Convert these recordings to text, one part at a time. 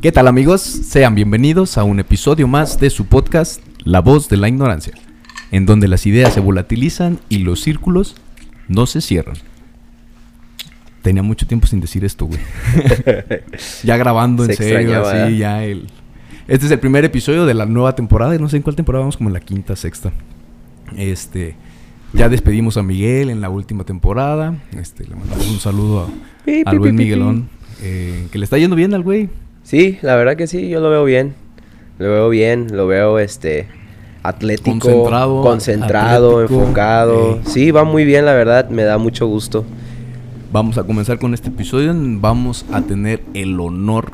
¿Qué tal amigos? Sean bienvenidos a un episodio más de su podcast La voz de la ignorancia, en donde las ideas se volatilizan y los círculos no se cierran. Tenía mucho tiempo sin decir esto, güey. ya grabando en Se serio, así, ya el... Este es el primer episodio de la nueva temporada, y no sé en cuál temporada vamos, como en la quinta, sexta. Este... Ya despedimos a Miguel en la última temporada. Este, le mandamos un saludo a- al buen Miguelón. eh, que le está yendo bien al güey. Sí, la verdad que sí, yo lo veo bien. Lo veo bien, lo veo este atlético, Concentrado, concentrado, atlético, enfocado. eh. Sí, va muy bien, la verdad, me da mucho gusto. Vamos a comenzar con este episodio. Vamos a tener el honor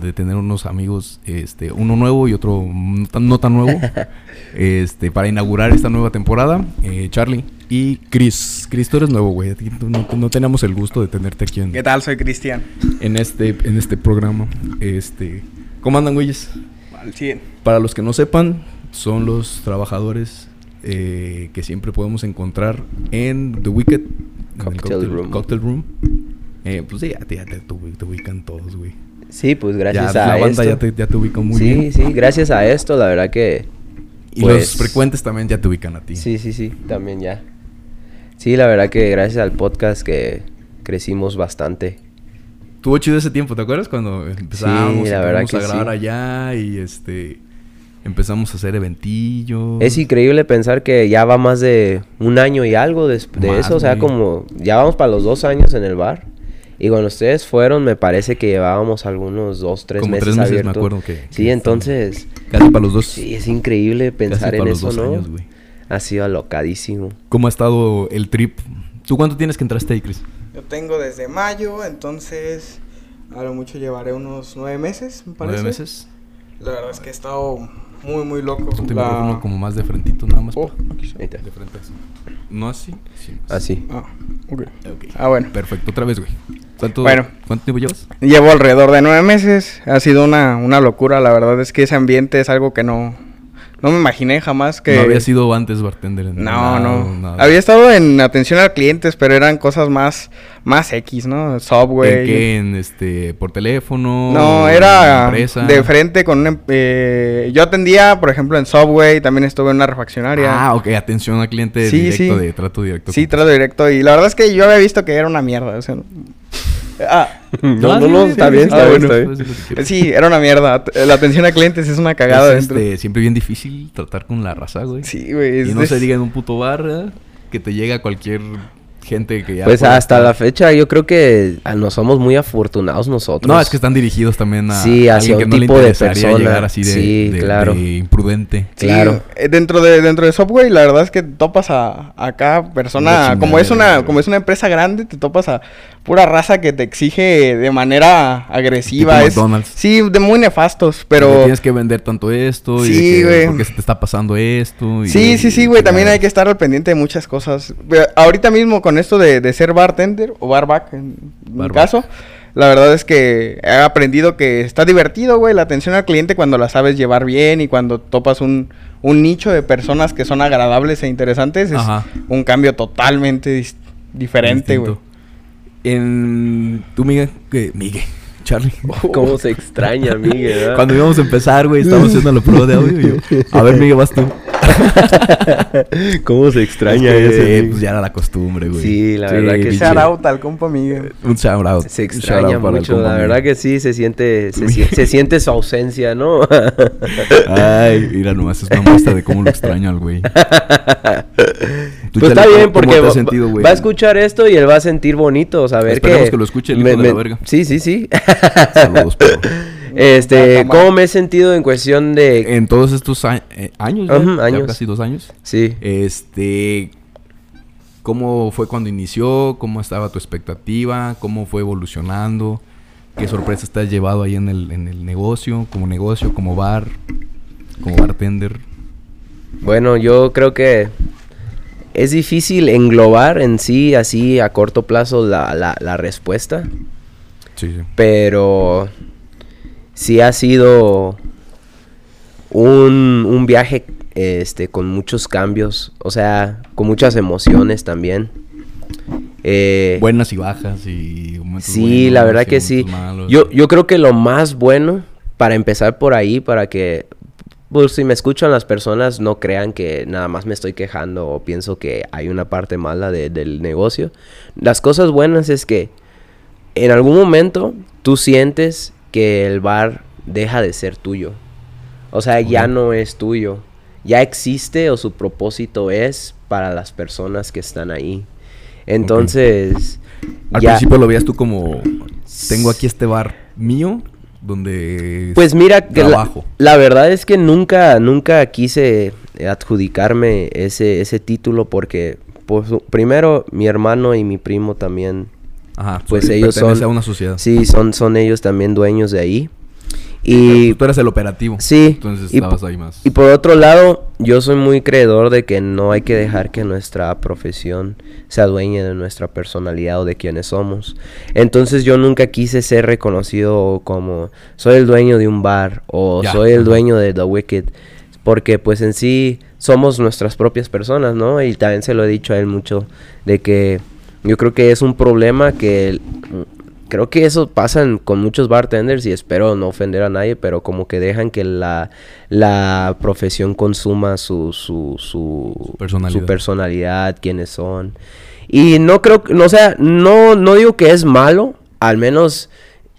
de tener unos amigos, este, uno nuevo y otro no tan, no tan nuevo, este, para inaugurar esta nueva temporada. Eh, Charlie y Chris. Chris, tú eres nuevo, güey. No, no tenemos el gusto de tenerte aquí en, ¿Qué tal? Soy Cristian. en este, en este programa. Este, ¿cómo andan, güeyes? Al 100. Para los que no sepan, son los trabajadores eh, que siempre podemos encontrar en The Wicked. en el Cocktail Room. Cocktail Room. Eh, pues sí, ya, te, ya te, te te ubican todos, güey. Sí, pues gracias ya, a la banda esto. ya te, ya te ubican muy sí, bien. sí, gracias a esto, la verdad que Y pues, los frecuentes también ya te ubican a ti. Sí, sí, sí, también ya. Sí, la verdad que gracias al podcast que crecimos bastante. Tuvo chido ese tiempo, ¿te acuerdas? Cuando empezamos, Sí, la verdad empezamos a grabar sí. allá y este empezamos a hacer eventillos. Es increíble pensar que ya va más de un año y algo de, Más, eso, o sea, como ya vamos para los dos años en el bar. Y cuando ustedes fueron, me parece que llevábamos algunos dos, tres Como meses tres meses, me abierto. acuerdo que- Sí, que entonces, Casi para los dos. sí, es increíble casi pensar en para los eso, dos ¿no? años, güey. ha sido alocadísimo. ¿Cómo ha estado el trip? ¿Tú cuánto tienes que entraste ahí, Chris? Yo tengo desde mayo, entonces a lo mucho llevaré unos nueve meses, me parece. ¿Nueve meses? La verdad es que he estado muy, muy loco. Ponte La- micrófono como más de frentito, nada más. Oh, aquí está. Ahí está. De frente así. No así. Sí, Así. Ah, ok. Ok. Ah, bueno. Perfecto, otra vez, güey. ¿Cuánto, Bueno. ¿Cuánto tiempo llevas? Llevo alrededor de nueve meses. Ha sido una, una locura. La verdad es que ese ambiente es algo que no, no me imaginé jamás que... No había sido antes bartender en No, nada, no. nada. Había estado en atención a clientes, pero eran cosas más, más X, ¿no? Subway. ¿En qué? ¿En este, por teléfono? No, ¿En era empresa? de frente con una... em- eh, yo atendía, por ejemplo, en Subway, también estuve en una refaccionaria. Ah, ok, atención al cliente Sí, directo, sí. de trato directo. sí, trato directo. Y la verdad es que yo había visto que era una mierda. o sea, ah, No, no, no, está bien, está ah, bien, está bien. quieras. sí, era una mierda. La atención a clientes es una cagada Es, este, siempre bien difícil tratar con la raza, güey. Sí, güey. Y es no se diga en un puto bar, ¿verdad? Que te llega cualquier gente que ya... Pues hasta estar- la fecha yo creo que ah, no somos muy afortunados nosotros. No, es que están dirigidos también a Sí, hacia alguien que un no le tipo de interesaría persona. llegar así de, Sí, de- claro. de imprudente. Sí, Claro. eh, dentro de dentro de Subway, la verdad es que topas a, a cada persona, como es una como es una empresa grande, te topas a pura raza que te exige de manera agresiva, es McDonald's. sí, de muy nefastos, Pero tienes que vender tanto esto y Sí, de que, güey. porque se te está pasando esto. y- Sí, sí, sí, y güey. También hay que estar al pendiente de muchas cosas. Ahorita mismo con esto de, de ser bartender o barback, en mi Barback. caso, la verdad es que he aprendido que está divertido, güey, la atención al cliente cuando la sabes llevar bien y cuando topas un, un nicho de personas que son agradables e interesantes. Es Ajá. un cambio totalmente diferente, güey. En... Tú, Miguel, Miguel, Charlie. Cómo se extraña, Miguel, ¿verdad? Cuando íbamos a empezar, güey, estábamos haciendo la prueba de audio y yo, a ver, Miguel, vas tú. Cómo se extraña Es que, ese. eh, pues ya era la costumbre, güey. Sí, la verdad que Shout out al compa Miguel. Un shout out. Se extraña out mucho, la Miguel. verdad que sí, se siente, se, se siente su ausencia, ¿no? Ay, mira nomás, es una muestra de cómo lo extraño al güey. Tú, Pues está bien ¿cómo- porque va, sentido, a escuchar esto y él va a sentir bonito, saber Esperemos que... que lo escuche el hijo de la verga. Sí, sí, sí. Saludos, pero... este, ¿cómo me he sentido en cuestión de... En todos estos a- eh, años, ya, años. casi dos años, Sí. este... ¿Cómo fue cuando inició? ¿Cómo estaba tu expectativa? ¿Cómo fue evolucionando? ¿Qué sorpresas te has llevado ahí en el, en el negocio? Como negocio, como bar, como bartender. Bueno, yo creo que es difícil englobar en sí, así a corto plazo, la, la, la respuesta. Sí, sí. Pero sí ha sido un, un viaje este, con muchos cambios, o sea, con muchas emociones también. Eh, Buenas y bajas y sí, buenos la verdad que sí. malos. Yo, yo creo que lo más bueno, para empezar por ahí, para que pues, si me escuchan las personas no crean que nada más me estoy quejando o pienso que hay una parte mala de- del negocio. Las cosas buenas es que en algún momento tú sientes que el bar deja de ser tuyo. O sea, ya no es tuyo. Ya existe o su propósito es para las personas que están ahí. Entonces, Al ya- principio lo veías tú como, tengo aquí este bar mío donde Pues mira, que la, la verdad es que nunca, nunca quise adjudicarme ese, ese título porque, pues, primero, mi hermano y mi primo también, Ajá, pues ellos son- a una sociedad. sí, son, son ellos también dueños de ahí. Y, tú eres el operativo. sí, Entonces y, ahí más. y por otro lado, yo soy muy creedor de que no hay que dejar que nuestra profesión se adueñe de nuestra personalidad o de quienes somos. Entonces yo nunca quise ser reconocido como soy el dueño de un bar o Ya, soy el dueño de The Wicked. Porque pues en sí somos nuestras propias personas, ¿no? Y también se lo he dicho a él mucho de que yo creo que es un problema que creo que eso pasa con muchos bartenders y espero no ofender a nadie, pero como que dejan que la, la profesión consuma su, su, su, personalidad. su personalidad, quiénes son. Y no creo, no, o sea, no, no digo que es malo, al menos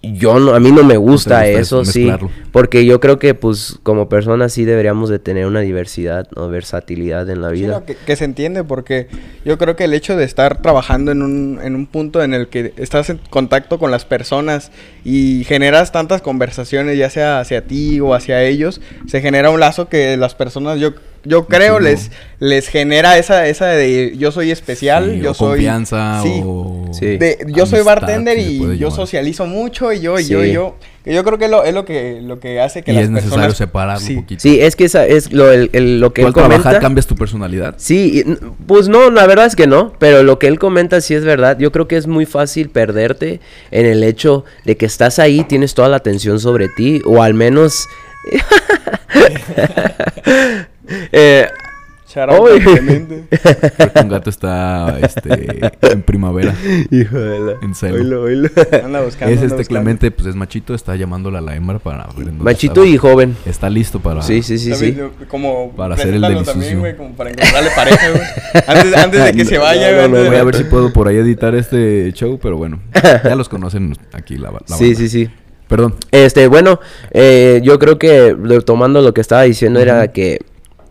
yo no, a mí no me gusta gusta eso, eso, sí, porque yo creo que pues como personas sí deberíamos de tener una diversidad o versatilidad en la Sí, vida. no, que, que se entiende porque yo creo que el hecho de estar trabajando en un, en un punto en el que estás en contacto con las personas y generas tantas conversaciones, ya sea hacia ti o hacia ellos, se genera un lazo que las personas, yo, yo creo, Sí, les, les genera esa, esa de yo soy especial, Sí, yo o soy... confianza sí, o Sí. de- yo soy bartender y yo socializo mucho y yo, y yo, y yo. Yo creo que lo, es lo que, lo que hace que Y las es necesario personas... separarlo Sí. un poquito. Sí, es que esa es lo, el- el- lo que él trabajar comenta. cambias tu personalidad. Sí, y, pues no, la verdad es que no, pero lo que él comenta sí es verdad. Yo creo que es muy fácil perderte en el hecho de que estás ahí, tienes toda la atención sobre ti, o al menos... Eh. Creo que un gato está este, en primavera. hijo de la... En celo. Oílo, oílo. Anda buscando, Es anda este buscando. Clemente, pues es machito, está llamándola a la hembra para ver en dónde Machito estaba. y joven. Está listo para... Sí, sí, sí, sí. Como Para hacer el delicioso. también, güey, como para encontrarle pareja, güey. Antes, antes de que se vaya, No, Voy a ver si puedo por ahí editar este show, pero bueno. Ya los conocen aquí la, la Sí, banda. sí, sí. Perdón. Este, bueno, eh, yo creo que retomando lo que estaba diciendo era que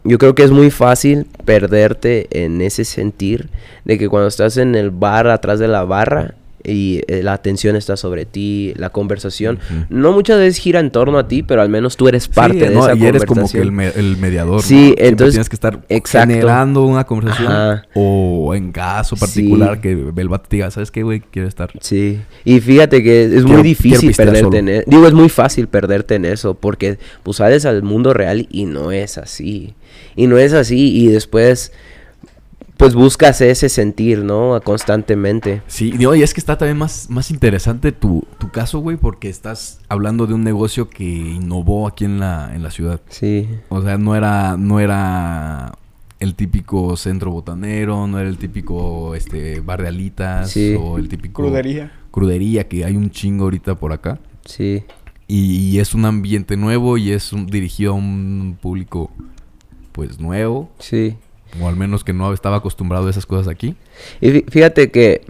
yo creo que es muy fácil perderte en ese sentir de que cuando estás en el bar atrás de la barra y eh, la atención está sobre ti, la conversación Ujú. no muchas veces gira en torno a ti, pero al menos tú eres parte Sí, de no, esa y eres como que conversación. el, me- el mediador. Sí, ¿no? Entonces- tienes que estar exacto. generando una conversación. Ajá. O en caso particular Sí. que el vato te diga, ¿sabes qué, güey? Quiero estar. Sí, y fíjate que es Quiero- muy difícil perderte solo. en eso. Digo, es muy fácil perderte en eso porque pues sales al mundo real y no es así. Y no es así y después pues buscas ese sentir, ¿no? Constantemente. Sí, digo, y es que está también más, más interesante tu, tu caso, güey, porque estás hablando de un negocio que innovó aquí en la, en la ciudad. Sí. O sea, no era, no era el típico centro botanero, no era el típico este bar de alitas Sí. o el típico Crudería. crudería que hay un chingo ahorita por acá. Sí. Y, y es un ambiente nuevo y es un- dirigido a un público pues nuevo, Sí. O al menos que no estaba acostumbrado a esas cosas aquí. Y fí- fíjate que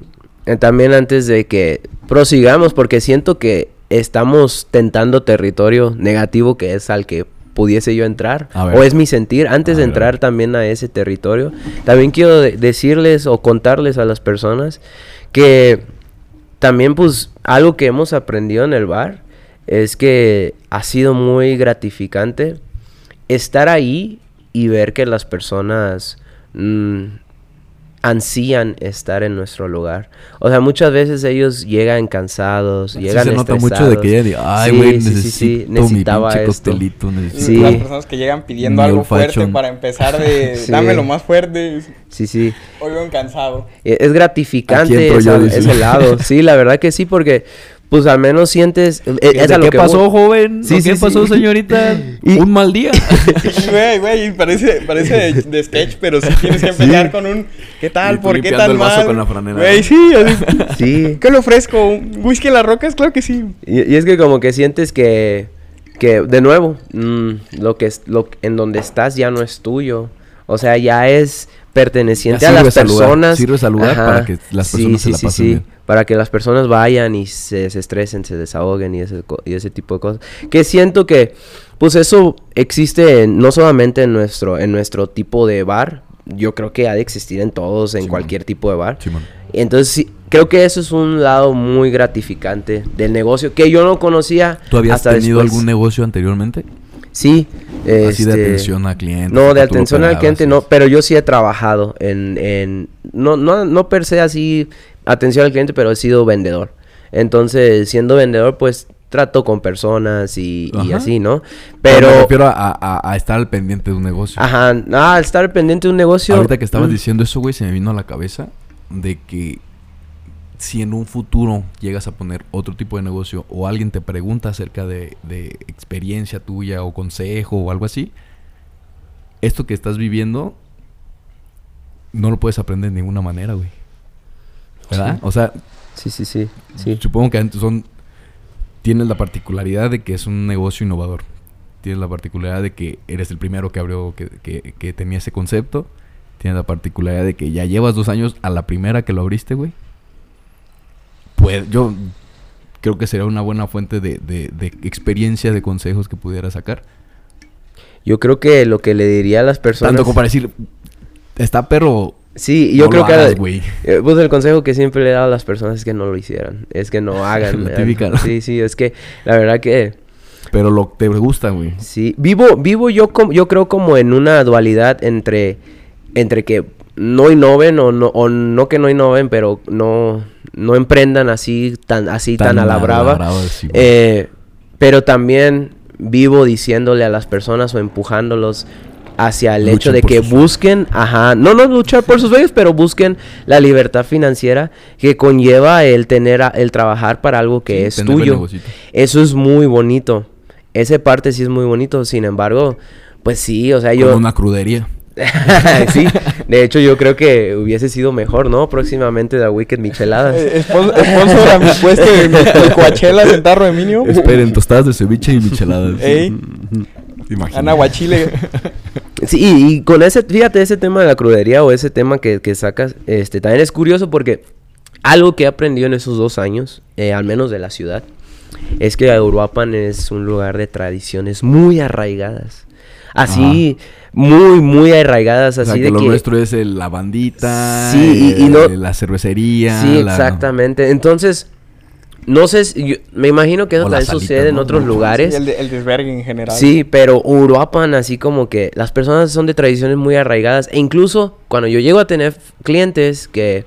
eh, también antes de que prosigamos, porque siento que estamos tentando territorio negativo que es al que pudiese yo entrar, o es mi sentir, antes de entrar también a ese territorio, también quiero de- decirles o contarles a las personas que también pues algo que hemos aprendido en el bar es que ha sido muy gratificante estar ahí y ver que las personas mm, ansían estar en nuestro lugar. O sea, muchas veces ellos llegan cansados, Sí llegan se nota mucho de que ella diga, ay, Sí, güey, sí, sí, mi necesitaba esto". costelito, necesito... Sí. Las personas que llegan pidiendo Mi algo fuerte para empezar de Sí. dámelo más fuerte. Sí, sí. Hoy vengo cansado. E- Es gratificante yo, esa- ese lado. Sí, la verdad que sí, porque pues al menos sientes... eh, ¿Qué, es a lo ¿Qué que pasó, voy. joven? Sí, ¿Qué sí, sí. pasó, señorita? Y- Un mal día. Güey, güey, parece, parece de, de sketch, pero sí tienes que empezar con un ¿qué tal? ¿Por qué tan el vaso mal? con la franela, Güey, sí, así, Sí. ¿Qué le ofrezco? ¿Un whisky en las rocas? Claro que sí. Y, y es que como que sientes que, que de nuevo, mm, lo que es, lo, en donde estás ya no es tuyo. O sea, ya es perteneciente Ya a las lugar, personas. sirves al lugar para que las personas se la pasen bien. Para que las personas vayan y se desestresen, se desahoguen y ese, y ese tipo de cosas. Que siento que, pues eso existe en- no solamente en nuestro, en nuestro tipo de bar. Yo creo que ha de existir en todos, en cualquier tipo de bar. Entonces, sí, creo que eso es un lado muy gratificante del negocio que yo no conocía. ¿Tú habías hasta tenido después. algún negocio anteriormente? Sí. Así de este, atención a clientes. No, de atención al cliente no, pero yo sí he trabajado en, en no, no, no per se así atención al cliente, pero he sido vendedor. Entonces, siendo vendedor, pues trato con personas y, y así, ¿no? Pero Pero, me refiero a, a- a estar al pendiente de un negocio. ajá, ah, estar pendiente de un negocio. Ahorita que estabas mm, diciendo eso, güey, se me vino a la cabeza de que si en un futuro llegas a poner otro tipo de negocio o alguien te pregunta acerca de, de experiencia tuya o consejo o algo así, esto que estás viviendo no lo puedes aprender de ninguna manera, güey. ¿Verdad? Sí. O sea, Sí, sí, sí, sí. supongo que son tienes la particularidad de que es un negocio innovador. Tienes la particularidad de que eres el primero que abrió, que, que- que tenía ese concepto. Tienes la particularidad de que ya llevas dos años a la primera que lo abriste, güey. Pues yo creo que sería una buena fuente de, de- de experiencia, de consejos que pudiera sacar. Yo creo que lo que le diría a las personas... Tanto como para decir, está perro. Sí, yo no creo lo que... hagas, güey. Eh, Pues el consejo que siempre le he dado a las personas es que no lo hicieran. Es que no hagan. Eh, típica, ¿no? Sí, sí, es que la verdad que... Pero lo te gusta, güey. Sí, vivo, vivo yo, com- yo creo como en una dualidad entre, entre que no innoven o no, o no que no innoven, pero no, no emprendan así tan, así tan, a la brava. sí. Eh, pero también vivo diciéndole a las personas o empujándolos hacia el hecho de que busquen, ajá, no, no luchar por sus sueños, pero busquen la libertad financiera que conlleva el tener, a- el trabajar para algo que Sí, es tuyo. Eso es muy bonito. Esa parte sí es muy bonito. Sin embargo, pues sí, o sea, Como yo. una crudería. sí, de hecho, yo creo que hubiese sido mejor, ¿no? Próximamente The Wicked Micheladas. Eh, spon- Sponsor a mi puesto de, de Coachella en tarro de Minio. Esperen, tostadas de ceviche y micheladas. Ey, Imagínate. Ana Guachile. Sí, y, y con ese, fíjate, ese tema de la crudería o ese tema que, que sacas, este, también es curioso porque algo que he aprendido en esos dos años, eh, al menos de la ciudad, es que Uruapan es un lugar de tradiciones muy arraigadas. Así, muy, muy arraigadas, O así sea, que de lo que... nuestro es el- la bandita, Sí, y- y no- la cervecería. Sí, la- exactamente. Entonces, no sé, si- yo- me imagino que eso O también salitas, sucede en otros lugares. El, de- el desvergue en general. Sí, pero Uruapan, así como que las personas son de tradiciones muy arraigadas. E incluso cuando yo llego a tener clientes que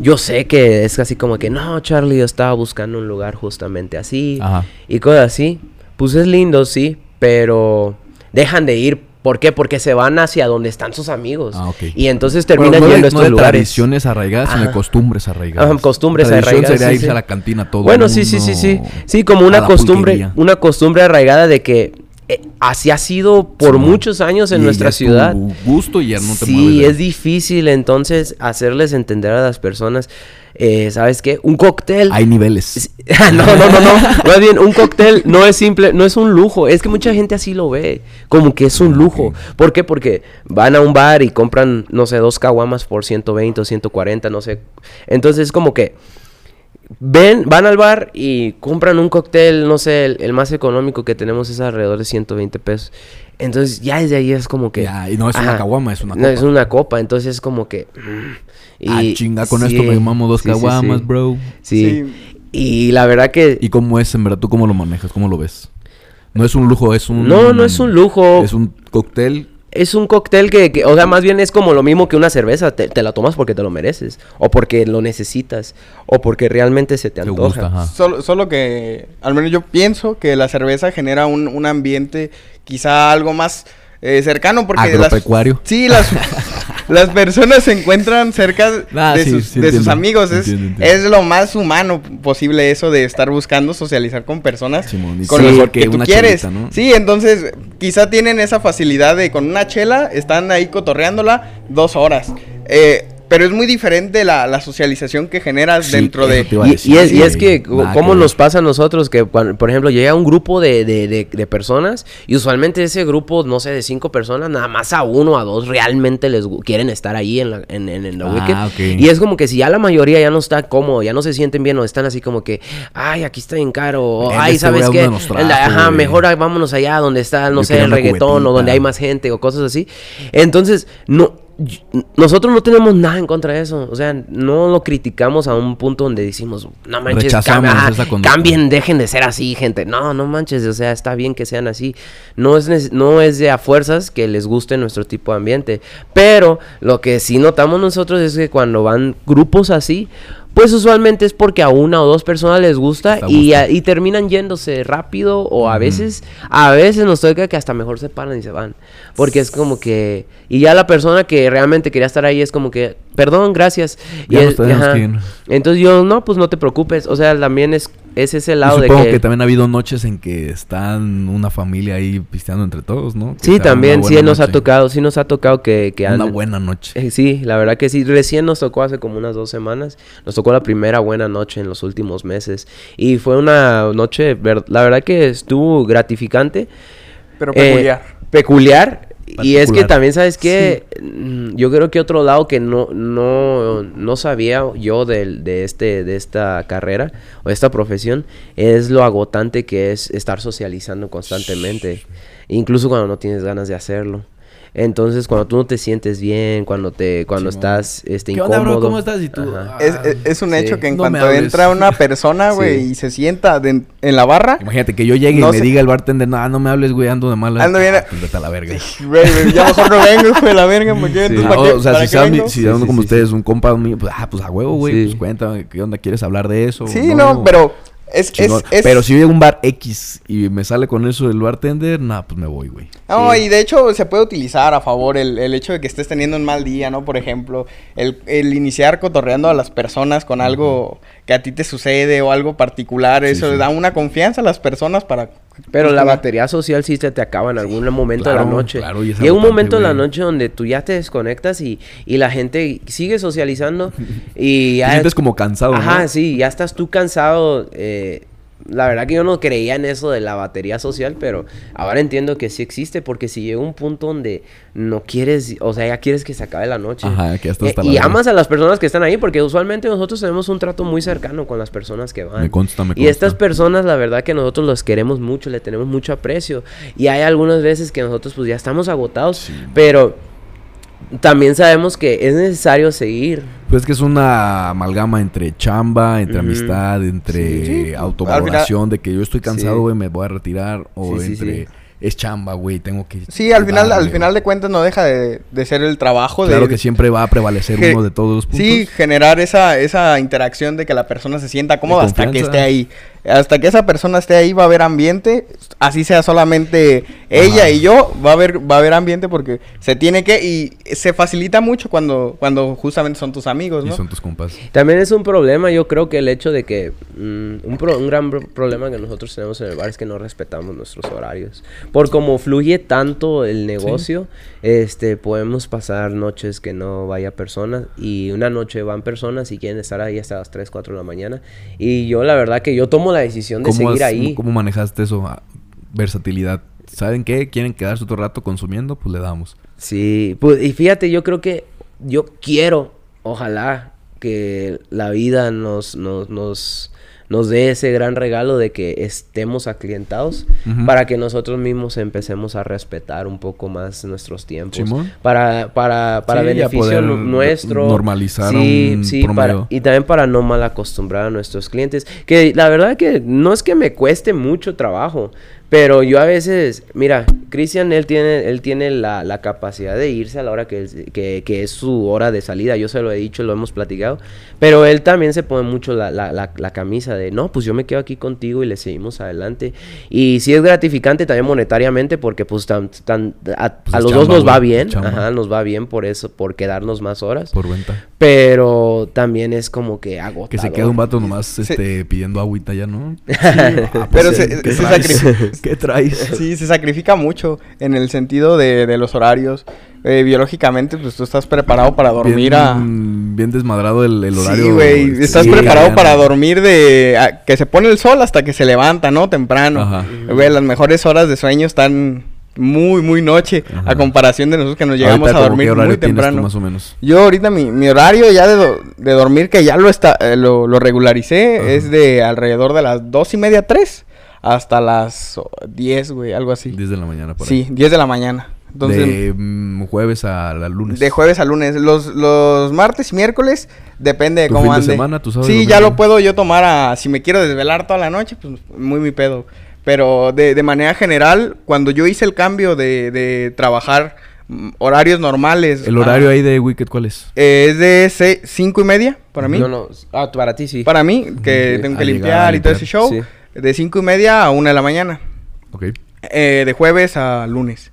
yo sé que es así como que, no, Charlie, yo estaba buscando un lugar justamente así. Ajá. Y cosas así. Pues es lindo, sí, pero dejan de ir. ¿Por qué? Porque se van hacia donde están sus amigos. Ah, ok. Y entonces Bueno, terminan no de- yendo a no estos de lugares. tradiciones arraigadas, sino de Ajá. costumbres arraigadas. Ajá, costumbres Tradición arraigadas, sería sí, irse sí. a la cantina todo Bueno, sí, sí, sí, sí. Sí, como a una la costumbre, pulquería. una costumbre arraigada de que eh, así ha sido por Sí, muchos años en nuestra ciudad. gusto y ya no te mueves. Sí, de- es difícil entonces hacerles entender a las personas, eh, ¿sabes qué? Un cóctel. Hay niveles. Sí, no, no, no, no. Más bien, un cóctel no es simple, no es un lujo. Es que mucha gente así lo ve, como que es un Ah, lujo. ¿Por qué? Porque van a un bar y compran, no sé, dos caguamas por 120 o 140, no sé. Entonces, como que ven, van al bar y compran un cóctel, no sé, el, el más económico que tenemos es alrededor de 120 pesos. Entonces, ya desde ahí es como que. Ya, y no es una caguama, es una No, copa. es una copa, entonces es como que. mm, ah, chinga, con esto me mamo dos sí, caguamas, sí. bro. Sí. Sí. Y la verdad que. ¿Y cómo es, en verdad? ¿Tú cómo lo manejas? ¿Cómo lo ves? No es un lujo, es un... No, no es un lujo. Es un cóctel. Es un cóctel que, que- o sea, más bien es como lo mismo que una cerveza. Te, te la tomas porque te lo mereces. O porque lo necesitas. O porque realmente se te Te antoja. gusta, ajá. Solo, solo que, al menos yo pienso que la cerveza genera un, un ambiente quizá algo más eh, cercano porque... las- sí, las... las personas se encuentran cerca Ah, de, sí, sus, sí de sus amigos. Es, entiendo, entiendo. es lo más humano posible eso de estar buscando socializar con personas Simón, con sí, mejor que, que tú quieres. chelita, ¿no? Sí, entonces quizá tienen esa facilidad de con una chela están ahí cotorreándola dos horas. Eh, pero es muy diferente la, la socialización que generas Sí, dentro de... Y, y es, y es que, nada ¿cómo que nos pasa a nosotros que, cuando, por ejemplo, llega un grupo de, de- de- de personas y usualmente ese grupo, no sé, de cinco personas, nada más a uno o a dos realmente les quieren estar ahí en la, en, en- en la Ah, Wicked? ok. Y es como que si ya la mayoría ya no está cómodo, ya no se sienten bien o están así como que, ay, aquí está bien caro, o, ay, este ¿sabes qué? trajo, Ajá, mejor vámonos allá donde está, no Yo sé, el reggaetón o donde hay más gente o cosas así. Entonces, no... Nosotros no tenemos nada en contra de eso, o sea, no lo criticamos a un punto donde decimos, no manches, cambia- cambien, dejen de ser así, gente. No, no manches, o sea, está bien que sean así. No es, no es de a fuerzas que les guste nuestro tipo de ambiente. Pero lo que sí notamos nosotros es que cuando van grupos así, pues usualmente es porque a una o dos personas les gusta y, a- y terminan yéndose rápido o a veces, a veces nos toca que hasta mejor se paran y se van. Porque es como que, y ya la persona que realmente quería estar ahí es como que, perdón, gracias. Y ajá. Entonces yo, no, pues no te preocupes. O sea, también es, es ese lado de supongo que... que... también ha habido noches en que están una familia ahí pisteando entre todos, ¿no? Que Sí, también, sí nos ha tocado, sí nos ha tocado que, que Una han- buena noche. Eh, Sí, la verdad que sí. Recién nos tocó hace como unas dos semanas. Nos tocó la primera buena noche en los últimos meses. Y fue una noche, ver- la verdad que estuvo gratificante. Pero eh, peculiar. Y es que también, ¿sabes qué? Mm, Yo creo que otro lado que no, no, no sabía yo del- de, este, de esta carrera o esta profesión es lo agotante que es estar socializando constantemente. Incluso cuando no tienes ganas de hacerlo. Entonces, cuando tú no te sientes bien, cuando te cuando estás este, ¿Qué onda, incómodo. bro? ¿Cómo estás? Y tú, ah, Es, es- es un sí. hecho que en No cuanto entra una persona, güey, Sí. y se sienta de- en la barra, Imagínate que yo llegue No y me diga el bartender, no, no me hables, güey, ando de mala. Ando bien- vete a la verga. güey, güey, ya mejor no vengo, de la verga, ¿por qué? Sí. Entonces, Ah, ¿para qué- o sea, para si vengo? si Sí, sean sí, como sí, ustedes, un compa mío, pues, ah, pues a huevo, güey, Sí. pues cuéntame, ¿qué onda? ¿Quieres hablar de eso? Sí, no, pero es, es, Pero si yo llego a un bar X y me sale con eso el bartender, nah, pues me voy, güey. No, Sí. y de hecho se puede utilizar a favor el, el hecho de que estés teniendo un mal día, ¿no? Por ejemplo, el, el iniciar cotorreando a las personas con algo que a ti te sucede o algo particular, Sí, eso sí. le da una confianza a las personas para... Pero la batería social sí se te acaba en algún momento de la noche. claro, y Llega un momento de la noche donde tú ya te desconectas y, y la gente sigue socializando y Te ya... sientes como cansado, Ajá, ¿no? sí, ya estás tú cansado. eh, la verdad que yo no creía en eso de la batería social, pero ahora entiendo que sí existe porque si llega un punto donde no quieres, o sea, ya quieres que se acabe la noche. Ajá, que Eh, hasta la y amas a las personas que están ahí porque usualmente nosotros tenemos un trato muy cercano con las personas que van. Me consta, me Y consta. estas personas, la verdad que nosotros los queremos mucho, le tenemos mucho aprecio. Y hay algunas veces que nosotros pues ya estamos agotados, Sí. pero también sabemos que es necesario seguir. Pues es que es una amalgama entre chamba, entre amistad, entre Sí, sí. autovaloración de que yo estoy cansado, Sí. güey, me voy a retirar. O entre sí. es chamba, güey, tengo que. Sí, al final, darle, al final de cuentas no deja de, de ser el trabajo Claro de... que siempre va a prevalecer uno de todos los puntos. Sí, generar esa, esa interacción de que la persona se sienta cómoda hasta que esté ahí. Hasta que esa persona esté ahí va a haber ambiente, así sea solamente ella Ajá. y yo, va a haber va a haber ambiente porque se tiene que y se facilita mucho cuando cuando justamente son tus amigos, Y ¿no? son tus compas. También es un problema, yo creo que el hecho de que mm, un, pro- un gran pro- problema que nosotros tenemos en el bar es que no respetamos nuestros horarios. Por como fluye tanto el negocio, este podemos pasar noches que no vaya personas y una noche van personas y quieren estar ahí hasta las 3, 4 de la mañana. Y yo la verdad que yo tomo la decisión de ¿Cómo, seguir has- ahí. ¿Cómo manejaste eso? Ah, Versatilidad. ¿Saben qué? ¿Quieren quedarse otro rato consumiendo? Pues le damos. Sí, pues, y fíjate, yo creo que yo quiero, ojalá, que la vida nos, nos, nos, nos dé ese gran regalo de que estemos aclientados para que nosotros mismos empecemos a respetar un poco más nuestros tiempos. Para, para, para Sí, beneficio nuestro. normalizar sí, un sí, para- y también para no mal acostumbrar a nuestros clientes. Que la verdad que no es que me cueste mucho trabajo. Pero yo a veces, mira, Cristian, él tiene, él tiene la, la capacidad de irse a la hora que, él- que, que es su hora de salida. Yo se lo he dicho, lo hemos platicado. Pero él también se pone mucho la, la, la, la camisa de, no, pues yo me quedo aquí contigo y le seguimos adelante. Y sí es gratificante también monetariamente porque pues tan, tan- a, Pues a los chamba, dos nos va bien, ajá, nos va bien por eso, por quedarnos más horas. Por venta. Pero también es como que agotador. Que se queda un vato nomás este, pidiendo agüita ya, ¿no? Ah, Pero pues, se- ¿qué se ¿Qué traes? Sí, se sacrifica mucho en el sentido de, de los horarios. Eh, biológicamente, pues tú estás preparado para dormir bien, a... Bien desmadrado el, el horario. Sí, güey. Estás sí, preparado para dormir de... a- que se pone el sol hasta que se levanta, ¿no? Temprano. Ajá. Güey, las mejores horas de sueño están muy, muy noche. Ajá. A comparación de nosotros que nos llegamos Ahorita, a ¿cómo dormir muy tú, temprano. más o menos. Yo ahorita mi, mi horario ya de, do- de dormir, que ya lo está eh, lo, lo regularicé, Ajá. es de alrededor de las dos y media, tres, hasta las oh, 10, güey, algo así. 10 de la mañana por Sí, 10 de la mañana. Entonces, de mm, jueves a la lunes. de jueves a lunes. Los, los martes y miércoles, depende de ¿Tu cómo fin de ande. semana, tu sábado y sí, ya lo puedo yo tomar a... Si me quiero desvelar toda la noche, pues muy mi pedo. Pero de, de manera general, cuando yo hice el cambio de, de trabajar mm, horarios normales... ¿El horario ahí de Wicked cuál es? eh, es de se- cinco y media para mí. No, no. Ah, para ti sí. Para mí, que tengo que llegar, limpiar y todo ese limpiar. show. Sí. De cinco y media a una de la mañana. Ok. eh, de jueves a lunes.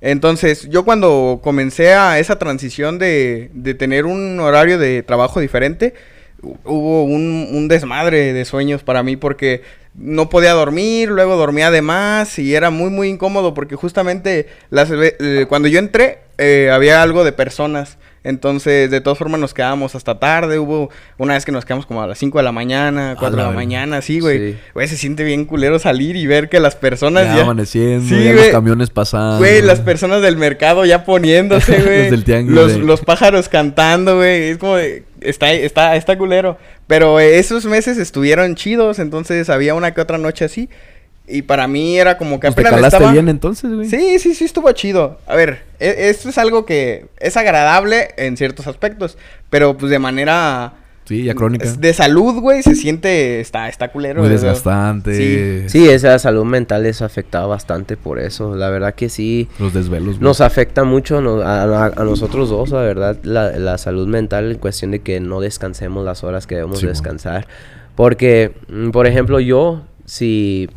Entonces, yo cuando comencé a esa transición de, de tener un horario de trabajo diferente, hu- hubo un, un desmadre de sueños para mí porque no podía dormir, luego dormía de más y era muy, muy incómodo porque justamente las, eh, cuando yo entré eh, había algo de personas. Entonces, de todas formas, nos quedábamos hasta tarde. Hubo una vez que nos quedamos como a las 5 de la mañana, 4 de la mañana, sí, güey. Se siente bien culero salir y ver que las personas Ya, ya... amaneciendo, Sí, ya los camiones pasando. Güey, las personas del mercado ya poniéndose, güey. Los Los, pájaros cantando, güey. Es como de- está, está, está culero. Pero eh, esos meses estuvieron chidos, entonces había una que otra noche así. Y para mí era como que Pues te apenas calaste estaba... bien entonces, güey. Sí, sí, sí, estuvo chido. A ver, e- esto es algo que es agradable en ciertos aspectos, pero pues de manera... Sí, ya crónica. De salud, güey, se siente... Está, está culero. Muy güey. desgastante. Sí, esa salud mental es afectada bastante por eso. La verdad que sí. Los desvelos, güey. Nos afecta mucho no- a, a- a nosotros dos, la verdad, la, la salud mental en cuestión de que no descansemos las horas que debemos Sí, mo. descansar. Porque, mm, por ejemplo, yo, si...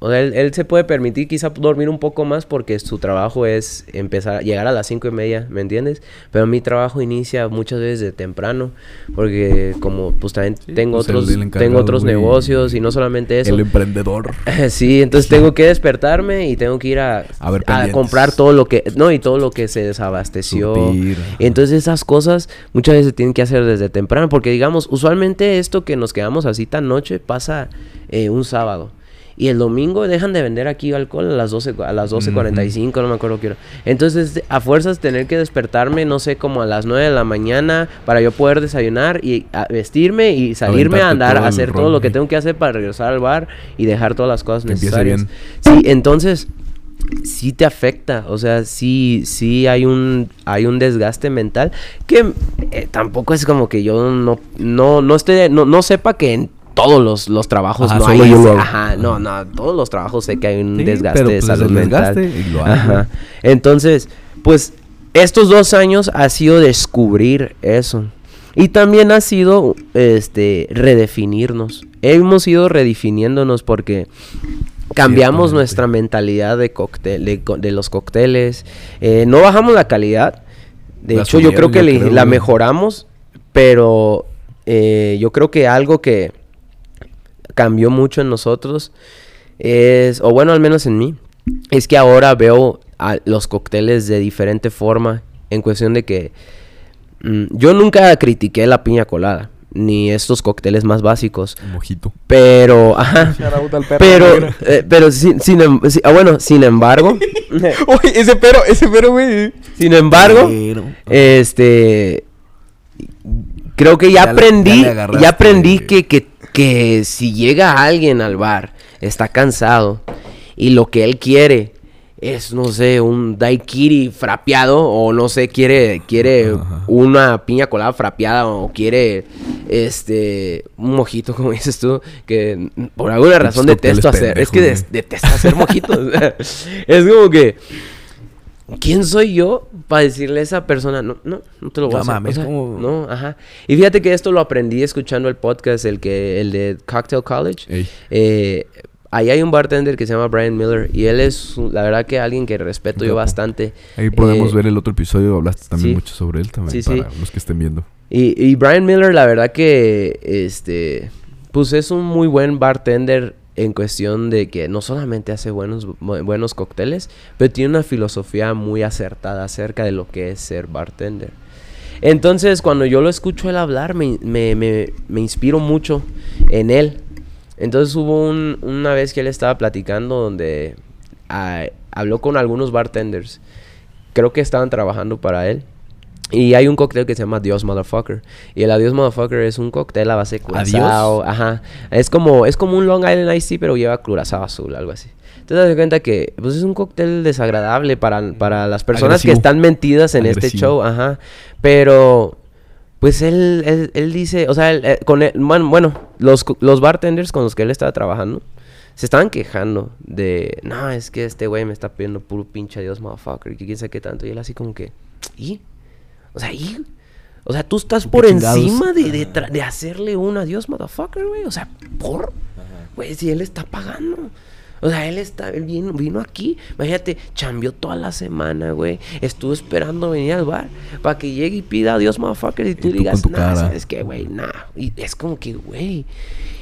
o sea, él, él se puede permitir quizá dormir un poco más porque su trabajo es empezar, llegar a las cinco y media, ¿me entiendes? Pero mi trabajo inicia muchas veces de temprano porque como pues también Sí, tengo pues, otros, tengo otros güey, negocios y no solamente eso. El emprendedor. Sí, entonces tengo que despertarme y tengo que ir a, A ver a comprar todo lo que, no, y todo lo que se desabasteció. Entonces esas cosas muchas veces se tienen que hacer desde temprano, porque digamos, usualmente esto que nos quedamos así tan noche pasa eh, un sábado. Y el domingo dejan de vender aquí alcohol a las 12, a las 12.45, no me acuerdo qué hora. Entonces, a fuerzas tener que despertarme, no sé, como a las 9 de la mañana para yo poder desayunar y a- vestirme y salirme a andar a hacer todo lo que tengo que hacer para regresar al bar y dejar todas las cosas Que necesarias. Sí, entonces sí te afecta, o sea, sí, sí hay un, hay un desgaste mental que eh, tampoco es como que yo no, no, no esté, no, no sepa que en todos los, los trabajos Ajá, no hay ese- ajá, no, no, todos los trabajos sé que hay un Sí, desgaste pero, de pues, salud mental. lo hay, Ajá. Entonces, pues estos dos años ha sido descubrir eso. Y también ha sido este redefinirnos. Hemos ido redefiniéndonos porque cambiamos nuestra mentalidad de cóctel, de, los cócteles. Eh, no bajamos la calidad. De La hecho, yo creo que yo le- creo, la mejoramos, pero eh, yo creo que algo que cambió mucho en nosotros es, o bueno, al menos en mí, es que ahora veo a los cócteles de diferente forma en cuestión de que mm, yo nunca critiqué la piña colada ni estos cócteles más básicos, Un mojito. pero ajá, pero eh, pero sin, sin em- ah, bueno, sin embargo, Uy, ese pero, ese pero, güey. sin embargo, Pero- este creo que ya, aprendí, ya le ya, aprendí que, que, que si llega alguien al bar, está cansado y lo que él quiere es, no sé, un daiquiri frapeado o no sé, quiere, quiere Ajá. una piña colada frapeada o quiere, este, un mojito, como dices tú, que por alguna razón detesto hacer. es que des- detesto hacer mojitos. es como que ¿quién soy yo para decirle a esa persona, no, no, no te lo voy No a hacer? mames, O sea, como- No, ajá. Y fíjate que esto lo aprendí escuchando el podcast, el que, el de Cocktail College. Eh, ahí hay un bartender que se llama Brian Miller y él es, la verdad que alguien que respeto yo bastante. Ahí podemos Eh, ver el otro episodio, hablaste también sí. mucho sobre él también, Sí, sí. para los que estén viendo. Y, y Brian Miller, la verdad que, este, pues es un muy buen bartender en cuestión de que no solamente hace buenos, bu- buenos cócteles, pero tiene una filosofía muy acertada acerca de lo que es ser bartender. Entonces, cuando yo lo escucho él hablar, me, me, me, me inspiro mucho en él. Entonces hubo un- una vez que él estaba platicando donde ah, habló con algunos bartenders. Creo que estaban trabajando para él. Y hay un cóctel que se llama Dios Motherfucker. Y el Adiós Motherfucker es un cóctel a base de curazao. Ajá. Es como, es como un Long Island Ice Tea, pero lleva curazao azul, algo así. Entonces, te das cuenta que pues, es un cóctel desagradable para, para las personas que están metidas en este show. Ajá. Pero, pues él, él, él dice, o sea, él, eh, con él- man- bueno, los, los bartenders con los que él estaba trabajando se estaban quejando de, no, es que este güey me está pidiendo puro pinche Dios, motherfucker, y que quién sabe qué tanto. Y él así como que, ¿y? O sea, ¿y? O sea, tú estás ¿Qué por chingados? encima de, de, hacerle un adiós, motherfucker, güey. O sea, ¿por? Güey, si él está pagando. O sea, él está, él vino, vino aquí. Imagínate, chambeó toda la semana, güey. Estuvo esperando venir al bar para que llegue y pida adiós, motherfucker. Y tú digas, cara. ¿sabes qué, güey? Nah. Y es como que, güey.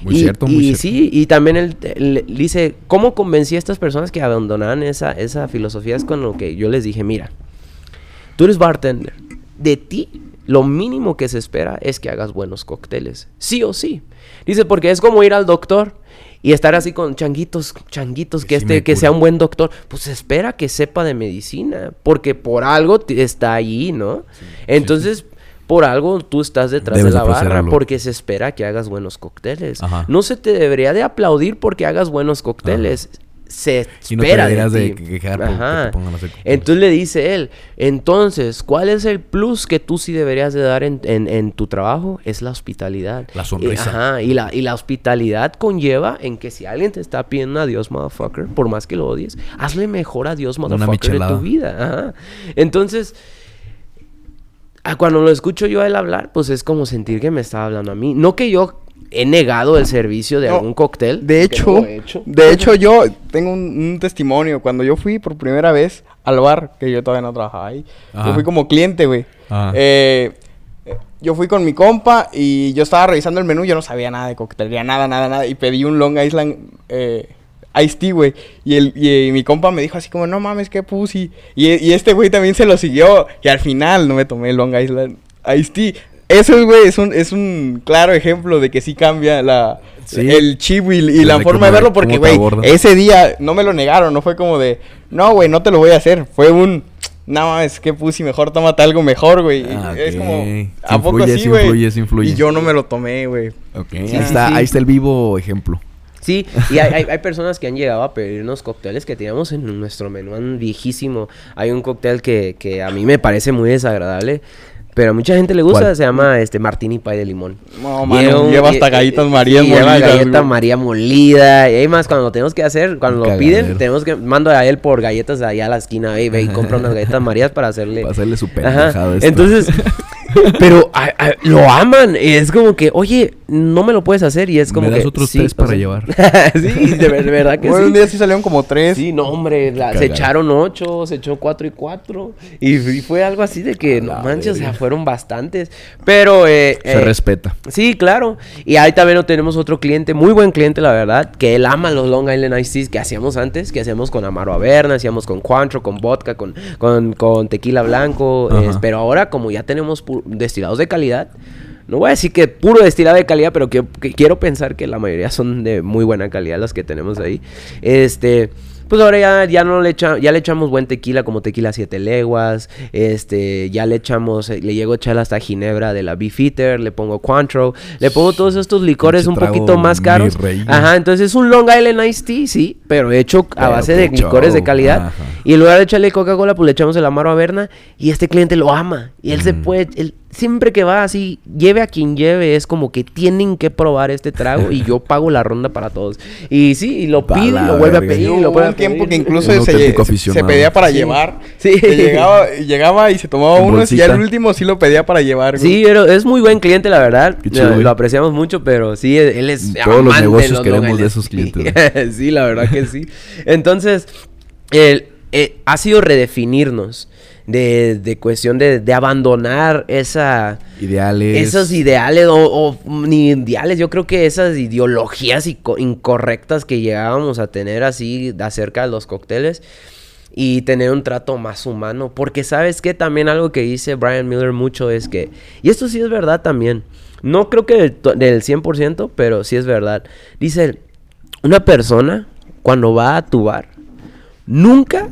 Muy y, cierto, muy y cierto. sí, y también él, él dice, ¿cómo convencí a estas personas que abandonaran esa, esa filosofía? Es con lo que yo les dije, mira, tú eres bartender. De ti, lo mínimo que se espera es que hagas buenos cócteles. Sí o sí. Dice, porque es como ir al doctor y estar así con changuitos, changuitos, que, Que este, que sea un buen doctor. Pues se espera que sepa de medicina, porque por algo está ahí, ¿no? Entonces... Por algo tú estás detrás Debes de la barra porque se espera que hagas buenos cócteles. Ajá. No se te debería de aplaudir porque hagas buenos cócteles. Se espera Y no te de quejar Ajá. te a hacer. Entonces le dice él, entonces, ¿cuál es el plus que tú sí deberías de dar en, en- en tu trabajo? Es la hospitalidad. La sonrisa. Y, ajá, y la, y la hospitalidad conlleva en que si alguien te está pidiendo adiós, motherfucker, por más que lo odies, hazle mejor adiós, Una motherfucker, de tu vida. Ajá. Entonces, cuando lo escucho yo a él hablar, pues es como sentir que me estaba hablando a mí. No que yo he negado el servicio de No, algún cóctel. De hecho, no lo he hecho. de hecho yo tengo un, un testimonio. Cuando yo fui por primera vez al bar, que yo todavía no trabajaba ahí, Ajá. yo fui como cliente, güey. Eh, yo fui con mi compa y yo estaba revisando el menú, yo no sabía nada de coctelería, nada, nada, nada. Y pedí un Long Island eh, Ice Tea, güey. Y, el, y, mi compa me dijo así como, no mames, qué pussy. Y, y este güey también se lo siguió. Y al final no me tomé el Long Island Ice Tea. Eso, güey, es un, es un claro ejemplo de que sí cambia la, Sí. el chip y, y la forma de verlo. Porque, güey, ese día no me lo negaron. No fue como de, no, güey, no te lo voy a hacer. Fue un, no mames, qué pussy, mejor tómate algo mejor, güey. Ah, Es ok. como, ¿a poco influye, sí, sí güey? influye, influye. Y yo no me lo tomé, güey. Ok, Sí, ahí, sí, está, sí. ahí está el vivo ejemplo. Sí, y hay, hay, hay personas que han llegado a pedirnos cócteles que teníamos en nuestro menú viejísimo. Hay un cóctel que, que a mí me parece muy desagradable, pero a mucha gente le gusta, ¿Cuál? se llama este Martini Pie de limón. No, mano, un- lleva hasta galletas sí, María lleva molidas, galleta güey. María molida. Y hay más, cuando lo tenemos que hacer, cuando lo piden, tenemos que, mando a él por galletas allá a la esquina, ve, ve y compra unas galletas Marías para hacerle... Para hacerle su esta. Entonces, pero a- a- lo aman. Y es como que, oye, no me lo puedes hacer. Y es como ¿Me das que. otros sí, tres para sea, llevar? sí, de, ver- de verdad que Güey, sí. un día sí salieron como tres. Sí, no, hombre, la- se echaron ocho, se echó cuatro y cuatro. Y, y fue algo así de que, no manches, o sea, fueron bastantes. Pero, eh, Se eh, respeta. Sí, claro. Y ahí también tenemos otro cliente, muy buen cliente, la verdad, que él ama los Long Island Ice Teas que hacíamos antes, que hacíamos con Amaro Averna, hacíamos con Cointreau, con vodka, con, con, con tequila blanco. Eh, pero ahora, como ya tenemos pu- destilados de calidad, no voy a decir que puro destilado de calidad, pero que, quiero pensar que la mayoría son de muy buena calidad los que tenemos ahí. Este. Pues ahora ya, ya no le echa- ya le echamos buen tequila como tequila siete leguas, este, ya le echamos, eh, le llego a echar hasta ginebra de la Beefeater, le pongo Cointreau, le pongo todos estos licores un poquito más caros. Ajá, entonces es un Long Island Iced Tea, sí, pero hecho a base de licores de calidad. ajá. Y en lugar de echarle Coca-Cola, pues le echamos el Amaro Averna y este cliente lo ama. Y él se puede, él siempre que va así, lleve a quien lleve, es como que tienen que probar este trago y yo pago la ronda para todos. Y sí, y lo pide, la lo vuelve a pedir, Hubo lo vuelve a un tiempo pedir. que incluso se, se- pedía para Sí. llevar. Sí. Que llegaba, llegaba y se tomaba En unos y al último sí lo pedía para llevar. güey. Sí, pero es muy buen cliente, la verdad. Chido, lo, apreciamos mucho, pero sí, él es. Todos los negocios los queremos de esos clientes, sí, la verdad que sí. Entonces, el- eh, ha sido redefinirnos de, de cuestión de, de abandonar esa. Ideales. Esos ideales, o, o ni ideales, yo creo que esas ideologías incorrectas que llegábamos a tener así acerca de los cócteles y tener un trato más humano. Porque sabes que también algo que dice Brian Miller mucho es que, y esto sí es verdad también, no creo que del, del 100%, pero sí es verdad. Dice, una persona cuando va a tu bar, nunca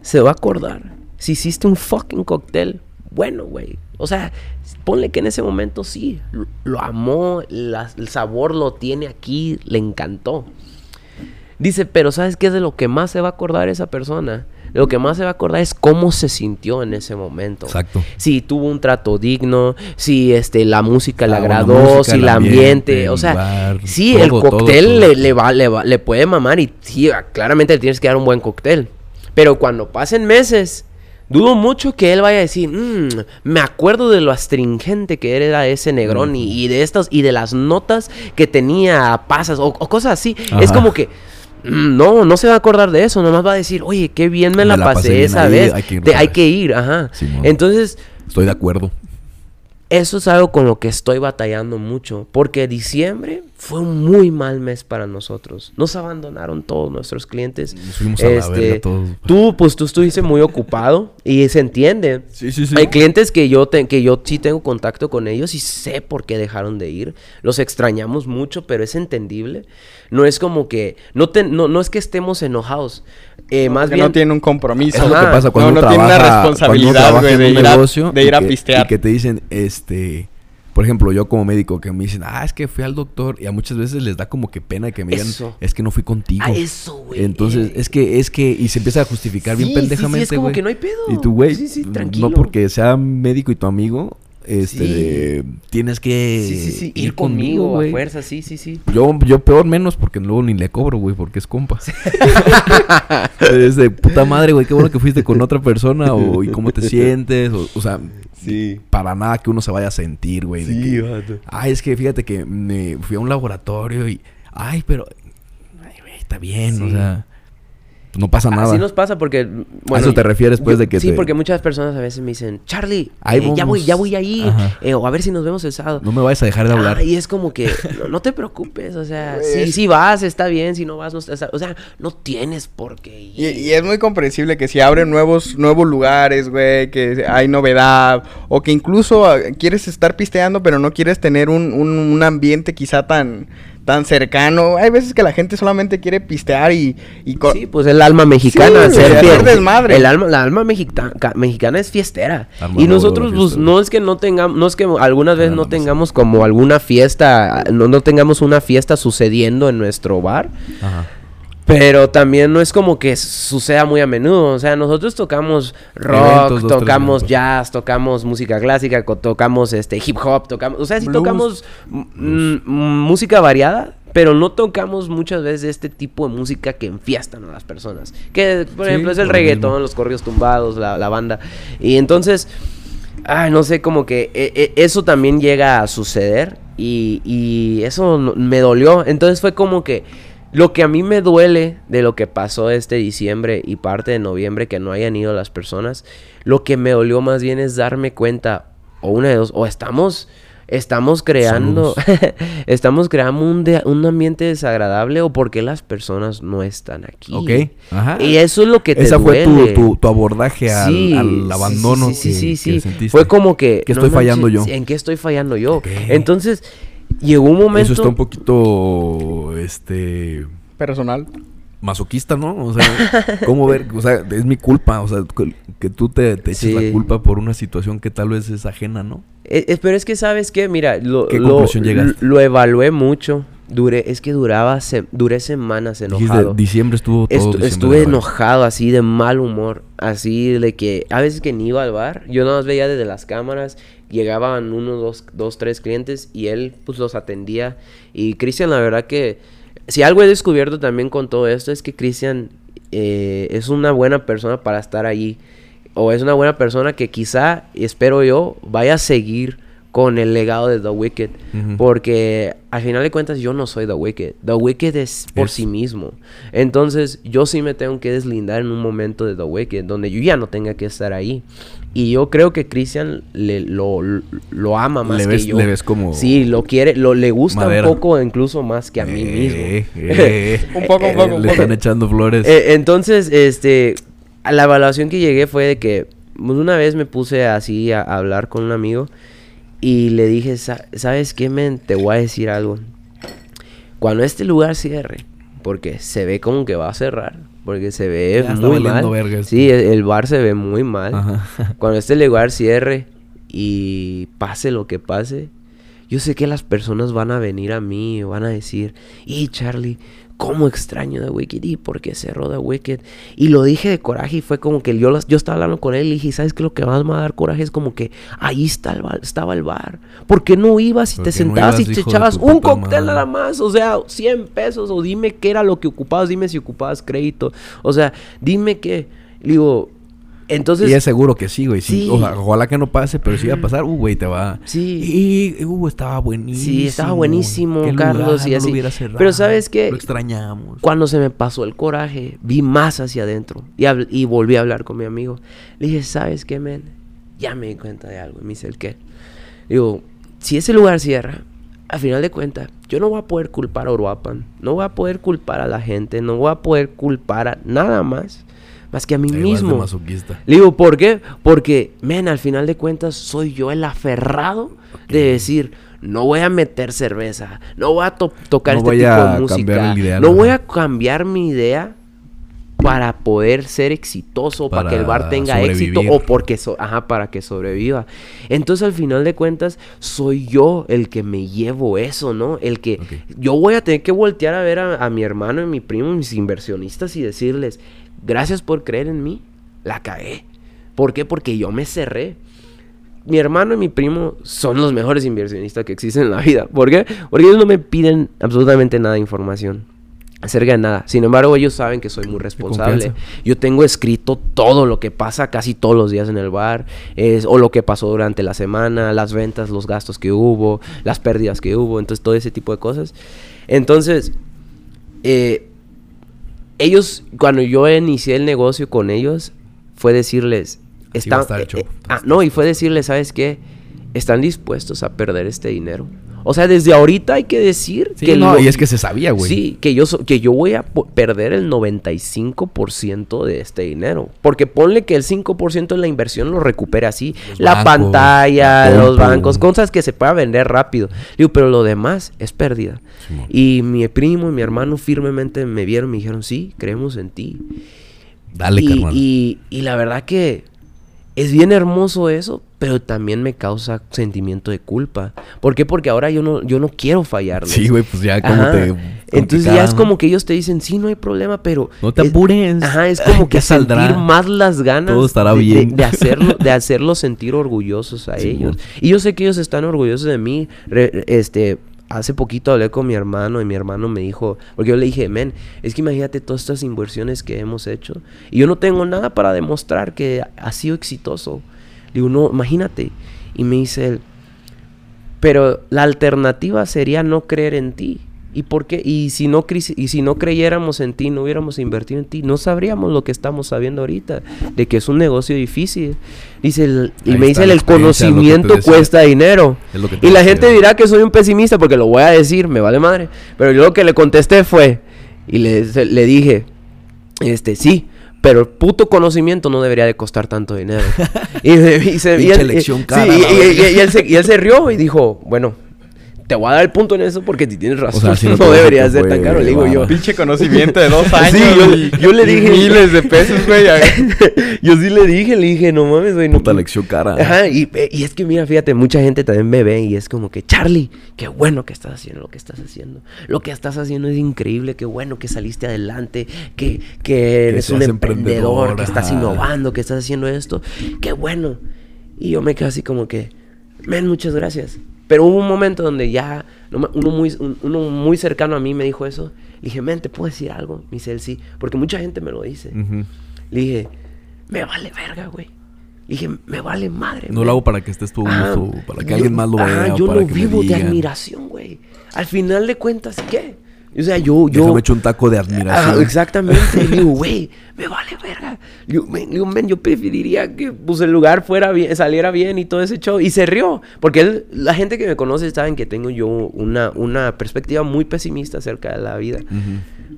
se va a acordar si hiciste un fucking cóctel bueno, güey. O sea, ponle que en ese momento sí, lo, lo amó, la- el sabor lo tiene aquí, le encantó. Dice, pero ¿sabes qué es de lo que más se va a acordar esa persona? Lo que más se va a acordar es cómo se sintió en ese momento. Exacto. Si tuvo un trato digno, si este la música le Ah, agradó, música, si el ambiente, ambiente, o sea, bar, sí, todo, el cóctel todo. Le, le va, le va- le puede mamar y sí, claramente le tienes que dar un buen cóctel. Pero cuando pasen meses, dudo mucho que él vaya a decir, "Mm, me acuerdo de lo astringente que era ese Negroni y, y de estas y de las notas que tenía a pasas o, o cosas así. Es como que mm, no, no se va a acordar de eso, nomás va a decir, oye, qué bien me, Me la, pasé, esa ahí, vez. hay que ir otra hay vez". que ir, ajá. Entonces, Estoy de acuerdo. Eso es algo con lo que estoy batallando mucho. Porque diciembre fue un muy mal mes para nosotros. Nos abandonaron todos nuestros clientes. Nos fuimos a la verga todos. Tú, pues tú estuviste muy ocupado y se entiende. Sí, sí, sí. Hay clientes que yo, te- que yo sí tengo contacto con ellos y sé por qué dejaron de ir. Los extrañamos mucho, pero es entendible. No es como que... No, te- no, no es que estemos enojados. Eh, más que bien... no tiene un compromiso. Eso es lo que pasa cuando No, uno no tiene una responsabilidad, güey, de un ir a- negocio de y ir a que- pistear. Y que te dicen, este... Por ejemplo, yo como médico que me dicen, ah, es que fui al doctor y a muchas veces les da como que pena que me digan, Eso. es que no fui contigo. Ah, eso, güey. Entonces, es que, es que, y se empieza a justificar Sí, bien sí, sí, pendejamente, es como güey. que no hay pedo. Y tú, güey, Sí, sí, no tranquilo. porque sea médico y tu amigo, este, Sí. tienes que Sí, sí, sí. Ir, conmigo, a fuerza, sí, sí, sí. Yo, yo peor menos porque luego ni le cobro, güey, porque es compa. es de puta madre, güey, qué bueno que fuiste con otra persona o y cómo te sientes, o, o sea, Sí. para nada que uno se vaya a sentir, güey. de que, ay, es que fíjate que me fui a un laboratorio y, ay, pero, ay, güey, está bien, o Sí. No pasa nada. Así nos pasa porque... Bueno, eso te refieres, pues, de que Sí, te- porque muchas personas a veces me dicen, Charlie, Ahí eh, ya voy, vamos". ya voy a ir, Ajá. eh, o a ver si nos vemos el sábado. No me vayas a dejar de hablar. Ah, y es como que, no, no te preocupes, o sea, si, si vas, está bien, si no vas, no está- o sea, no tienes por qué ir. Y, y es muy comprensible que si abren nuevos, nuevos lugares, güey, que hay novedad, o que incluso ah, quieres estar pisteando, pero no quieres tener un, un- un ambiente quizá tan, tan cercano. Hay veces que la gente solamente quiere pistear y... y Sí, pues el alma mexicana, Sí, ser güey, hacer fiel- desmadre. El alma, la alma mexica- ca- mexicana es fiestera. Y nosotros, pues, no es que no tengamos, no es que algunas veces no tengamos como alguna fiesta, no, no tengamos una fiesta sucediendo en nuestro bar. Ajá. Pero también no es como que suceda muy a menudo. O sea, nosotros tocamos rock, Eventos, tocamos jazz, tocamos música clásica, tocamos este hip hop, tocamos, o sea, sí Blues. tocamos música variada, pero no tocamos muchas veces este tipo de música que enfiestan a las personas. Que, por Sí, ejemplo, es el lo reggaetón, mismo. los corridos tumbados, la, la banda. Y entonces, ay, no sé, como que eh, eh, eso también llega a suceder y, y eso me dolió. Entonces fue como que lo que a mí me duele de lo que pasó este diciembre y parte de noviembre que no hayan ido las personas, lo que me dolió más bien es darme cuenta, o una de dos, o estamos... Estamos creando, estamos creando un, de- un ambiente desagradable o porque las personas no están aquí. Ok, ajá. Y eso es lo que te Esa fue tu, tu, tu abordaje al, Sí, al sí, abandono sí, sí, que, sí, que sí. sentiste. Fue como que... No estoy fallando yo. ¿En qué estoy fallando yo? Entonces, llegó un momento... Eso está un poquito, este, Personal. masoquista, ¿no? O sea, ¿cómo ver? O sea, es mi culpa, o sea, que, tú te, te eches Sí. la culpa por una situación que tal vez es ajena, ¿no? Eh, eh, pero es que, ¿sabes qué? Mira, lo, ¿Qué lo, conclusión llegaste? lo evalué mucho Duré, es que duraba, se, duré semanas enojado. diciembre estuvo todo Estu- diciembre estuve enojado, así de mal humor. Así de que a veces que ni iba al bar, yo nada más veía desde las cámaras, llegaban uno, dos, dos, tres clientes y él pues los atendía. Y Cristian, la verdad que si algo he descubierto también con todo esto es que Cristian eh, es una buena persona para estar ahí. O es una buena persona que quizá, espero yo, vaya a seguir con el legado de The Wicked. Porque al final de cuentas yo no soy The Wicked. The Wicked es por Es- sí mismo. Entonces yo sí me tengo que deslindar en un momento de The Wicked donde yo ya no tenga que estar ahí. Y yo creo que Christian le, lo, lo ama más Le que yo. le ves como Sí, lo quiere, lo, le gusta madera. un poco incluso más que a mí mismo. Eh, eh, Un poco, un eh, poco, un Le están echando flores. Eh, entonces, este, a la evaluación que llegué fue de que pues, una vez me puse así a, a hablar con un amigo y le dije, "Sa- ¿sabes qué, men? Te voy a decir algo. Cuando este lugar cierre, porque se ve como que va a cerrar, porque se ve Ya está muy mal. valiendo verga esto. Sí, el, el bar se ve muy mal. Ajá. Cuando este lugar cierre y pase lo que pase, yo sé que las personas van a venir a mí van a decir, y Charlie, ¿cómo extraño The Wicked? ¿Y por qué cerró The Wicked? Y lo dije de coraje y fue como que yo, las- yo estaba hablando con él y dije, ¿sabes qué? Lo que más me va a dar coraje es como que ahí está el bar- estaba el bar. ¿Por qué no ibas y ¿Por te no sentabas ibas, y te de echabas un cóctel nada más? O sea, 100 pesos o dime qué era lo que ocupabas, dime si ocupabas crédito. O sea, dime qué. Le Digo, entonces... y es seguro que sí, güey. Sí. Sí. Oja- ojalá que no pase, pero si va a pasar, uh, güey, te va. Sí. Y, uh, estaba buenísimo. Sí, estaba buenísimo, Qué Carlos, lugar, y no lo así. cerrado. Pero ¿sabes qué? Lo extrañamos. Cuando se me pasó el coraje, vi más hacia adentro y, y volví a hablar con mi amigo. Le dije, ¿sabes qué, men? Ya me di cuenta de algo. Y me dice, ¿el qué? Digo, si ese lugar cierra, al final de cuentas, yo no voy a poder culpar a Uruapan. No voy a poder culpar a la gente. No voy a poder culpar a nada más. Más que a mí mismo. masoquista. Le digo, ¿por qué? Porque, men, al final de cuentas soy yo el aferrado de decir, no voy a meter cerveza, no voy a to- tocar No este voy tipo a de música, ideal, no voy a cambiar mi idea para poder ser exitoso, para, que el bar tenga éxito o porque, so- ajá, para que sobreviva. Entonces, al final de cuentas, soy yo el que me llevo eso, ¿no? El que yo voy a tener que voltear a ver a, a mi hermano y mi primo, mis inversionistas y decirles, gracias por creer en mí, la cagué. ¿Por qué? Porque yo me cerré. Mi hermano y mi primo son los mejores inversionistas que existen en la vida. ¿Por qué? Porque ellos no me piden absolutamente nada de información. Acerca de nada. Sin embargo, ellos saben que soy muy responsable. Yo tengo escrito todo lo que pasa casi todos los días en el bar. Es, o lo que pasó durante la semana, las ventas, los gastos que hubo, las pérdidas que hubo. Entonces, todo ese tipo de cosas. Entonces, eh, ellos, cuando yo inicié el negocio con ellos, fue decirles, están, eh, eh, ah, no, y fue decirles, ¿sabes qué? Están dispuestos a perder este dinero. O sea, desde ahorita hay que decir Sí, que no, lo- y es que se sabía, güey. Sí, que yo, so- que yo voy a perder el 95% de este dinero. Porque ponle que el 5% de la inversión lo recupere así. Los la bancos, pantalla, la los bancos, cosas que se pueda vender rápido. Digo, pero lo demás es pérdida. Y mi primo y mi hermano firmemente me vieron y me dijeron, sí, creemos en ti. Dale, y, carnal. y, y la verdad que es bien hermoso eso, pero también me causa sentimiento de culpa. ¿Por qué? Porque ahora yo no, yo no quiero fallarles. Sí, güey, pues ya como Ajá. te... Entonces ya es como que ellos te dicen, sí, no hay problema, pero... No te es- apures. Ajá, es como que saldrá. sentir más las ganas Todo estará de- bien. de hacerlo, de hacerlos sentir orgullosos a ellos. Y yo sé que ellos están orgullosos de mí. Re- este, hace poquito hablé con mi hermano y mi hermano me dijo, porque yo le dije, men, es que imagínate todas estas inversiones que hemos hecho y yo no tengo nada para demostrar que ha sido exitoso. Digo, no, imagínate. Y me dice él, pero la alternativa sería no creer en ti. ¿Y por qué? Y si no y si no creyéramos en ti, no hubiéramos invertido en ti, no sabríamos lo que estamos sabiendo ahorita, de que es un negocio difícil. Dice el- y Ahí me está dice la el conocimiento cuesta dinero. Y la decía. gente dirá que soy un pesimista porque lo voy a decir, me vale madre. Pero yo lo que le contesté fue y le, le dije, este, sí, pero el puto conocimiento no debería de costar tanto dinero. y él se rió y dijo, bueno, te voy a dar el punto en eso porque si tienes razón, sea, no, no debería ser tan caro. Le digo yo. Pinche conocimiento de dos años. Sí, yo- le dije- Miles de pesos, güey. yo sí le dije, le dije, no mames, güey. No, Puta lección cara. Ajá, y, y es que mira, fíjate, mucha gente también me ve y es como que, Charlie, qué bueno que estás haciendo lo que estás haciendo. Lo que estás haciendo es increíble, qué bueno que saliste adelante, que, que eres un emprendedor, que estás innovando, que estás haciendo esto. Qué bueno. Y yo me quedo así como que, men, muchas gracias. Pero hubo un momento donde ya uno, muy, uno muy cercano a mí me dijo eso. Le dije, men, ¿te puedo decir algo? Me dice él, sí. Porque mucha gente me lo dice. Ujú. Le dije, me vale verga, güey. Le dije, me vale madre. No men". lo hago para que estés tú gusto, para que Yo- alguien más lo vea. yo para lo que vivo de admiración, güey. Al final de cuentas, ¿qué? O sea, yo, yo... Déjame un taco de admiración. exactamente. Le digo, güey, me vale verga. Men, digo, men, yo preferiría que pues, el lugar fuera bien, saliera bien y todo ese show. Y se rió. Porque él- la gente que me conoce saben que tengo yo una, una perspectiva muy pesimista acerca de la vida.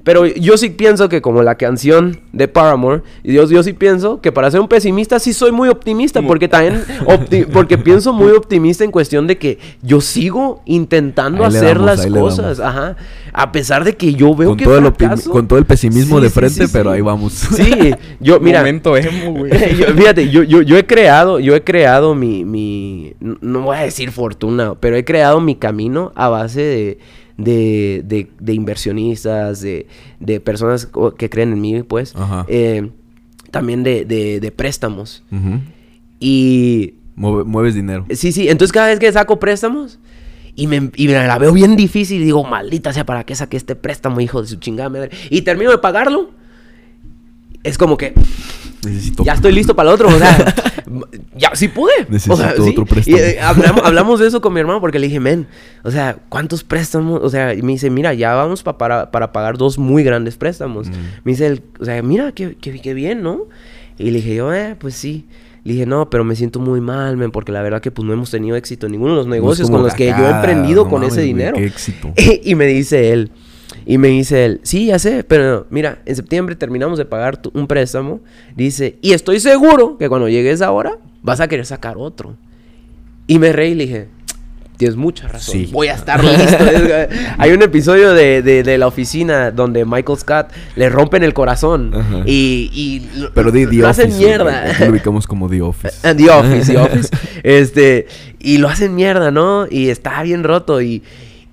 Pero yo sí pienso que como la canción de Paramore, yo, yo sí pienso que para ser un pesimista sí soy muy optimista, porque también opti- porque pienso muy optimista en cuestión de que yo sigo intentando Ahí hacer damos, las cosas, ajá, a pesar de que yo veo Con que todo, el con todo el pesimismo Sí, de frente, sí, pero ahí vamos. Sí, yo mira, Momento emo, güey. yo- fíjate, yo, yo, yo he creado, yo he creado mi, no voy a decir fortuna, pero he creado mi camino a base de, de, de, de inversionistas, de, de personas que creen en mí, pues, Ajá. eh, también de, préstamos. Ujú. Y Mueve- mueves dinero. sí, sí, entonces cada vez que saco préstamos y me, y me la veo bien difícil y digo, maldita sea, ¿para qué saqué este préstamo, hijo de su chingada madre? Y termino de pagarlo. Es como que, Necesito. ya estoy listo para el otro, o sea, ya sí pude. Necesito o sea, sí. otro préstamo. Y, eh, hablamos, hablamos de eso con mi hermano porque le dije, men, o sea, ¿cuántos préstamos? O sea, y me dice, mira, ya vamos pa- para, para pagar dos muy grandes préstamos. Mm. Me dice, él, o sea, mira, qué, qué, qué bien, ¿no? Y le dije yo, eh, pues sí. Le dije, no, pero me siento muy mal, men, porque la verdad que pues no hemos tenido éxito en ninguno de los negocios con los que yo he emprendido no con mames, ese dinero. Qué éxito. y me dice él, y me dice él, sí, ya sé, pero mira, en septiembre terminamos de pagar tu- un préstamo. Dice, y estoy seguro que cuando llegues ahora vas a querer sacar otro. Y me reí y le dije, tienes mucha razón, Sí. voy a estar listo. Hay un episodio de, de- de la oficina donde Michael Scott le rompen el corazón Ajá. y, y Pero de The lo hacen Office. mierda. lo ubicamos como The Office. And The Office, The Office. Este, y lo hacen mierda, ¿no? Y está bien roto y,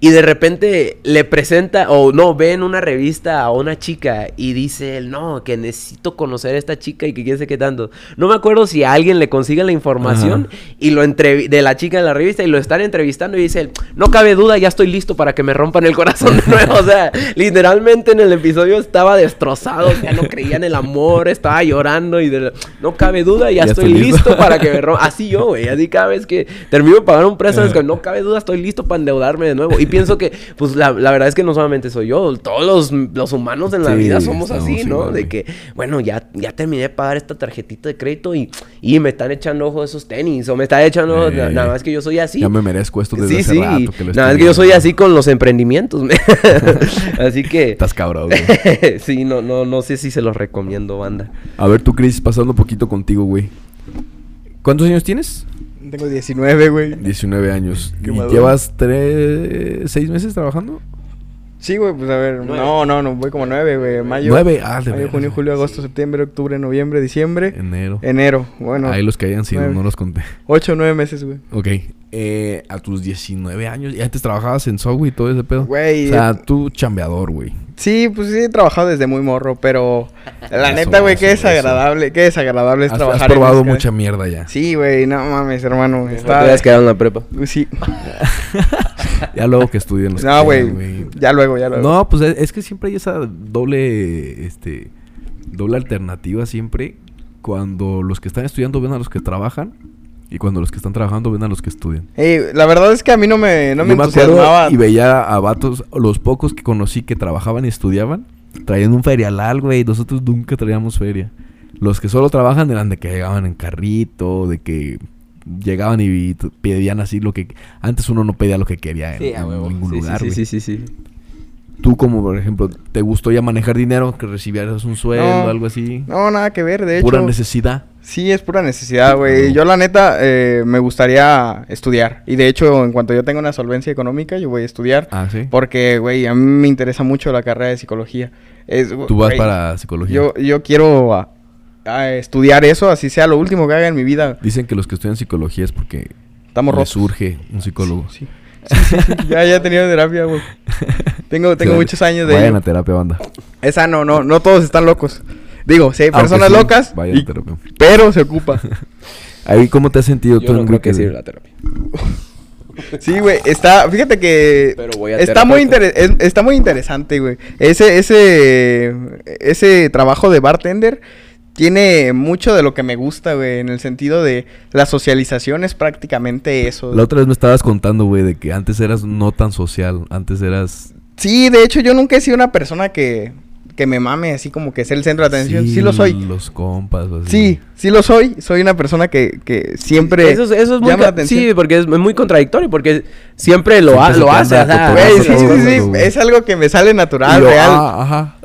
y de repente le presenta o no, ve en una revista a una chica y dice él, no, que necesito conocer a esta chica y que quién sé qué tanto. No me acuerdo si alguien le consigue la información Ajá. y lo entrevi- de la chica en la revista y lo están entrevistando y dice él, no cabe duda, ya estoy listo para que me rompan el corazón de nuevo. O sea, literalmente en el episodio estaba destrozado, o sea, no creía en el amor, estaba llorando y de- no cabe duda, ya, Ya estoy, estoy listo. listo para que me rompan. Así yo, güey, así cada vez que termino de pagar un préstamo, es que no cabe duda, estoy listo para endeudarme de nuevo. Y pienso que, pues la, la verdad es que no solamente soy yo, todos los, los humanos en la Sí, vida somos así, ¿no? igual, de que, bueno, ya, ya terminé de pagar esta tarjetita de crédito y, y me están echando ojo esos tenis, o me están echando, Eh, nada más que yo soy así. Ya me merezco esto desde Sí, hace sí. rato que lo Nada, es que yo soy así con los emprendimientos. así que. Estás cabrón, güey. sí, no, no, no sé si se los recomiendo, banda. A ver, tú, Chris, pasando un poquito contigo, güey. ¿Cuántos años tienes? Tengo 19, güey. 19 años. ¿Y maduro. llevas tres, seis meses trabajando? Sí, güey, pues a ver. Nueve. No, no, no, voy como nueve, güey. Mayo. Nueve, ah, de Mayo, junio, julio, agosto, septiembre, octubre, noviembre, diciembre. Enero. Enero. Bueno, Ahí los que hayan sido, nueve. no los conté. ocho nueve meses, güey. Ok. Eh, a tus 19 años, y antes trabajabas en Subway y todo ese pedo. Güey, O sea, eh, tú chambeador, güey. Sí, pues sí, he trabajado desde muy morro, pero la Eso, neta, güey, qué desagradable, qué desagradable es Has, trabajar. has en probado música. mucha mierda ya. Sí, güey, no mames, hermano. No te Está... habías quedado en la prepa. Sí. Ya luego que estudien los No, güey. Ya luego, ya luego. No, pues es, es que siempre hay esa doble, este, doble alternativa siempre cuando los que están estudiando ven a los que trabajan y cuando los que están trabajando ven a los que estudian. La verdad es que a mí no me, no me entusiasmaba. y veía a vatos, los pocos que conocí que trabajaban y estudiaban, traían un ferialal, güey. Nosotros nunca traíamos feria. Los que solo trabajan eran de que llegaban en carrito, de que llegaban y pedían así lo que... Antes uno no pedía lo que quería en, en ningún lugar, sí, sí, sí. Tú como, por ejemplo, ¿te gustó ya manejar dinero? Que recibieras un sueldo, No. algo así. No, nada que ver, de hecho. Pura necesidad. Sí, es pura necesidad, güey. Yo la neta eh, me gustaría estudiar. Y de hecho, en cuanto yo tenga una solvencia económica, yo voy a estudiar. Ah, sí. Porque, güey, a mí me interesa mucho la carrera de psicología. Es, Tú vas para psicología. Yo, yo quiero ah, estudiar eso, así sea lo último que haga en mi vida. Dicen que los que estudian psicología es porque Estamos rotos. surge un psicólogo. Sí, sí, sí, sí. ya, ya he tenido terapia, güey. Tengo, tengo muchos años de Vayan a terapia, banda. Esa no, no, no todos están locos. Digo, si hay personas sí, locas, vayan a terapia. pero se ocupa. Ahí, ¿cómo te has sentido Yo tú no en creo que sirva la terapia. Sí, güey, está, fíjate que Pero voy a está muy inter- es- está muy interesante, güey. Ese ese ese trabajo de bartender tiene mucho de lo que me gusta, güey, en el sentido de la socialización es prácticamente eso. La otra vez me estabas contando, güey, de que antes eras no tan social. Antes eras... Sí, de hecho yo nunca he sido una persona que que me mame así como que ser el centro de atención. Sí, lo soy. Los compas, o así. Sí, sí lo soy. Soy una persona que, que siempre Eso, es- eso es muy... llama la ca- atención. Sí, porque es muy contradictorio, porque siempre lo, ha- lo hace. ajá. Sí, sí, sí, es algo que me sale natural, real. ah, ajá.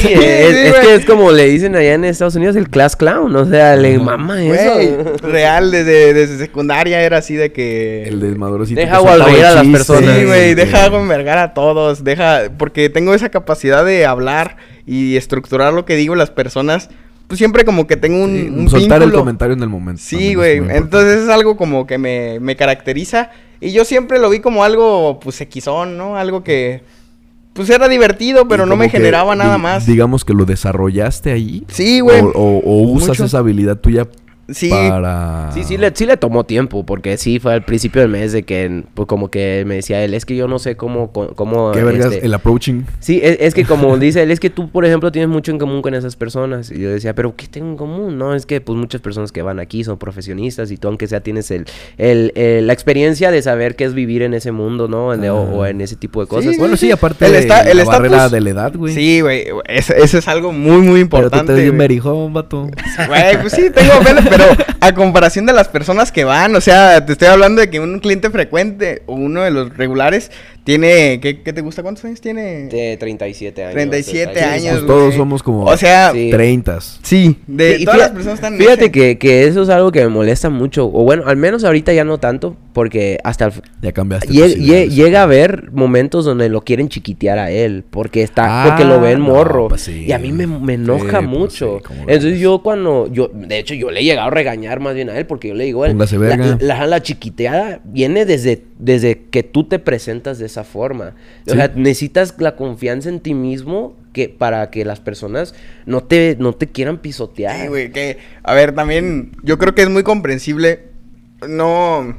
Sí, es, Sí, es güey. que es como le dicen allá en Estados Unidos el class clown, o sea, le mama eso. real, desde, desde secundaria era así de que... El desmadrosito. Deja reír a las personas. Sí, güey, que- deja algo envergar a todos, deja... Porque tengo esa capacidad de hablar y estructurar lo que digo a las personas. Pues siempre como que tengo un, Sí, un soltar el comentario en el momento. Sí, güey. Entonces es algo como que me, me caracteriza. Y yo siempre lo vi como algo, pues, equisón, ¿no? Algo que, pues, era divertido, pero no me generaba nada más. Digamos que lo desarrollaste ahí. Sí, güey. O, o- o usas Mucho. esa habilidad tuya Sí. para... Sí, sí le, sí le tomó tiempo, porque sí fue al principio del mes de que, pues como que me decía él, es que yo no sé cómo, cómo, ¿Qué vergas? este, El approaching. Sí, es, es que como dice él, es que tú, por ejemplo, tienes mucho en común con esas personas. Y yo decía, ¿pero qué tengo en común? No, es que pues muchas personas que van aquí son profesionistas y tú, aunque sea, tienes el, el, el- la experiencia de saber qué es vivir en ese mundo, ¿no? En- o, Ah. o en ese tipo de cosas. Sí, Bueno, sí, aparte El de esta- el la estatus- barrera de la edad, güey. Sí, güey. Eso, eso es algo muy, muy Pero tú importante. te ves berijón, vato. Güey, pues sí, tengo pero a comparación de las personas que van, o sea, te estoy hablando de que un cliente frecuente o uno de los regulares tiene, ¿qué, qué te gusta? ¿Cuántos años tiene? De 37 años. 37 Sí, sí, años, Pues todos somos como O sea, Sí. treintas. sí, de Sí, y todas fíjate- las personas están Fíjate que, que eso es algo que me molesta mucho. O bueno, al menos ahorita ya no tanto, porque hasta el, Ya cambiaste. Llega a haber momentos donde lo quieren chiquitear a él porque está Ah, porque lo ven no, morro pues sí. y a mí me, me enoja Sí, pues mucho sí, ¿cómo lo entonces ves? yo cuando yo de hecho yo le he llegado a regañar más bien a él porque yo le digo él, la, la chiquiteada viene desde desde que tú te presentas de esa forma. O sea necesitas la confianza en ti mismo que para que las personas no te no te quieran pisotear. Sí, güey, que, a ver, también, yo creo que es muy comprensible, no,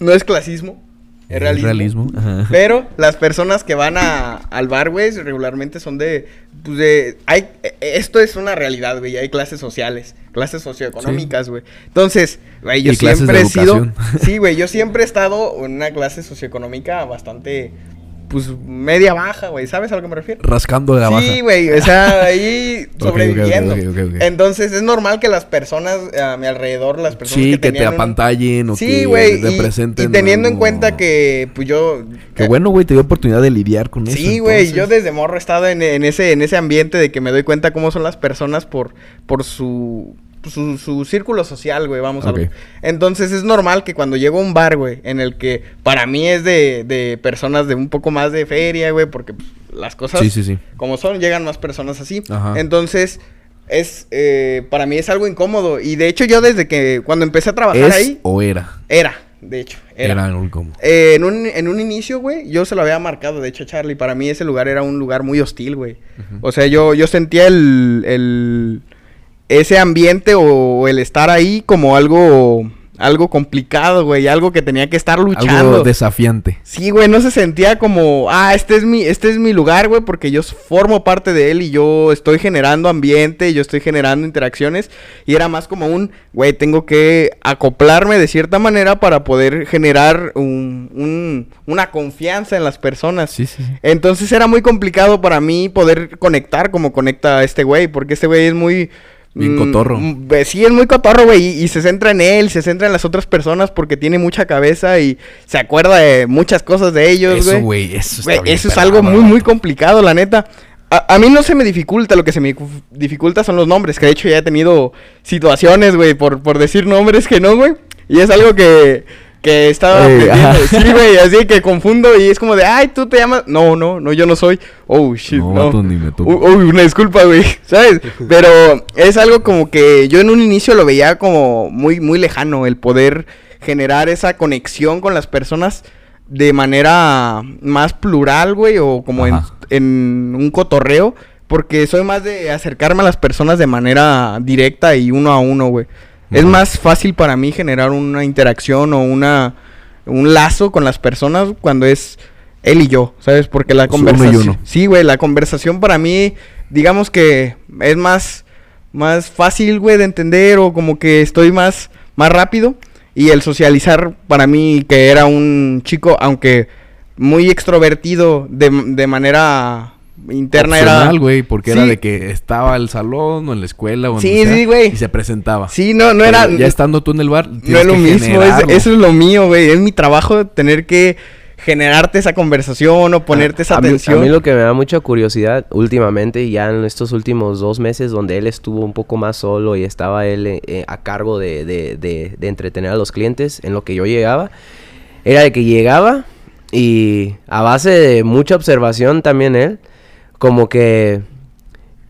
no es clasismo, es realismo. realismo, ajá. Pero las personas que van a, al bar, güey, regularmente son de, pues de, hay, esto es una realidad, güey, hay clases sociales, clases socioeconómicas, güey. Entonces, güey, yo Y siempre he sido, sí, güey, yo siempre he estado en una clase socioeconómica bastante, pues, media baja, güey, ¿sabes a lo que me refiero? Rascando de la baja. Sí, güey, o sea, ahí sobreviviendo. ok, ok, ok. Entonces es normal que las personas a mi alrededor, las personas Sí, que, que te tenían un- apantallen o Sí, que güey, y, representen y teniendo en cuenta que, pues yo... Qué bueno, güey, te dio oportunidad de lidiar con eso. Sí, güey, yo desde morro he estado en, en ese, en ese ambiente de que me doy cuenta cómo son las personas por, por su, su, su círculo social, güey, vamos a ver. Entonces es normal que cuando llego a un bar, güey, en el que para mí es de, de personas de un poco más de feria, güey, porque pues, las cosas Sí, sí, sí. como son, llegan más personas así. Ajá. Entonces, es, eh, para mí es algo incómodo. Y de hecho yo desde que, cuando empecé a trabajar ¿Es ahí, o era? era, de hecho, era. Era algo incómodo. Eh, en, un, en un inicio, güey, yo se lo había marcado, de hecho, a Charlie. Para mí ese lugar era un lugar muy hostil, güey. O sea, yo, yo sentía el, el... Ese ambiente o el estar ahí como algo... Algo complicado, güey. Algo que tenía que estar luchando. Algo desafiante. Sí, güey, no se sentía como, ah, este es mi, este es mi lugar, güey, porque yo formo parte de él y yo estoy generando ambiente, yo estoy generando interacciones. Y era más como un, güey, tengo que acoplarme de cierta manera para poder generar un, un- una confianza en las personas. Sí, sí, sí. Entonces era muy complicado para mí poder conectar como conecta este güey, porque este güey es muy... Bien mm, cotorro. mm, Sí, es muy cotorro, güey, y, y se centra en él, se centra en las otras personas porque tiene mucha cabeza y se acuerda de muchas cosas de ellos, Eso, güey. güey, eso está Güey, bien eso es algo muy, muy complicado, la neta. A, a mí no se me dificulta, lo que se me dificulta son los nombres, que de hecho ya he tenido situaciones, güey, por, por decir nombres que no, güey. Y es algo que, que estaba Ey, aprendiendo. ajá. Sí, güey, así que confundo y es como de, ay, tú te llamas. No, no, no, yo no soy. Oh, shit, No, no. vato, ni me topo. Uy, una disculpa, güey, ¿sabes? Pero es algo como que yo en un inicio lo veía como muy, muy lejano, el poder generar esa conexión con las personas de manera más plural, güey, o como en, en un cotorreo, porque soy más de acercarme a las personas de manera directa y uno a uno, güey. Es más fácil para mí generar una interacción o una un lazo con las personas cuando es él y yo, ¿sabes? Porque la Pues uno y conversación... uno. Sí, güey, la conversación para mí, digamos que es más, más fácil, güey, de entender o como que estoy más, más rápido. Y el socializar para mí, que era un chico, aunque muy extrovertido de, de manera interna, era... Güey, porque era Sí. de que estaba el salón o en la escuela o en Sí, sea, sí, güey. Y se presentaba. Sí, no, no Pero era... Ya estando tú en el bar, No es lo que mismo, es- eso es lo mío, güey. Es mi trabajo tener que generarte esa conversación o ponerte esa a mí, atención. a mí lo que me da mucha curiosidad últimamente, ya en estos últimos dos meses donde él estuvo un poco más solo y estaba él eh, eh, a cargo de, de- de- de entretener a los clientes en lo que yo llegaba, era de que llegaba y a base de mucha observación también él, como que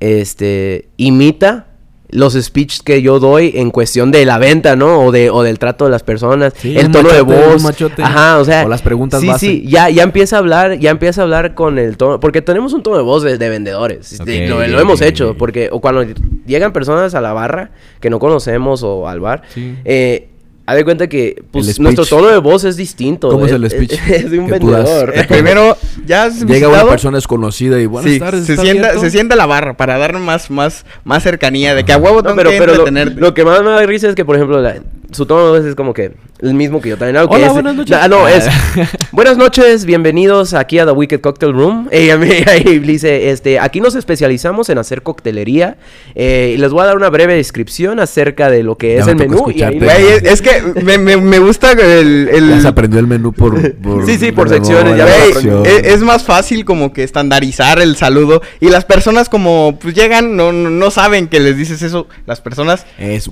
este imita los speeches que yo doy en cuestión de la venta, ¿no? O de o del trato de las personas, Sí, el tono de machote, voz, machote. ajá, o sea, O las preguntas sí, base. sí, ya ya empieza a hablar, ya empieza a hablar con el tono, porque tenemos un tono de voz de, de vendedores, este, lo, hemos hecho, porque o cuando llegan personas a la barra que no conocemos o al bar, Sí. eh, haz de cuenta que pues, nuestro tono de voz es distinto. ¿Cómo es el speech Es, de un que tú das? vendedor. Primero, ya has Llega una persona desconocida y buenas Sí, tardes. se ¿está sienta, abierto? se sienta a la barra para darle más, más, más cercanía de que a huevo No, tengo pero, que pero lo, que más me da risa es que, por ejemplo, la- su tono de voz es como que el mismo que yo también. Que Hola, buenas noches. Ah, no, es. Buenas noches, bienvenidos aquí a The Wicked Cocktail Room. Eh, a mí- ahí dice: este, Aquí nos especializamos en hacer coctelería. eh, y les voy a dar una breve descripción acerca de lo que Ya es me el menú. Y ahí escucharte. Güey, es, es que me, me, me gusta el... el- Ya se aprendió el menú por... por Sí, sí, por secciones, ya me Güey, sección. es, es más fácil como que estandarizar el saludo y las personas como pues llegan no, no, no saben que les dices eso las personas Es...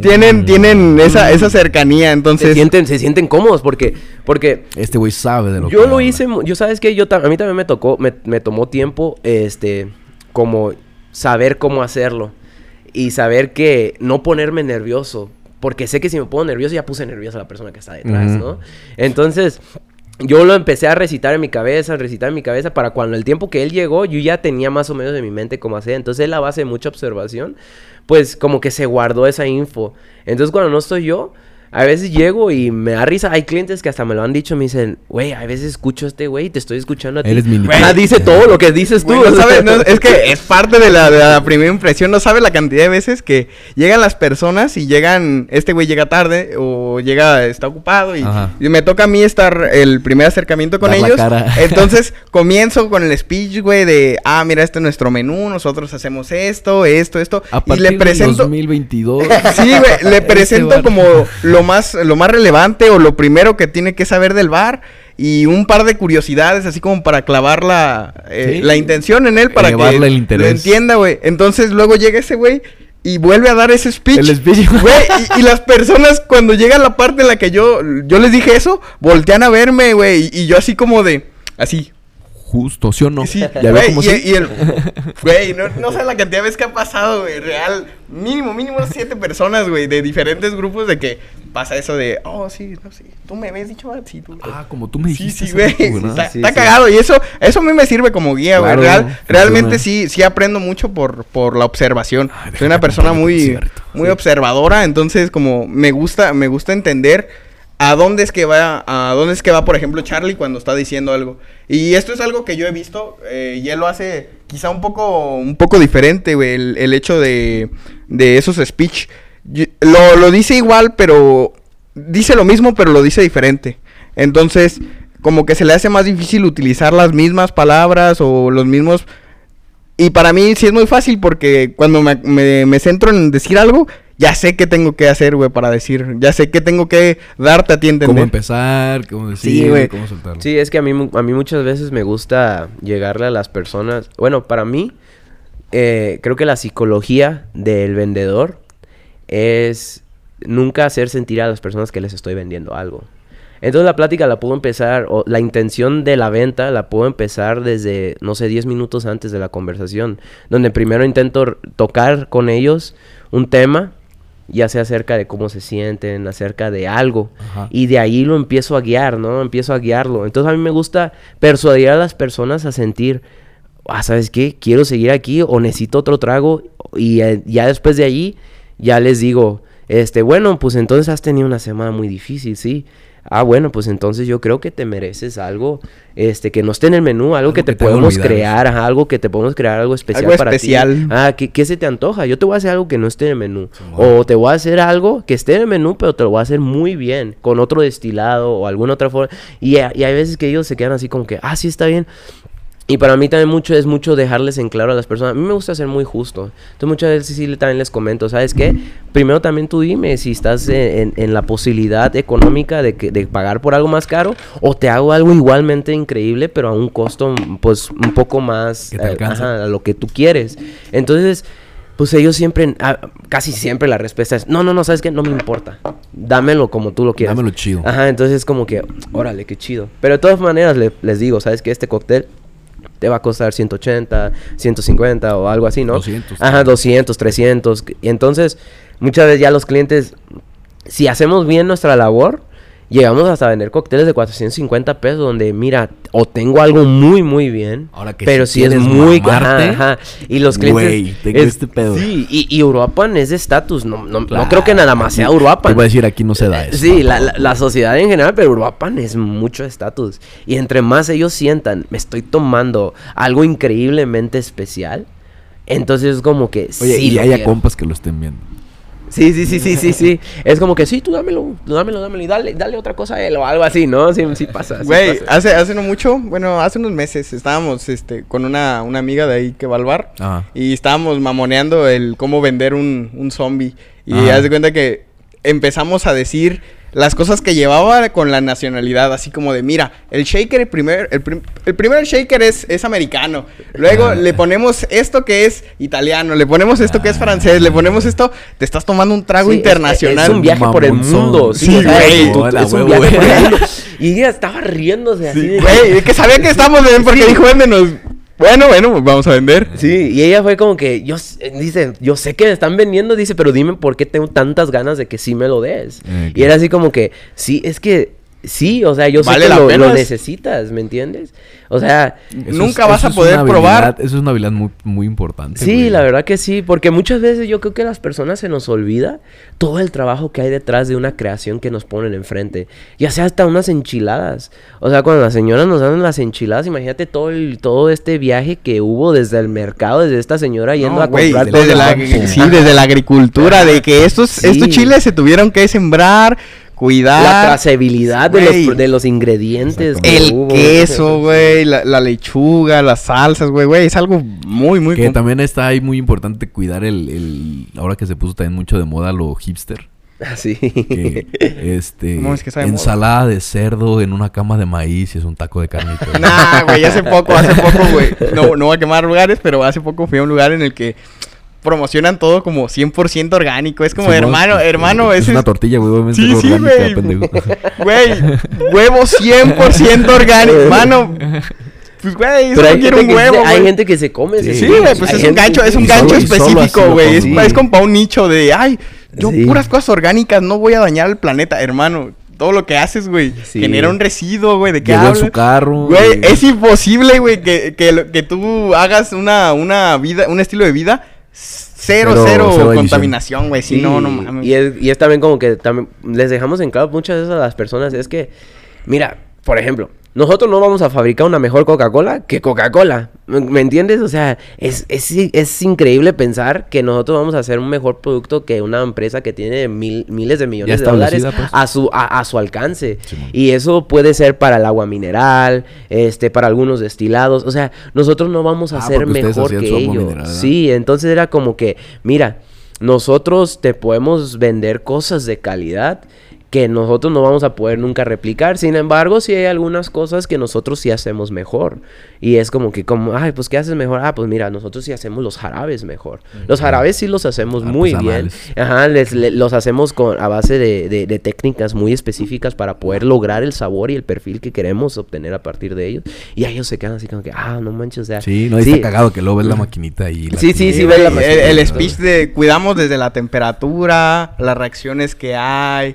tienen tienen esa, esa cercanía se entonces sienten, se sienten cómodos porque, porque Este güey sabe de lo que Yo lo habla. hice, yo sabes que yo a mí también me tocó, me, me tomó tiempo, este, como saber cómo hacerlo y saber que no ponerme nervioso, porque sé que si me pongo nervioso ya puse nerviosa a la persona que está detrás. ¿no? Entonces, yo lo empecé a recitar en mi cabeza, a recitar en mi cabeza para cuando el tiempo que él llegó, yo ya tenía más o menos en mi mente cómo hacer. Entonces, él a base de mucha observación, pues como que se guardó esa info. Entonces, cuando no estoy yo, a veces llego y me da risa. Hay clientes que hasta me lo han dicho, me dicen, güey, a veces escucho a este güey y te estoy escuchando a ti. Eres mi Ajá, dice todo lo que dices tú. No o sea. sabe- no, es que es parte de la, de la primera impresión. No sabe la cantidad de veces que llegan las personas y llegan. Este güey llega tarde o llega, está ocupado. Y, me toca a mí estar el primer acercamiento con Dar la ellos. cara. Entonces comienzo con el speech, güey, de ah, mira, este es nuestro menú. Nosotros hacemos esto, esto, esto. A y le presento. 2022. Sí, güey, le Este presento como lo más, lo más relevante o lo primero que tiene que saber del bar y un par de curiosidades así como para clavar la, eh, Sí. la intención en él para que el interés. lo entienda, güey. Entonces luego llega ese güey y vuelve a dar ese speech. El speech. Güey, y, y las personas cuando llega la parte en la que yo, yo les dije eso, voltean a verme, güey, y, y yo así como de, así, Justo, ¿sí o no? Sí, ¿Ya güey, cómo y, sí? y el... Güey, no, no sabes la cantidad de veces que ha pasado, güey, real. Mínimo, mínimo siete personas, güey, de diferentes grupos de que pasa eso de... Oh, sí, no, sí, tú me habías dicho, ah, sí, tú... Ah, como tú me Sí, dijiste. sí, hace güey. rato, ¿verdad? Está, Sí, está sí. cagado. Y eso, eso a mí me sirve como guía, güey. Claro, Real- funciona. realmente sí, sí aprendo mucho por, por la observación. Ay, Soy una persona muy, muy Sí. observadora. Entonces, como me gusta, me gusta entender a dónde es que va, a dónde es que va, por ejemplo, Charlie cuando está diciendo algo. Y esto es algo que yo he visto, eh, y él lo hace quizá un poco, un poco diferente, el, hecho de, esos speech. Lo, dice igual, pero dice lo mismo, pero lo dice diferente. Entonces, como que se le hace más difícil utilizar las mismas palabras o los mismos... Y para mí sí es muy fácil porque cuando me centro en decir algo, ya sé qué tengo que hacer, güey, para decir, ya sé qué tengo que darte a ti entender. Cómo empezar, cómo decir, Sí, cómo soltarlo. Sí, es que a mí, a mí muchas veces me gusta llegarle a las personas. Bueno, para mí, eh, creo que la psicología del vendedor es nunca hacer sentir a las personas que les estoy vendiendo algo. Entonces la plática la puedo empezar, o la intención de la venta la puedo empezar desde, no sé, 10 minutos antes de la conversación, donde primero intento tocar con ellos un tema, ya sea acerca de cómo se sienten, acerca de algo, Ajá. y de ahí lo empiezo a guiar, ¿no? Empiezo a guiarlo. Entonces a mí me gusta persuadir a las personas a sentir, ah, ¿sabes qué? Quiero seguir aquí o necesito otro trago y eh, ya después de allí ya les digo, este, bueno, pues entonces has tenido una semana muy difícil, ¿sí? Ah, bueno, pues entonces yo creo que te mereces algo, este, que no esté en el menú, algo, Algo que te que podemos olvidar. crear, ajá, algo que te podemos crear, algo especial Algo para especial. ti. Ah, ¿qué, qué se te antoja? Yo te voy a hacer algo que no esté en el menú. O te voy a hacer algo que esté en el menú, pero te lo voy a hacer muy bien, con otro destilado o alguna otra forma. Y, y hay veces que ellos se quedan así como que, ah, sí está bien. Y para mí también mucho es mucho dejarles en claro a las personas. A mí me gusta ser muy justo. Entonces muchas veces sí también les comento, ¿sabes qué? Primero también tú dime si estás en, en- en la posibilidad económica de, que, de pagar por algo más caro o te hago algo igualmente increíble, pero a un costo pues un poco más eh, ajá, a lo que tú quieres. Entonces, pues ellos siempre, ah, casi siempre la respuesta es, no, no, no, ¿sabes qué? No me importa. Dámelo como tú lo quieras. Dámelo chido. Ajá, entonces es como que, órale, qué chido. Pero de todas maneras le- les digo, ¿sabes qué? Este cóctel te va a costar 180, 150 o algo así, ¿no? 200, Ajá, 200, 300. Y entonces, muchas veces ya los clientes, si hacemos bien nuestra labor, llegamos hasta vender cócteles de 450 pesos donde, mira, o tengo algo muy, muy bien, Ahora que pero si si es muy... mamarte, Ajá, ajá. Y los clientes... güey, tengo es- este pedo. Sí, y, y Uruapan es de estatus, no, no, no creo que nada más sea Uruapan. Te voy a decir, aquí no se da eso. Sí, la, la- la sociedad en general, pero Uruapan es mucho estatus. Y entre más ellos sientan, me estoy tomando algo increíblemente especial. Entonces es como que Oye, sí. y haya quiero. compas que lo estén viendo. Sí, sí, sí, sí, sí, sí. Es como que sí, tú dámelo, tú dámelo, dámelo y dale, dale otra cosa a él o algo así, ¿no? Sí, sí pasa. Güey, hace, hace no mucho, bueno, hace unos meses estábamos este, con una, una amiga de ahí que va al bar Ajá. y estábamos mamoneando el cómo vender un, un zombie. Y haz de cuenta que empezamos a decir las cosas que llevaba con la nacionalidad, así como de, mira, el shaker, el primer, el, prim- el primer shaker es, es americano. Luego Ah. le ponemos esto que es italiano, le ponemos esto que es francés, le ponemos esto, te estás tomando un trago Sí, es- internacional. Es, un viaje por el mundo. Sí, güey. tú- Hola, es un huevo, viaje por el güey. mundo. Y ella estaba riéndose así. Sí, de- güey, que sabía que estábamos bien porque Sí. dijo, véndenos. Bueno, bueno, pues vamos a vender. Sí, y ella fue como que, yo, eh, dice, yo sé que me están vendiendo, dice, pero dime por qué tengo tantas ganas de que sí me lo des. Y era así como que, sí, es que, sí, o sea, yo Vale sé que lo, necesitas, ¿me entiendes? O sea, Eso Nunca es- vas a poder probar. Eso es una habilidad muy, muy importante. sí, güey. la verdad que sí, porque muchas veces yo creo que a las personas se nos olvida todo el trabajo que hay detrás de una creación que nos ponen enfrente, ya sea hasta unas enchiladas. O sea, cuando las señoras nos dan las enchiladas, imagínate todo el, todo este viaje que hubo desde el mercado, desde esta señora yendo No, a güey, comprar desde todo la, sí, desde la agricultura, de que estos, Sí. estos chiles se tuvieron que sembrar, cuidar. La trazabilidad de los, de los ingredientes. El hubo. queso, güey, la, la lechuga, las salsas, güey, güey, es algo muy, muy... Que también está ahí muy importante cuidar el, el... Ahora que se puso también mucho de moda lo hipster. Así. Que, este... ¿Cómo es que ensalada de cerdo en una cama de maíz y es un taco de carnita. Nah, güey, hace poco, hace poco, güey, no, no voy a quemar lugares, pero hace poco fui a un lugar en el que promocionan todo como 100% orgánico, es como, Sí, hermano, hermano, es ese una es- tortilla, güey. Sí, es sí, güey. Güey, huevo 100% orgánico, mano. Pues, güey, eso Pero no hay quiero gente, un que, huevo, se- hay güey. gente que se come. ese Sí, güey. pues es un gancho, es un gancho solo- específico, güey. Es, es como para un nicho de, ay, yo Sí. puras cosas orgánicas, no voy a dañar al planeta, hermano. Todo lo que haces, güey, Sí. genera un residuo, güey, ¿de qué Llegó en hablas? su carro. Güey, es imposible, güey, que, que, que tú hagas una, una vida, un estilo de vida cero, Cero- contaminación, güey. Si no, no mames. Y es, y es también como que también les dejamos en claro muchas veces a las personas. Es que, mira, por ejemplo, nosotros no vamos a fabricar una mejor Coca-Cola que Coca-Cola. ¿Me, entiendes? O sea, es, es, es increíble pensar que nosotros vamos a hacer un mejor producto que una empresa que tiene mil- miles de millones de dólares pues. a, su, a, a su alcance. Y eso puede ser para el agua mineral, este, para algunos destilados. O sea, nosotros no vamos a Ah, ser mejor que ellos. sí, entonces era como que, mira, nosotros te podemos vender cosas de calidad que nosotros no vamos a poder nunca replicar. Sin embargo, sí hay algunas cosas que nosotros sí hacemos mejor. Y es como que, como, ay, pues, ¿qué haces mejor? Ah, pues mira, nosotros sí hacemos los jarabes mejor. Los jarabes sí los hacemos muy bien. Ajá, les, los hacemos con, a base de, de, técnicas muy específicas para poder lograr el sabor y el perfil que queremos obtener a partir de ellos. Y ellos se quedan así como que, ah, no manches, o sea. Sí, no, está cagado que luego ves la maquinita y Sí, sí, sí, ves la maquinita. El, el speech de cuidamos desde la temperatura, las reacciones que hay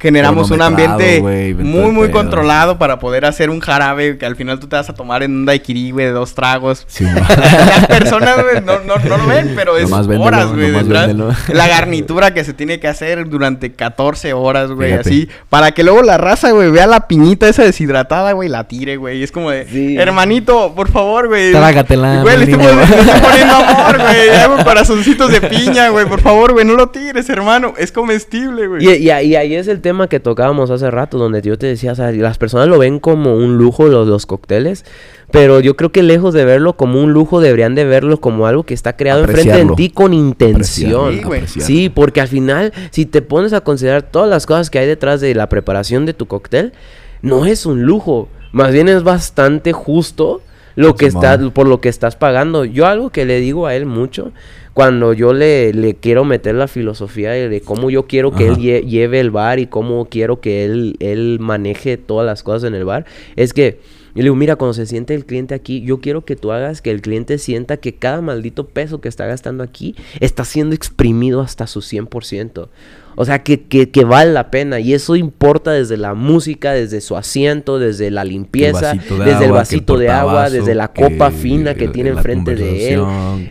generamos un ambiente muy, muy controlado para poder hacer un jarabe que al final tú te vas a tomar en un daiquiri, güey, de dos tragos. Las personas, güey, no, no, no, lo ven, pero es horas, güey, La garnitura que se tiene que hacer durante 14 horas, güey, así. Para que luego la raza, güey, vea la piñita esa deshidratada, güey, la tire, güey. Es como de, hermanito, por favor, güey. Trágatela. Güey, le estoy, poniendo amor, güey. Hago corazoncitos de piña, güey. Por favor, güey, no lo tires, hermano. Es comestible, güey. Y, y, y ahí es el tema tema que tocábamos hace rato, donde yo te decía, o sea, las personas lo ven como un lujo los, los cócteles, pero yo creo que lejos de verlo como un lujo, deberían de verlo como algo que está creado enfrente de ti con intención. Sí, porque al final, si te pones a considerar todas las cosas que hay detrás de la preparación de tu cóctel, no es un lujo, más bien es bastante justo lo que está, por lo que estás pagando. Yo algo que le digo a él mucho cuando yo le, le, quiero meter la filosofía de, cómo yo quiero que él lleve el bar y cómo quiero que él, él maneje todas las cosas en el bar, es que yo le digo, mira, cuando se siente el cliente aquí, yo quiero que tú hagas que el cliente sienta que cada maldito peso que está gastando aquí está siendo exprimido hasta su 100%. O sea, que, que, vale la pena. Y eso importa desde la música, desde su asiento, desde la limpieza, desde el vasito de agua, desde la copa fina que tiene enfrente de él.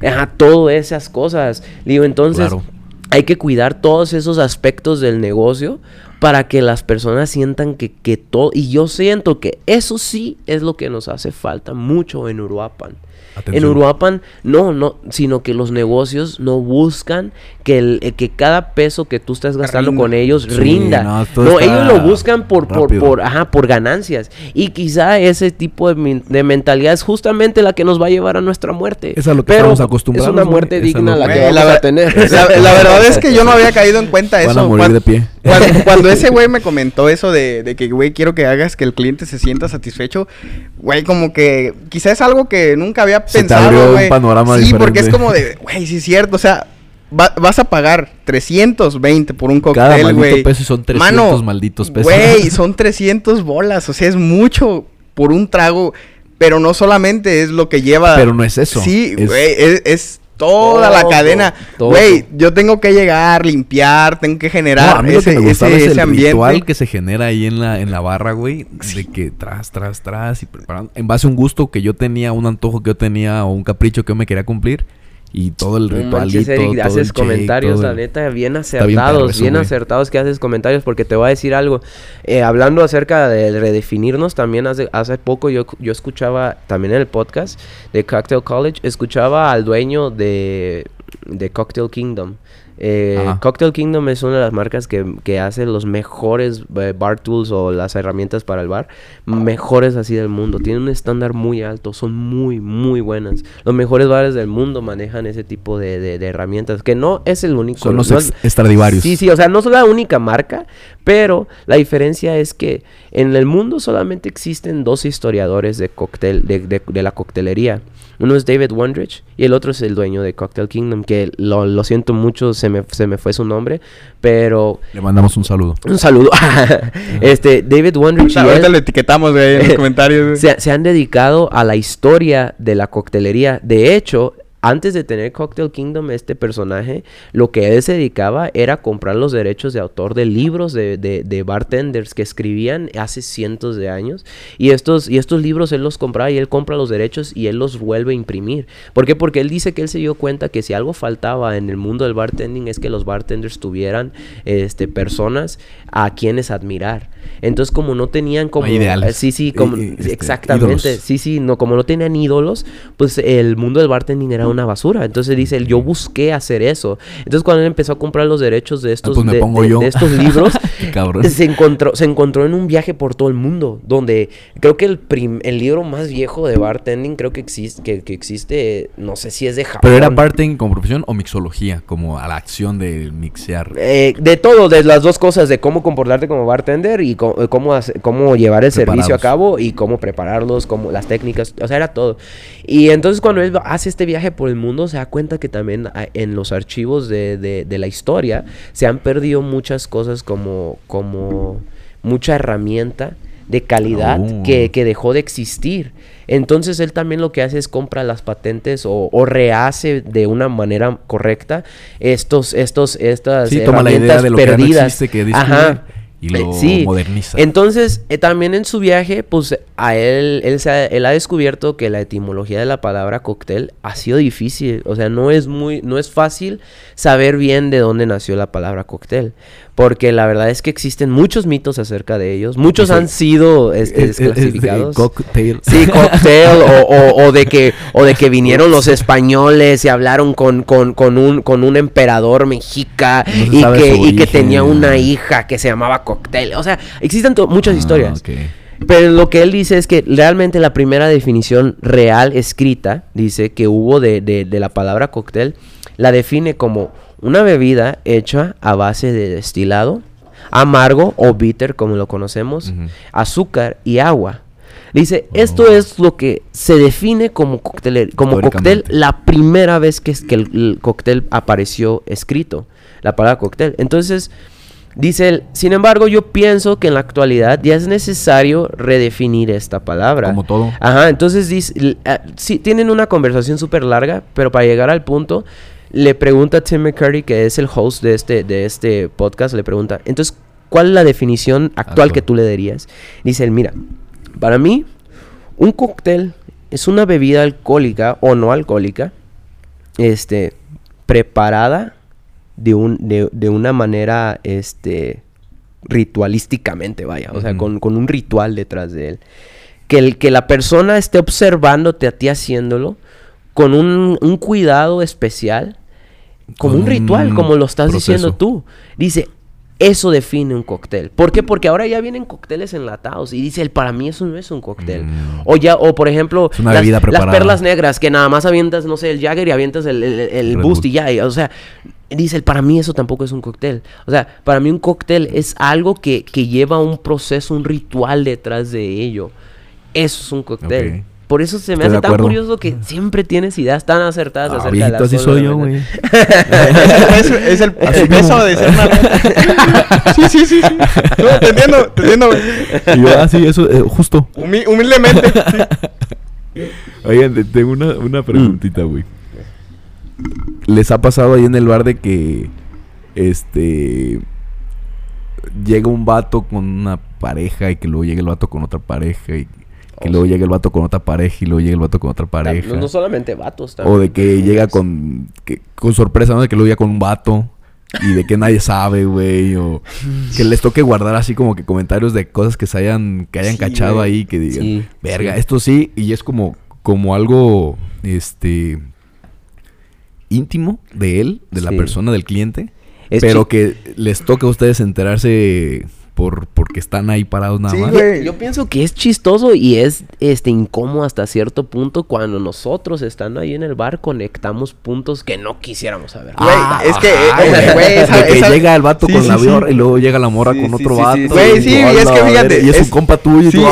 Ajá, todas esas cosas. Digo, entonces... Hay que cuidar todos esos aspectos del negocio para que las personas sientan que, que todo... Y yo siento que eso sí es lo que nos hace falta mucho en Uruapan. En Uruapan, no, no, sino que los negocios no buscan que, el, eh, que cada peso que tú estás gastando con ellos rinda. No, ellos lo buscan por, por, por, ajá, por ganancias. Y quizá ese tipo de, mentalidad es justamente la que nos va a llevar a nuestra muerte. Es a lo que Pero estamos acostumbrados. Es una muerte digna la que vamos a tener. La, verdad es que yo no había caído en cuenta eso. A morir de pie. Cuando, ese güey me comentó eso de, de que, güey, quiero que hagas que el cliente se sienta satisfecho, güey, como que quizás es algo que nunca había pensado, güey. Sí, porque es como de, güey, sí es cierto, o sea, vas a pagar 320 por un cóctel, güey. Cada maldito peso son 300 malditos pesos. Güey, son 300 bolas, o sea, es mucho por un trago, pero no solamente es lo que lleva. Pero no es eso. Sí, güey, es, toda la cadena. Güey, yo tengo que llegar, limpiar, tengo que generar ese, que ese, es el ambiente. ritual que se genera ahí en la, en la barra, güey. De que tras, tras, tras y preparando. En base a un gusto que yo tenía, un antojo que yo tenía o un capricho que yo me quería cumplir y todo el ritualito. todo haces comentarios, la neta, bien acertados, bien, acertados que haces comentarios, porque te voy a decir algo. Eh, hablando acerca de redefinirnos, también hace, hace poco yo, yo escuchaba, también en el podcast de Cocktail College, escuchaba al dueño de, de Cocktail Kingdom. Eh, Cocktail Kingdom es una de las marcas que, que hace los mejores eh, bar tools o las herramientas para el bar, mejores así del mundo. Tienen un estándar muy alto, son muy, muy buenas. Los mejores bares del mundo manejan ese tipo de, de, herramientas, que no es el único. Son los extradivarios. Sí, sí, o sea, no es la única marca, pero la diferencia es que en el mundo solamente existen dos historiadores de cóctel, de, de la coctelería. Uno es David Wondrich y el otro es el dueño de Cocktail Kingdom, que lo, lo siento mucho, se me, se me fue su nombre, pero... Le mandamos un saludo. Un saludo. este, David Wondrich... Ahorita lo etiquetamos en los comentarios. Se, se han dedicado a la historia de la coctelería. De hecho, antes de tener Cocktail Kingdom, este personaje, lo que él se dedicaba era comprar los derechos de autor de libros de, de, bartenders que escribían hace cientos de años. Y estos, y estos libros él los compraba y él compra los derechos y él los vuelve a imprimir. ¿Por qué? Porque él dice que él se dio cuenta que si algo faltaba en el mundo del bartending es que los bartenders tuvieran este, personas a quienes admirar. Entonces, como no tenían como... Ideales. Sí, sí, como, este, exactamente. Sí, sí, no, como no tenían ídolos, pues el mundo del bartending era era una basura. Entonces dice, él, yo busqué hacer eso. Entonces cuando él empezó a comprar los derechos de estos, pues me de, estos libros, se encontró, se encontró en un viaje por todo el mundo, donde creo que el, prim- el libro más viejo de bartending creo que existe, que, que existe, no sé si es de Japón. Pero era bartending como profesión o mixología, como a la acción de mixear. Eh, de todo, de las dos cosas, de cómo comportarte como bartender y eh, cómo, cómo llevar el servicio a cabo y cómo prepararlos, cómo las técnicas, o sea, era todo. Y entonces cuando él hace este viaje por el mundo, se da cuenta que también hay- en los archivos de, de- de la historia se han perdido muchas cosas como, como mucha herramienta de calidad Oh. que, que dejó de existir. Entonces él también lo que hace es compra las patentes o, o rehace de una manera correcta estos, estos, estas Sí, toma la idea herramientas de lo que ya no perdidas. existe, que Ajá. Y lo sí. moderniza. Entonces, eh, también en su viaje, pues a él, él, se ha, él ha descubierto que la etimología de la palabra cóctel ha sido difícil. O sea, no es muy, no es fácil saber bien de dónde nació la palabra cóctel. Porque la verdad es que existen muchos mitos acerca de ellos. Muchos han sido este, Es- es- es de desclasificados. cocktail. Sí, cocktail o, o- o de que o de que vinieron los españoles y hablaron con, con, con un con un emperador mexica No y que, y que tenía una hija que se llamaba cocktail. O sea, existen muchas Ah, historias. Pero lo que él dice es que realmente la primera definición real escrita, dice que hubo de, de- de la palabra cóctel, la define como una bebida hecha a base de destilado, amargo o bitter como lo conocemos, azúcar y agua. Dice, esto Oh. es lo que se define como cóctel, como cóctel la primera vez que, que el, el cóctel apareció escrito, la palabra cóctel. Entonces, dice él, sin embargo, yo pienso que en la actualidad ya es necesario redefinir esta palabra. Como todo. Ajá, entonces dice, ah, sí, tienen una conversación súper larga, pero para llegar al punto, le pregunta a Tim McCurry, que es el host de este, de este podcast, le pregunta, entonces, ¿cuál es la definición actual que tú le darías? Dice él, mira, para mí, un cóctel es una bebida alcohólica o no alcohólica, este, preparada de, un, de, de una manera, este, ritualísticamente, vaya, o sea, con, con un ritual detrás de él. Que, el, que la persona esté observándote a ti haciéndolo con un, un cuidado especial, como un ritual, como lo estás proceso. diciendo tú. Dice, eso define un cóctel. ¿Por qué? Porque ahora ya vienen cócteles enlatados y dice, el para mí eso no es un cóctel. Mm. O ya, o por ejemplo, las, las perlas negras que nada más avientas, no sé, el Jagger y avientas el, el, el Boost y ya. y, o sea, dice, el para mí eso tampoco es un cóctel. O sea, para mí un cóctel es algo que, que lleva un proceso, un ritual detrás de ello. Eso es un cóctel. Ok. Por eso se me hace tan curioso que siempre tienes ideas tan acertadas Ah, acerca viejito, de las así soy la yo, güey. es, es el, peso como- de ser una... sí, sí, sí, sí. No, te entiendo, te entiendo, güey. Y yo, ah, sí, eso, eh, justo. Humi- humildemente. sí. Oigan, te- tengo una, una preguntita, güey. ¿Les ha pasado ahí en el bar de que, este, llega un vato con una pareja y que luego llega el vato con otra pareja y que Oh, luego llega el vato con otra pareja y luego llega el vato con otra pareja? No, no solamente vatos también. O de que llega con, que- con sorpresa, ¿no? De que luego llega con un vato y de que nadie sabe, güey. O que les toque guardar así como que comentarios de cosas que se hayan, que hayan Sí, cachado ahí, que digan, Sí, verga, sí. esto sí, y es como, como algo, este, íntimo de él, de la persona, del cliente. Es pero que les toque a ustedes enterarse por, porque están ahí parados nada Sí, más. güey. Yo pienso que es chistoso y es este incómodo hasta cierto punto cuando nosotros estando ahí en el bar conectamos puntos que no quisiéramos saber. Güey, es que, eh, ajá, güey, güey, esa- de que esa- llega el vato sí, con sí, la sí. biorra y luego llega la morra Sí, con otro sí, vato. sí, Güey, sí, y es que fíjate, Y es, es- un compa tuyo y Sí, tú,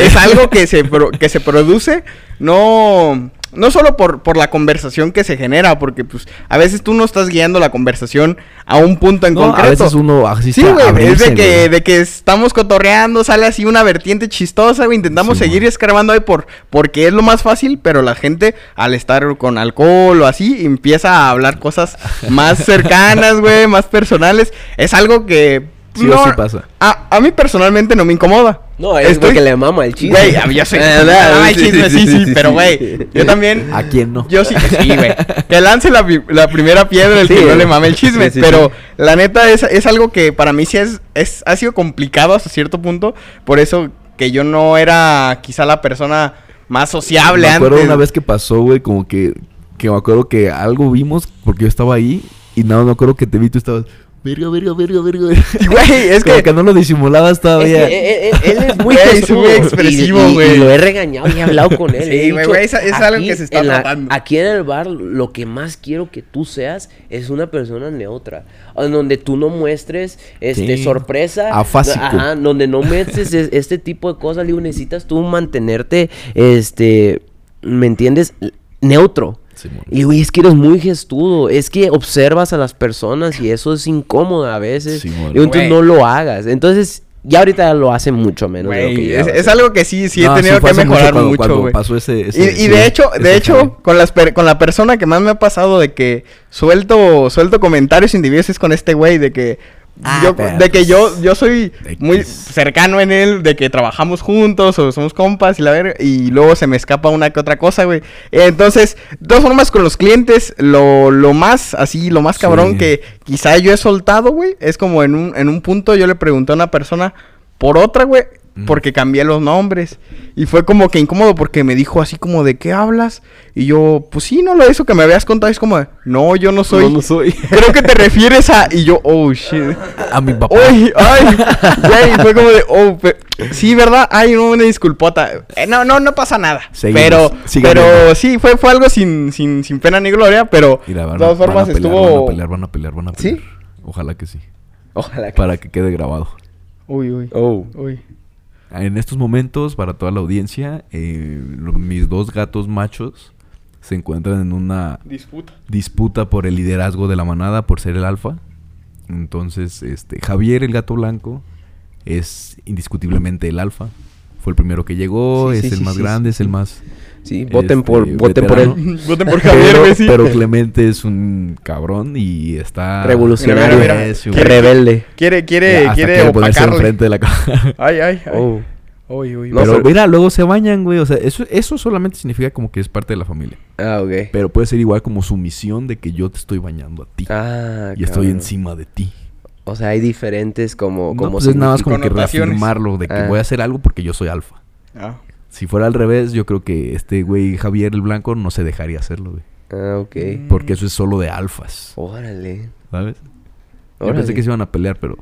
es, es algo que se, pro- que se produce, no, no solo por, por la conversación que se genera, porque pues a veces tú no estás guiando la conversación a un punto en No, concreto. a veces uno así Sí, güey, es de que, güey. de que estamos cotorreando, sale así una vertiente chistosa, güey, intentamos Sí, seguir güey. escarbando ahí por, porque es lo más fácil, pero la gente al estar con alcohol o así, empieza a hablar cosas más cercanas, güey, más personales. Es algo que... Sí o sí pasa. A, a mí personalmente no me incomoda. No, es Estoy- porque le mama el chisme. Güey, yo soy... Ay, Sí, chisme, sí, sí, sí, sí, sí, pero sí. güey, yo también... ¿A quién no? Yo sí, sí, güey. Que lance la, la primera piedra el Sí, que no le mame el chisme. Sí, sí, pero sí. la neta es, es algo que para mí sí es, es, ha sido complicado hasta cierto punto. Por eso que yo no era quizá la persona más sociable Me acuerdo antes. una vez que pasó, güey, como que que me acuerdo que algo vimos porque yo estaba ahí y nada, me acuerdo que te vi, tú estabas... Verga, verga, verga, verga. Güey, es Como que... que no lo disimulabas Es todavía. que él, él- él es muy Güey, es muy expresivo, y- y- güey. Y lo he regañado y he hablado con él. Sí, güey, es- es algo que se está tratando. Aquí en el bar, lo que más quiero que tú seas es una persona neutra. En donde tú no muestres este, Sí. sorpresa. Afásico. Ajá, donde no muestres es- este tipo de cosas. Digo, necesitas tú mantenerte, este, ¿me entiendes? Neutro. Simón. Y güey, es que eres muy gestudo, es que observas a las personas y eso es incómodo a veces. Y entonces Güey. no lo hagas. Entonces, ya ahorita lo hace mucho menos de lo que es, es algo que sí, sí he tenido que mejorar cuando- mucho, cuando güey. pasó ese, Y, ese- y ese- de hecho, ese de hecho, con las per- con la persona que más me ha pasado de que suelto, suelto comentarios indebidos es con este güey, de que Ah, yo, pero de que pues, yo, yo soy muy cercano en él, de que trabajamos juntos o somos compas y la verga, y luego se me escapa una que otra cosa, güey. Entonces, de todas formas, con los clientes, lo, lo más, así, lo más cabrón Sí. que quizá yo he soltado, güey, es como en un, en un punto yo le pregunté a una persona por otra, güey. Porque cambié los nombres. Y fue como que incómodo porque me dijo así como, ¿de qué hablas? Y yo, pues sí, no, lo eso que me habías contado es como, no, yo no soy. No, no soy. Creo que te refieres a. Y yo, oh shit. A mi papá. Uy, ay, güey, fue como de, oh, pe- sí, ¿verdad? Ay, no, una disculpota. Eh, no, no, no pasa nada. Seguimos, pero, pero sí, fue, fue algo sin, sin, sin pena ni gloria, pero Mira, van, de todas formas van a pelear, estuvo. Van a pelear, van a pelear, van a ¿Sí? pelear. Ojalá que sí. Ojalá que... Para que quede grabado. Uy, uy, Oh. uy. En estos momentos, para toda la audiencia, eh, mis dos gatos machos se encuentran en una Disputa. disputa por el liderazgo de la manada, por ser el alfa. Entonces, este, Javier, el gato blanco, es indiscutiblemente el alfa. Fue el primero que llegó, Sí, es sí, el sí, más sí, grande, sí, es el más... Sí, voten por, este, voten por él. Voten por Javier, pero, sí. pero Clemente es un cabrón y está... Revolucionario. Mira, mira, mira. ¿Quiere- Rebelde. Quiere, quiere, Hasta quiere opacarle. enfrente de la cámara. Ay, ay, ay. Oh. Uy, uy, No, pero pero- mira, luego se bañan, güey. O sea, eso, eso solamente significa como que es parte de la familia. Ah, ok. Pero puede ser igual como su misión de que yo te estoy bañando a ti. Ah, y estoy encima de ti. O sea, hay diferentes como... No, como pues es nada más como que reafirmarlo de que Ah. voy a hacer algo porque yo soy alfa. Ah. Si fuera al revés, yo creo que este güey Javier el Blanco no se dejaría hacerlo, güey. Ah, ok. Porque eso es solo de alfas, Órale. ¿sabes? Yo Órale. pensé que se iban a pelear, pero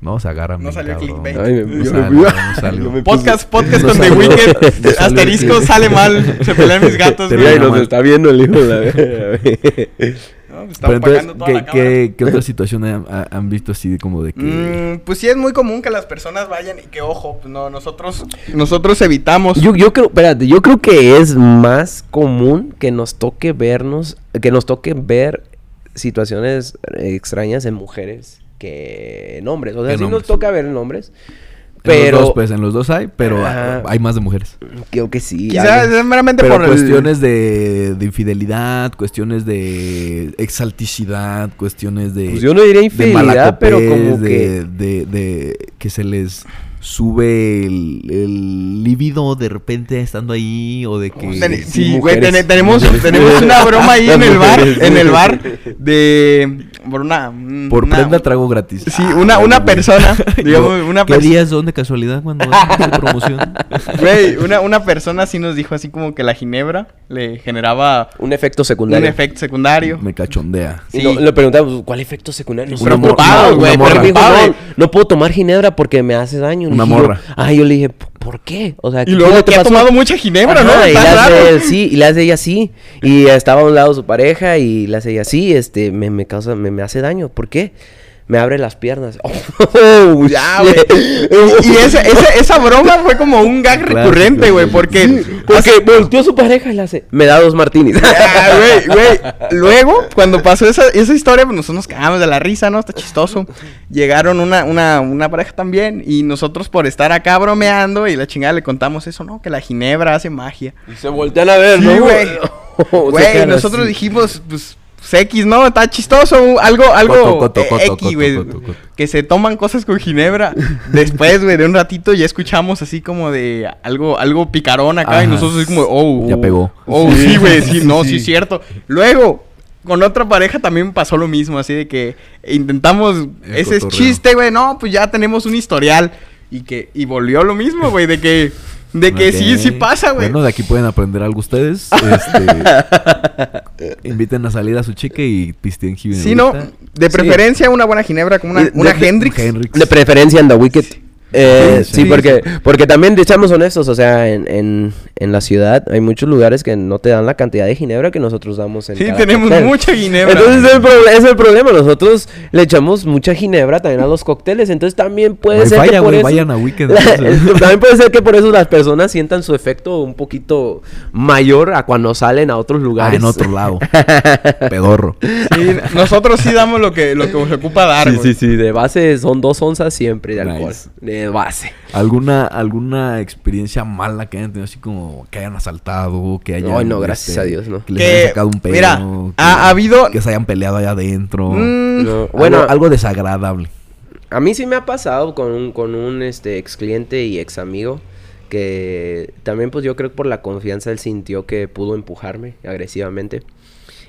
no, se agarran. No salió cabrón. clickbait. Ay, me- No yo sale, me- no sale. yo me- Podcast, podcast No con The salió- Wicked. no salió Asterisco sale mal. Se pelean mis gatos. Mira, y nos está viendo el hijo de la No, me está Pero entonces, opacando toda ¿qué, la qué, qué otra situación han, ha- han visto así de como de que... Mm, pues sí es muy común que las personas vayan y que ojo, pues no, nosotros nosotros evitamos. Yo, yo creo, espérate, yo creo que es más común que nos toque vernos, que nos toque ver situaciones extrañas en mujeres que en hombres. O sea, sí nos toca ver en hombres, en los pero dos, pues en los dos hay, pero Ajá. hay más de mujeres. creo que sí. Quizás es meramente Pero por el- cuestiones de, de infidelidad, cuestiones de exalticidad, cuestiones de... Pues yo no diría de infidelidad, pero como de, que... de, de que se les sube el, el líbido de repente estando ahí o de que... Ten- sí, sí, güey, ten- tenemos, Mujeres. tenemos una broma ahí en el bar, en el bar de por una Por una- prenda trago gratis. Sí, Ah, una, bueno, una güey. persona, digamos, Yo, una ¿Qué persona, días son de casualidad cuando promoción? güey, una, una persona sí nos dijo así como que la ginebra le generaba Un efecto un secundario. efecto secundario. Me cachondea. Y Sí. lo- le preguntamos, ¿cuál efecto secundario? No, no, güey, no, no puedo tomar ginebra porque me hace daño. Una yo, morra. ah, yo le dije, ¿por qué? O sea, Y ¿qué luego te ha tomado mucha ginebra, ¿no? Y raro. él sí, y le hace ella así. Y estaba a un lado su pareja y le hace ella así, este, me, me causa, me, me hace daño. ¿Por qué? Me abre las piernas. Oh, Ya, güey. Y, esa, esa, esa broma fue como un gag recurrente, güey, porque... Porque volteó su pareja y le hace, me da dos martinis. Güey, güey. Luego, cuando pasó esa, esa historia, pues nosotros nos cagamos de la risa, ¿no? Está chistoso. Llegaron una, una, una pareja también y nosotros por estar acá bromeando y la chingada le contamos eso, ¿no? Que la ginebra hace magia. y se voltean a ver, Sí, ¿no? güey. Güey, nosotros así. dijimos, pues, X, ¿no? Está chistoso, algo, algo eh, X, güey. Que se toman cosas con ginebra. Después, güey, de un ratito ya escuchamos así como de algo, algo picarón acá y nosotros así como, oh. Ya pegó. Oh, Sí. sí, güey, sí, no, Sí. sí, cierto. Luego, con otra pareja también pasó lo mismo, así de que intentamos El ese cotorreo. chiste, güey, no, pues ya tenemos un historial. Y que, y volvió lo mismo, güey, de que De que sí, sí pasa, güey. Bueno, de aquí pueden aprender algo ustedes. Este, inviten a salir a su chica y pisteen ginebra. Sí, no. De preferencia una buena ginebra como una, una de- Hendrix. De preferencia en The Wicked. Eh, Sí, sí, porque, porque también, seamos honestos, o sea, en, en, en la ciudad hay muchos lugares que no te dan la cantidad de ginebra que nosotros damos en Sí, tenemos cóctel. mucha ginebra. Entonces el es el problema, nosotros le echamos mucha ginebra también a los cócteles, entonces también puede ser que por güey, eso... vayan a Wicked, La- entonces. también puede ser que por eso las personas sientan su efecto un poquito mayor a cuando salen a otros Ah, lugares. en otro lado. Pedorro. Sí, nosotros sí damos lo que, lo que se ocupa dar, Sí, sí, sí, de base son dos onzas siempre de alcohol, Nice. De base. ¿Alguna, ¿Alguna experiencia mala que hayan tenido así como que hayan asaltado, que hayan... Ay, no, gracias a Dios, no. Que les Que, hayan sacado un pedo. mira, que, ha- ha habido- Que se hayan peleado allá adentro. Mm, No, Bueno, Bueno, algo, algo desagradable. A mí sí me ha pasado con un, con un este, ex cliente y ex amigo que también pues yo creo que por la confianza él sintió que pudo empujarme agresivamente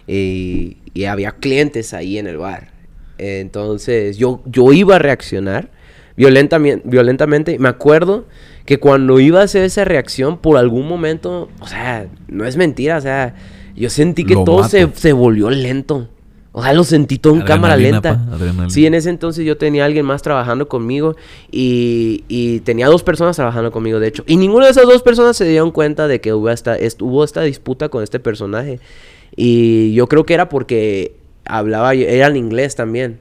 y, y había clientes ahí en el bar. Entonces yo, yo iba a reaccionar violentamente, violentamente. Me acuerdo que cuando iba a hacer esa reacción por algún momento, o sea, no es mentira, o sea, yo sentí que Lo todo se, volvió lento. O sea, lo sentí todo en cámara lenta. pa. Sí, en ese entonces yo tenía a alguien más trabajando conmigo y, y tenía dos personas trabajando conmigo, de hecho. Y ninguna de esas dos personas se dieron cuenta de que hubo esta, est- hubo esta disputa con este personaje. Y yo creo que era porque hablaba, era en inglés también.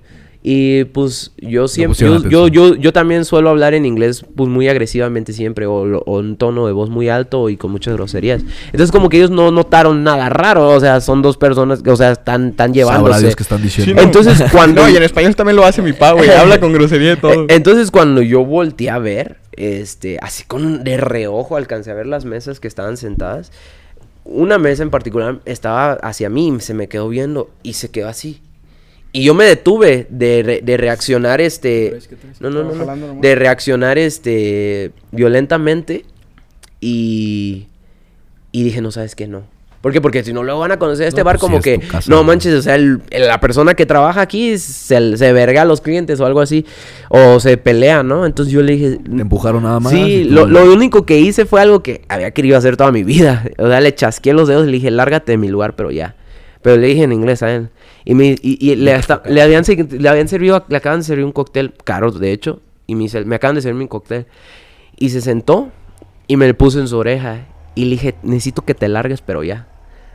Y pues yo siempre, yo, yo, yo, yo también suelo hablar en inglés pues muy agresivamente siempre, o, o un tono de voz muy alto y con muchas groserías. Entonces como que ellos no notaron nada raro, o sea, son dos personas que, o sea, están, están llevándose. Dios que están diciendo. Sí, no. Entonces cuando... No, y en español también lo hace mi pa, güey. Habla con grosería y todo. Entonces cuando yo volteé a ver, este, así con de reojo alcancé a ver las mesas que estaban sentadas. Una mesa en particular estaba hacia mí, se me quedó viendo y se quedó así. Y yo me detuve de, re- de reaccionar, este, no, no, no, no, de reaccionar, este, violentamente y, y dije, no sabes qué, no. ¿Por qué? Porque si no luego van a conocer este No, bar pues como es que, casa, no manches, o sea, el- el- la persona que trabaja aquí se, se verga a los clientes o algo así, o se pelea, ¿no? Entonces yo le dije, Te empujaron nada más. sí, lo, lo único que hice fue algo que había querido hacer toda mi vida. O sea, le chasqué los dedos y le dije, lárgate de mi lugar, pero ya. Pero le dije en inglés a él. Y, me, y, y le, hasta- le, habían, le habían servido, le acaban de servir un cóctel caro, de hecho. Y me, dice, me acaban de servir mi cóctel. Y se sentó y me le puso en su oreja. Y le dije, necesito que te largues, pero ya.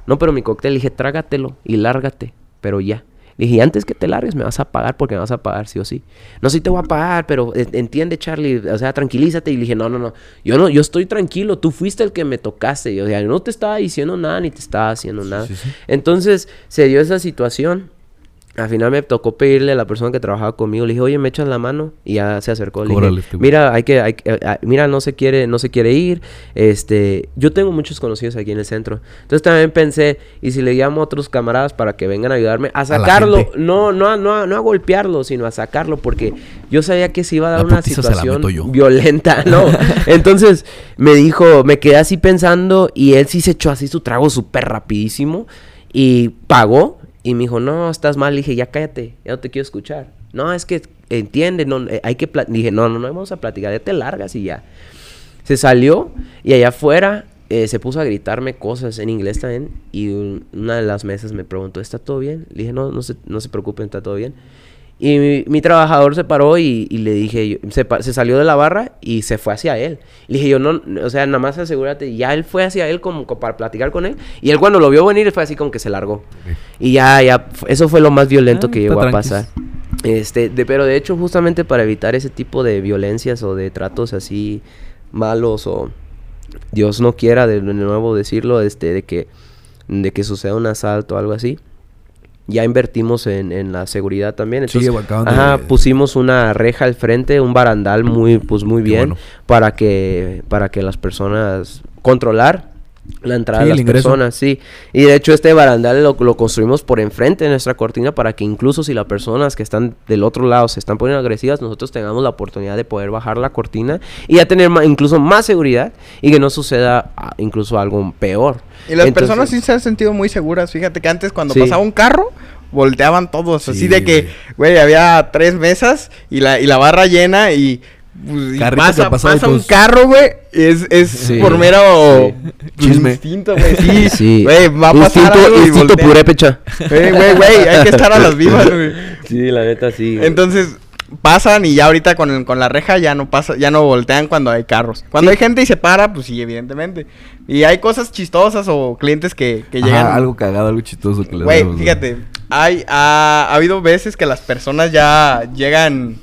No, pero mi cóctel, le dije, trágatelo y lárgate, pero ya. Le dije, y antes que te largues me vas a pagar porque me vas a pagar sí o sí. No, sí te voy a pagar, pero entiende, Charlie, o sea, tranquilízate. Y le dije, no, no, no, yo no, yo estoy tranquilo, tú fuiste el que me tocaste. Y, o sea, yo no te estaba diciendo nada ni te estaba haciendo nada. sí, sí. Entonces, se dio esa situación. Al final me tocó pedirle a la persona que trabajaba conmigo, le dije, oye, me echas la mano, y ya se acercó. Le dije, mira, hay que, hay que- eh, ah, mira, no se quiere, no se quiere ir. Este, yo tengo muchos conocidos aquí en el centro. Entonces también pensé, y si le llamo a otros camaradas para que vengan a ayudarme a sacarlo, no, no, a- no, no a golpearlo, sino a sacarlo, porque yo sabía que se iba a dar La una situación violenta, ¿no? Entonces me dijo, me quedé así pensando, y él sí se echó así su trago súper rapidísimo, y pagó, y me dijo, no, estás mal. Le dije, ya cállate, ya no te quiero escuchar. No, es que entiende, no, eh, hay que pla-". dije, no, no, no vamos a platicar, ya te largas y ya. Se salió y allá afuera eh, se puso a gritarme cosas en inglés también y un- una de las mesas me preguntó, ¿está todo bien? Le dije, no, no se, no se preocupen, está todo bien. Y mi, mi trabajador se paró y, y le dije, yo- se, salió de la barra y se fue hacia él. Le dije, yo no, o sea, nada más asegúrate. Ya él fue hacia él como, co- para platicar con él. Y él cuando lo vio venir fue así como que se largó. Y ya, ya, eso fue lo más violento Ah, que llegó a pasar. Este, de, pero de hecho, justamente para evitar ese tipo de violencias o de tratos así malos o Dios no quiera de, de nuevo decirlo, este, de que, de que suceda un asalto o algo así. Ya invertimos en, en la seguridad también. Sí, Entonces, acaban de- ajá, pusimos una reja al frente, un barandal muy, pues muy bien bueno. para que, para que las personas controlar la entrada Sí, de las personas, sí. Y de hecho este barandal lo, lo construimos por enfrente de nuestra cortina para que incluso si las personas que están del otro lado se están poniendo agresivas, nosotros tengamos la oportunidad de poder bajar la cortina y ya tener incluso más seguridad y que no suceda ah, incluso algo peor. Y las Entonces- personas sí se han sentido muy seguras. Fíjate que antes cuando Sí. pasaba un carro, volteaban todos. Sí, así de que, güey. güey, había tres mesas y la, y la barra llena y pues, y pasa, pasa un carro, güey. Es, es Sí. por mero Chisme. instinto, güey. Sí, Sí. Güey, va a pasar Instinto, algo instinto purépecha. Güey, güey, güey, hay que estar a las vivas, güey. Sí, la neta sí. güey. Entonces, pasan y ya ahorita con, el- con la reja ya no pasa, ya no voltean cuando hay carros. Cuando hay gente y se para, pues sí, evidentemente. Y hay cosas chistosas o clientes que, que Ajá, llegan. algo cagado, algo chistoso que les Güey, fíjate, hay, ha, ha habido veces que las personas ya llegan,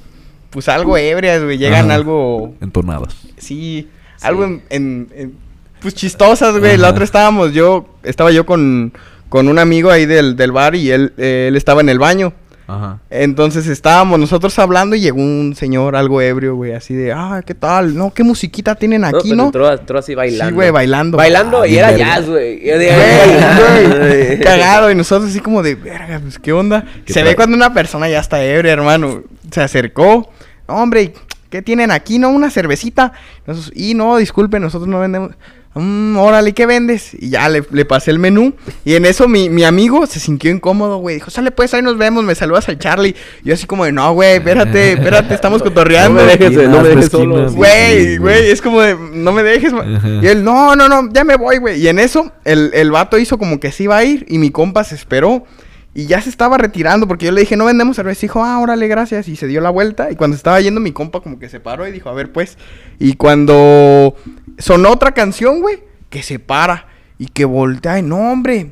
pues algo ebrias, güey, llegan Ajá. algo, Entornadas. sí, algo en, en- en- pues chistosas, güey. La Ajá. otra estábamos, yo, estaba yo con, con un amigo ahí del, del bar y él, eh, él estaba en el baño. Ajá. Entonces estábamos nosotros hablando y llegó un señor algo ebrio, güey, así de, ah, ¿qué tal? No, ¿qué musiquita tienen aquí, no? Entró, entró así bailando. Sí, güey, bailando. Bailando Ah, y era verga. jazz, güey. Güey. cagado y nosotros así como de, verga, pues, ¿qué onda? ¿Qué Se ve cuando una persona ya está ebria, hermano. Se acercó, hombre, ¿qué tienen aquí, no? Una cervecita. Nosotros, y no, disculpe, nosotros no vendemos. Mm, órale, ¿qué vendes? Y ya le, le pasé el menú. Y en eso mi, mi amigo se sintió incómodo, güey. Dijo, sale pues, ahí nos vemos, me saludas al Charlie. Y yo así como de, no, güey, espérate, espérate, estamos cotorreando. No me dejes, Esquinas, no me dejes solo. Güey, güey, es como de, no me dejes. ma-". Ajá. Y él, no, no, no, ya me voy, güey. Y en eso, el, el vato hizo como que se iba a ir y mi compa se esperó. Y ya se estaba retirando porque yo le dije, no vendemos cerveza. Y dijo, ah, órale, gracias. Y se dio la vuelta. Y cuando estaba yendo, mi compa como que se paró y dijo, a ver, pues. Y cuando sonó otra canción, güey, que se para y que voltea. Y no, hombre,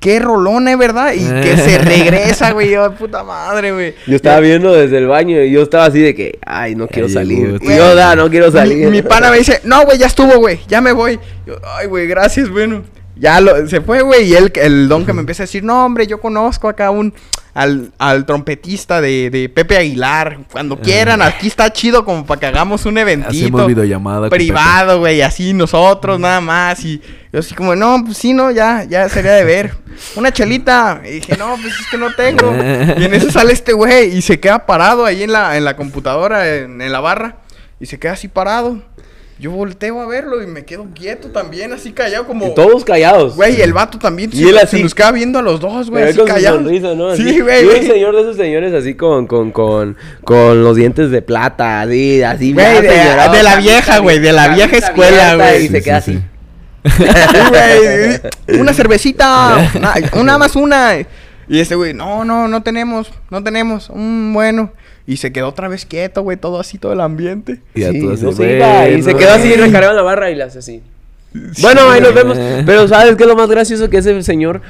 qué rolón, ¿eh, verdad? Y que se regresa, güey. Yo, puta madre, güey. Yo estaba viendo desde el baño y yo estaba así de que, ay, no quiero Ay, salir. llegó, Y yo, da, no quiero salir. Mi, mi pana me dice, no, güey, ya estuvo, güey, ya me voy. Yo, ay, güey, gracias, bueno. Ya lo, se fue, güey, y él, el don que me empieza a decir, no, hombre, yo conozco acá un, al, al trompetista de, de Pepe Aguilar. Cuando quieran, aquí está chido como para que hagamos un eventito. Hacemos videollamada. Privado, güey, así nosotros nada más. Y yo así como, no, pues sí, no, ya, ya sería de ver. Una chelita. Y dije, no, pues es que no tengo. Y en eso sale este güey y se queda parado ahí en la, en la computadora, en, en la barra. Y se queda así parado. Yo volteo a verlo y me quedo quieto también, así callado como... Y todos callados. Güey, el vato también. Y se, él se así. nos queda viendo a los dos, güey, así sonrisa, ¿no? Así. Sí, güey, Y un señor de esos señores así con, con, con, con los dientes de plata, así, así. Güey, de- señorado, de la vieja, güey, de la vieja escuela, güey. Y se queda sí, así. sí. Sí, güey, una cervecita, una, una más una. Y este güey, no, no, no tenemos, no tenemos. Mm, bueno. Y se quedó otra vez quieto, güey, todo así, todo el ambiente. Y ya Sí, tú así, no se iba, y se quedó así recargado en la barra y hace así. Bueno, ahí nos vemos. Pero ¿sabes qué es lo más gracioso? Que ese señor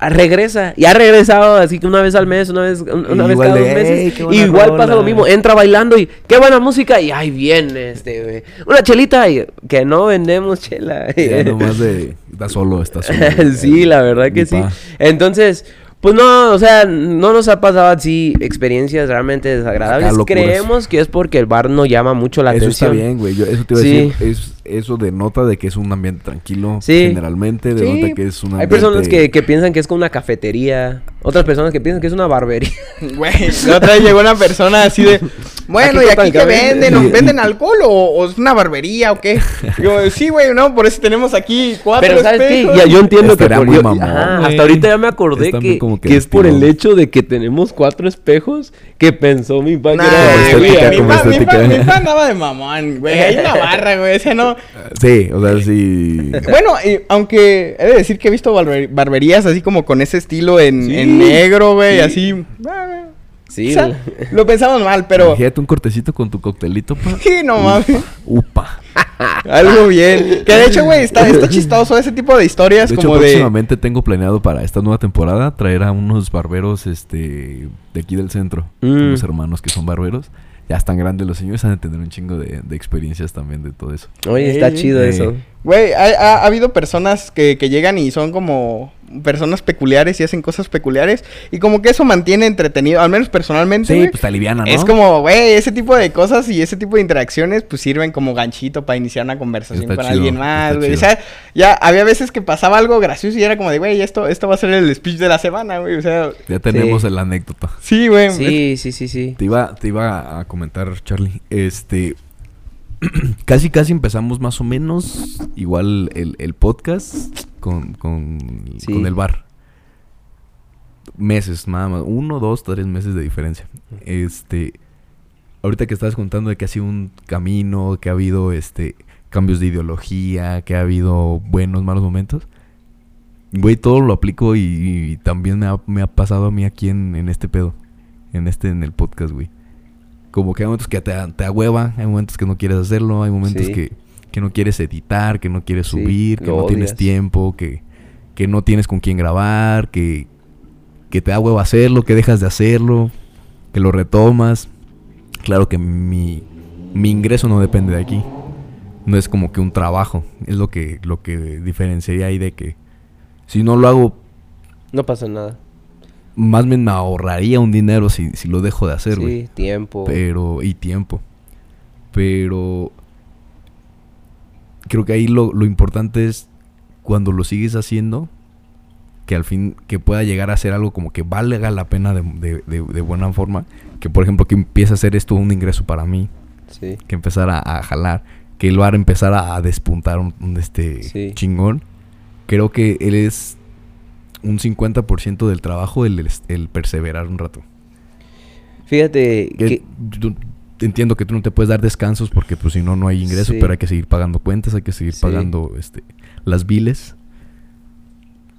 regresa. Y ha regresado así que una vez al mes, una vez, un- una vez cada dos meses. "Ey, qué buena Igual pasa rola". lo mismo. Entra bailando y qué buena música. Y ahí viene este, güey. Una chelita. Y que no vendemos chela. Ya nomás de. Está solo, está solo. sí, la verdad que Mi sí. pa. Entonces, pues no, o sea, no nos ha pasado así experiencias realmente desagradables. Creemos que es porque el bar no llama mucho la Eso está atención. bien, güey. Yo- Eso te iba a Sí. decir. Es, eso denota de que es un ambiente tranquilo. Sí. Generalmente Sí. denota que es un ambiente. Hay personas que, que piensan que es como una cafetería. Otras personas que piensan que es una barbería. Güey, la otra vez llegó una persona así de, bueno, Aquí ¿y aquí qué venden? ¿O ¿Venden alcohol o, o es una barbería o qué? Digo, sí, güey, no, por eso tenemos aquí cuatro Pero ¿sabes qué? espejos. Ya, yo entiendo que por yo- mamón, Ajá, hasta ahorita ya me acordé que, como que que es por el hecho de que tenemos cuatro espejos que pensó mi padre. Nah, güey, mi como pa, mi pa, estética. mi pa andaba de mamón, güey. Hay una barra, güey, ese no. Sí, o sea, sí. Bueno, y aunque he de decir que he visto barber- barberías así como con ese estilo en, Sí. en negro, güey, Sí. así. Sí, o sea, lo pensamos mal, pero. Imagínate un cortecito con tu coctelito, pa. Sí, no mames. Upa. Algo bien. Que de hecho, güey, está, está chistoso ese tipo de historias De hecho, de. próximamente tengo planeado para esta nueva temporada traer a unos barberos este de aquí del centro. Mm. Unos hermanos que son barberos. Ya están grandes los señores, han de tener un chingo de, de experiencias también de todo eso. Oye, está chido Eh. eso. Güey, ha, ha- ha habido personas que, que llegan y son como personas peculiares y hacen cosas peculiares. Y como que eso mantiene entretenido, al menos personalmente. Sí, güey. pues te aliviana, ¿no? Es como, güey, ese tipo de cosas y ese tipo de interacciones, pues sirven como ganchito para iniciar una conversación Está con chido, alguien más, güey. O sea, ya había veces que pasaba algo gracioso y era como de, güey, esto, esto va a ser el speech de la semana, güey. O sea, Ya tenemos Sí. el anécdota. sí, güey. Sí, sí, sí, sí. Te iba, te iba a comentar, Charlie. Este. casi, casi empezamos más o menos igual el, el podcast con, con, Sí. con el bar. Meses, nada más. Uno, dos, tres meses de diferencia. Este. ahorita que estás contando de que ha sido un camino, que ha habido este cambios de ideología, que ha habido buenos, malos momentos. Güey, todo lo aplico y, y también me ha, me ha pasado a mí aquí en, en este pedo. En este, en el podcast, güey. Como que hay momentos que te, te ahueva, hay momentos que no quieres hacerlo, hay momentos Sí. que, que no quieres editar, que no quieres Sí, subir, que no tienes tiempo, que, que no tienes con quién grabar, que, que te da hueva hacerlo, que dejas de hacerlo, que lo retomas. Claro que mi, mi ingreso no depende de aquí. No es como que un trabajo. Es lo que, lo que diferenciaría ahí de que si no lo hago, No pasa nada. más me ahorraría un dinero si, si lo dejo de hacer, güey. Sí, tiempo. Pero, y tiempo. Pero creo que ahí lo, lo importante es cuando lo sigues haciendo, que al fin, que pueda llegar a ser algo como que valga la pena de, de- de- de buena forma. Que por ejemplo, que empiece a ser esto un ingreso para mí, Sí. que empezar a, jalar, que el bar empezar a, despuntar un, un este Sí. chingón. Creo que él es un 50% del trabajo el, el- el perseverar un rato. Fíjate Que que... entiendo que tú no te puedes dar descansos porque pues si no no hay ingreso, Sí. pero hay que seguir pagando cuentas, hay que seguir Sí. pagando este las biles.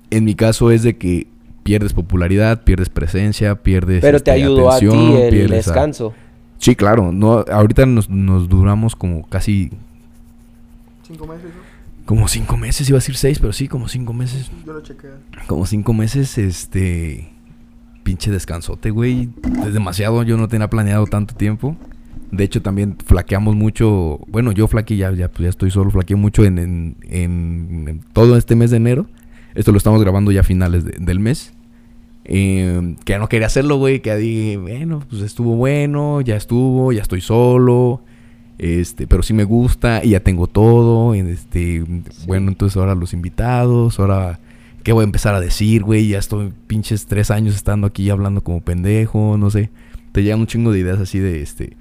En mi caso es de que pierdes popularidad, pierdes presencia, pierdes Pero te este, ayudó a ti el a- descanso. Sí, claro, no ahorita nos, nos duramos como casi Cinco meses, como cinco meses, iba a decir seis, pero sí, como cinco meses. Yo lo chequé. Como cinco meses, este. Pinche descansote, güey. Es demasiado. Yo no tenía planeado tanto tiempo. De hecho, también flaqueamos mucho. Bueno, yo flaqueé, ya, ya, pues ya estoy solo. Flaqueé mucho en, en, en- en todo este mes de enero. Esto lo estamos grabando ya a finales de- del mes. Eh, que ya no quería hacerlo, güey. Que dije, bueno, pues estuvo bueno. Ya estuvo, ya estoy solo. Este, pero sí me gusta y ya tengo todo. Este, bueno, entonces ahora los invitados, ahora qué voy a empezar a decir, güey, ya estoy pinches tres años estando aquí hablando como pendejo, no sé. Te llegan un chingo de ideas así de este,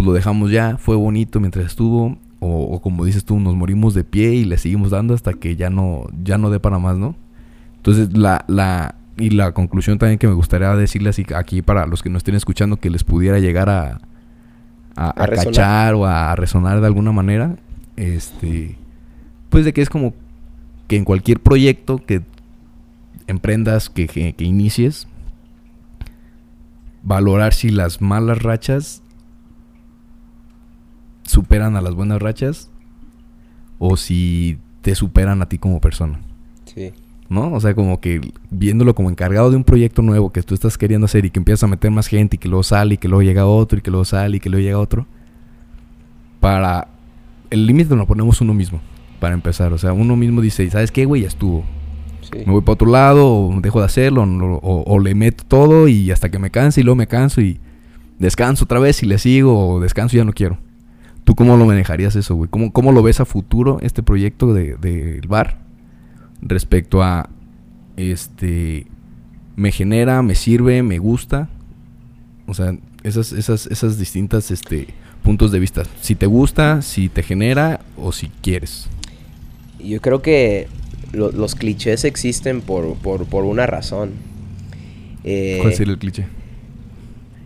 pues lo dejamos ya, fue bonito mientras estuvo, o, o como dices tú, nos morimos de pie y le seguimos dando hasta que ya no, ya no dé para más, ¿no? Entonces la, la, y la conclusión también que me gustaría decirles aquí para los que nos estén escuchando que les pudiera llegar a, a, A a resonar. cachar o a resonar de alguna manera, este, pues de que es como que en cualquier proyecto que emprendas, que, que- que inicies, valorar si las malas rachas superan a las buenas rachas o si te superan a ti como persona. Sí. ¿no? O sea, como que viéndolo como encargado de un proyecto nuevo que tú estás queriendo hacer y que empiezas a meter más gente y que luego sale y que luego llega otro y que luego sale y que luego llega otro. Para... El límite lo ponemos uno mismo, para empezar. O sea, uno mismo dice, ¿sabes qué, güey? Ya estuvo. Sí. Me voy para otro lado o dejo de hacerlo o, o- o le meto todo y hasta que me canse y luego me canso y descanso otra vez y le sigo o descanso y ya no quiero. ¿Tú cómo lo manejarías eso, güey? ¿Cómo, ¿Cómo lo ves a futuro este proyecto del de, del bar? Respecto a, este, me genera, me sirve, me gusta. O sea, esas, esas, esas distintas, este, puntos de vista. Si te gusta, si te genera o si quieres. Yo creo que lo- los clichés existen por, por, por una razón. Eh, ¿Cuál sería el cliché?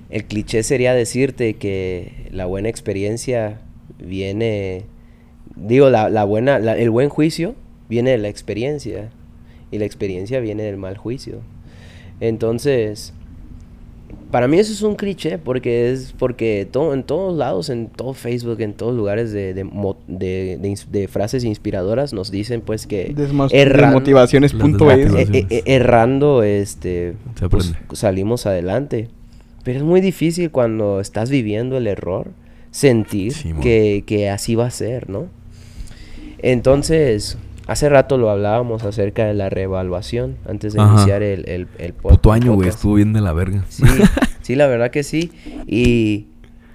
El cliché sería decirte que la buena experiencia viene, digo, la, la buena, la- el buen juicio viene de la experiencia y la experiencia viene del mal juicio. Entonces, para mí eso es un cliché porque es porque todo, en todos lados, en todo Facebook, en todos lugares de, de, mo- de- de frases inspiradoras nos dicen pues que erran- desmotivaciones Las punto es. desmotivaciones. eh, eh, errando este pues, salimos adelante pero es muy difícil cuando estás viviendo el error sentir que, que así va a ser no entonces hace rato lo hablábamos acerca de la reevaluación antes de Ajá. iniciar el, el, el pod- Puto año, güey, podcast. estuvo bien de la verga. Sí, sí, la verdad que sí. Y,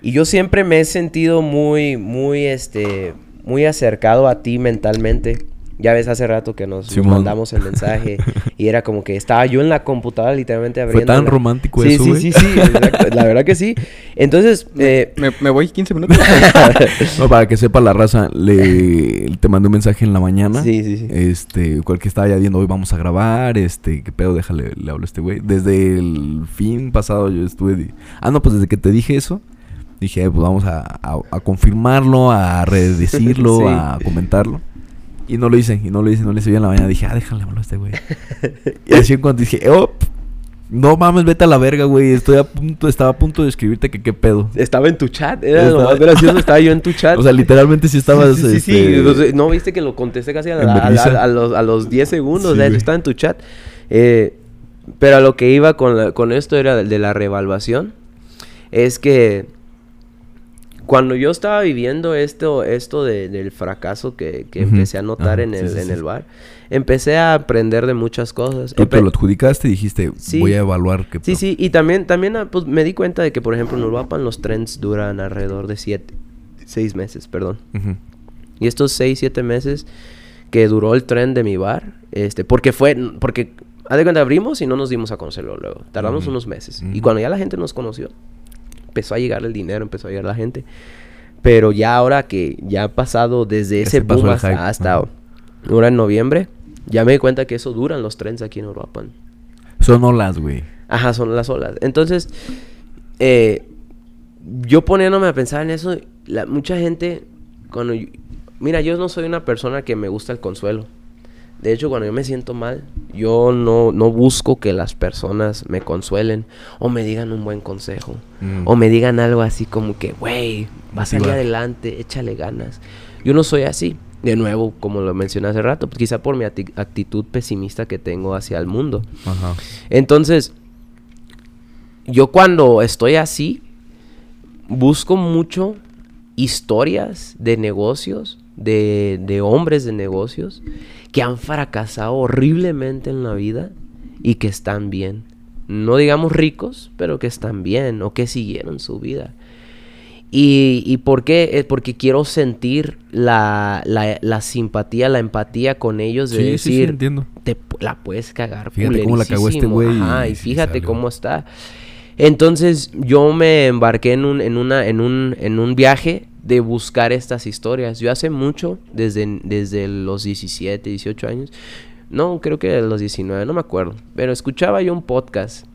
y yo siempre me he sentido muy, muy, este, muy acercado a ti mentalmente. Ya ves hace rato que nos, Simón. mandamos el mensaje y era como que estaba yo en la computadora literalmente Fue abriendo. tan la- romántico sí, eso, sí, güey. sí, sí, exacto, la verdad que sí. Entonces, eh, Me, me voy 15 minutos. No, para que sepa la raza, le te mandé un mensaje en la mañana. Sí, sí, sí. Este, cual que estaba ya viendo, hoy vamos a grabar, este, qué pedo, déjale, le hablo a este güey. Desde el fin pasado yo estuve... di- Ah, no, pues desde que te dije eso, Dije, pues vamos a, a- a confirmarlo, a redecirlo, Sí. a comentarlo. Y no lo hice, y no lo hice, no lo hice bien en la mañana. Dije, ah, déjale hablar a este güey. y así en cuanto dije, oh, no mames, vete a la verga, güey. Estoy a punto, estaba a punto de escribirte que qué pedo. Estaba en tu chat, era lo Estaba- más gracioso, estaba yo en tu chat. O sea, literalmente sí estabas. Sí, sí, este, sí. No viste que lo contesté casi a, la- los, a los 10 segundos. Sí, estaba en tu chat. Eh, pero a lo que iba con, la- con esto era de, de la revaluación. Es que cuando yo estaba viviendo esto, esto de- del fracaso que, que Ujú. empecé a notar Ajá, en, el, sí, en sí. el bar, empecé a aprender de muchas cosas. Tú te Empe- lo adjudicaste y dijiste, Sí. voy a evaluar qué Sí, sí, y también, también ah, pues, me di cuenta de que, por ejemplo, en Uruapan los trends duran alrededor de 7, 6 meses, perdón. Ujú. Y estos 6, 7 meses que duró el tren de mi bar, este, porque fue, porque, haz de cuenta, abrimos y no nos dimos a conocerlo luego. Tardamos Ujú. unos meses. Y cuando ya la gente nos conoció, empezó a llegar el dinero, empezó a llegar la gente. Pero ya ahora que ya ha pasado desde ese boom hasta, hasta ahora en noviembre, ya me di cuenta que eso duran los trens aquí en Uruapan. Son olas, güey. Ajá, son las olas. Entonces, eh, yo poniéndome a pensar en eso, la- mucha gente, cuando yo- mira, yo no soy una persona que me gusta el consuelo. De hecho, cuando yo me siento mal, yo no, no busco que las personas me consuelen o me digan un buen consejo. Mm. O me digan algo así como que, güey, va a salir adelante, échale ganas. Yo no soy así. De nuevo, como lo mencioné hace rato, quizá por mi actitud pesimista que tengo hacia el mundo. Ajá. Entonces, yo cuando estoy así, busco mucho historias de negocios, de, de hombres de negocios, que han fracasado horriblemente en la vida y que están bien. No digamos ricos, pero que están bien o que siguieron su vida. ¿Y, y por qué? Eh, Porque quiero sentir la, la, la simpatía, la empatía con ellos de Sí, sí, sí, decir, entiendo. te la puedes cagar. Fíjate cómo la cagó este güey Ajá, y y fíjate cómo está. Entonces yo me embarqué en un, en una, en un, en un viaje de buscar estas historias. Yo hace mucho, desde, desde los 17, 18 años, no, creo que los 19, no me acuerdo, pero escuchaba yo un podcast.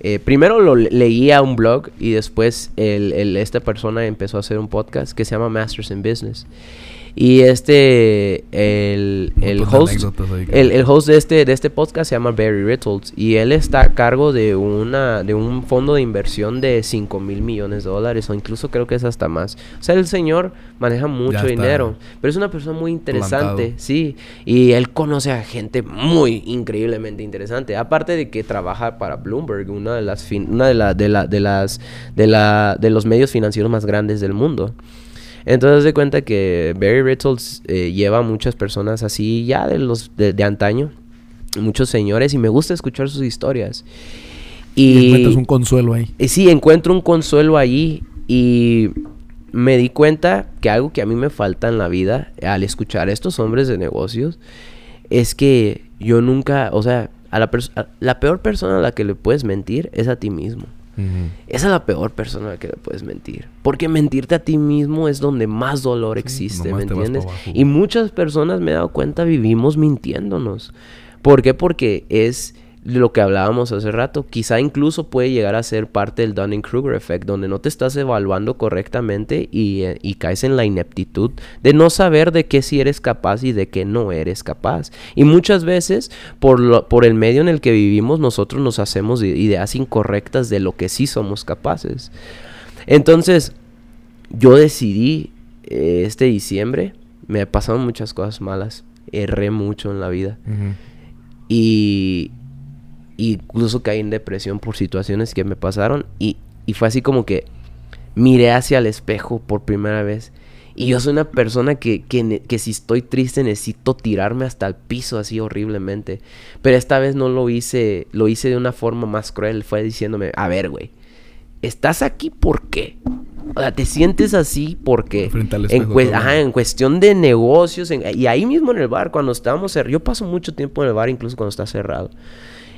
Eh, primero lo le- leía un blog y después el- esta persona empezó a hacer un podcast que se llama Masters in Business. Y este, el, el host, el, el host de este, de este podcast se llama Barry Rittles y él está a cargo de, una, de un fondo de inversión de 5 mil millones de dólares o incluso creo que es hasta más. O sea, el señor maneja mucho dinero, pero es una persona muy interesante, plantado. sí, y él conoce a gente muy increíblemente interesante. Aparte de que trabaja para Bloomberg, una de las fin- una de, la, de, la, de las de la de los medios financieros más grandes del mundo. Entonces de cuenta que Barry Rittles eh, lleva a muchas personas así ya de los de, de antaño, muchos señores y me gusta escuchar sus historias. Y Y, encuentras un consuelo ahí. y sí, encuentro un consuelo allí y me di cuenta que algo que a mí me falta en la vida al escuchar a estos hombres de negocios es que yo nunca, o sea, a la, a la peor persona a la que le puedes mentir es a ti mismo. Esa es la peor persona a la que le puedes mentir. Porque mentirte a ti mismo es donde más dolor Sí, existe, ¿me entiendes? Y muchas personas, me he dado cuenta, vivimos mintiéndonos. ¿Por qué? Porque es lo que hablábamos hace rato. Quizá incluso puede llegar a ser parte del Dunning-Kruger effect, donde no te estás evaluando correctamente y, eh, y caes en la ineptitud de no saber de qué sí eres capaz y de qué no eres capaz. Y muchas veces, por, lo- por el medio en el que vivimos, nosotros nos hacemos ideas incorrectas de lo que sí somos capaces. Entonces, yo decidí eh, este diciembre, me pasaron muchas cosas malas, erré mucho en la vida y incluso caí en depresión por situaciones que me pasaron y, y fue así como que miré hacia el espejo por primera vez y yo soy una persona que, que, que si estoy triste necesito tirarme hasta el piso así horriblemente. Pero esta vez no lo hice, lo hice de una forma más cruel. Fue diciéndome, a ver, güey, ¿estás aquí por qué? O sea, te sientes así porque Frente al en, espejo cue- todo. ajá, en cuestión de negocios en- y ahí mismo en el bar cuando estábamos cer- yo paso mucho tiempo en el bar incluso cuando está cerrado.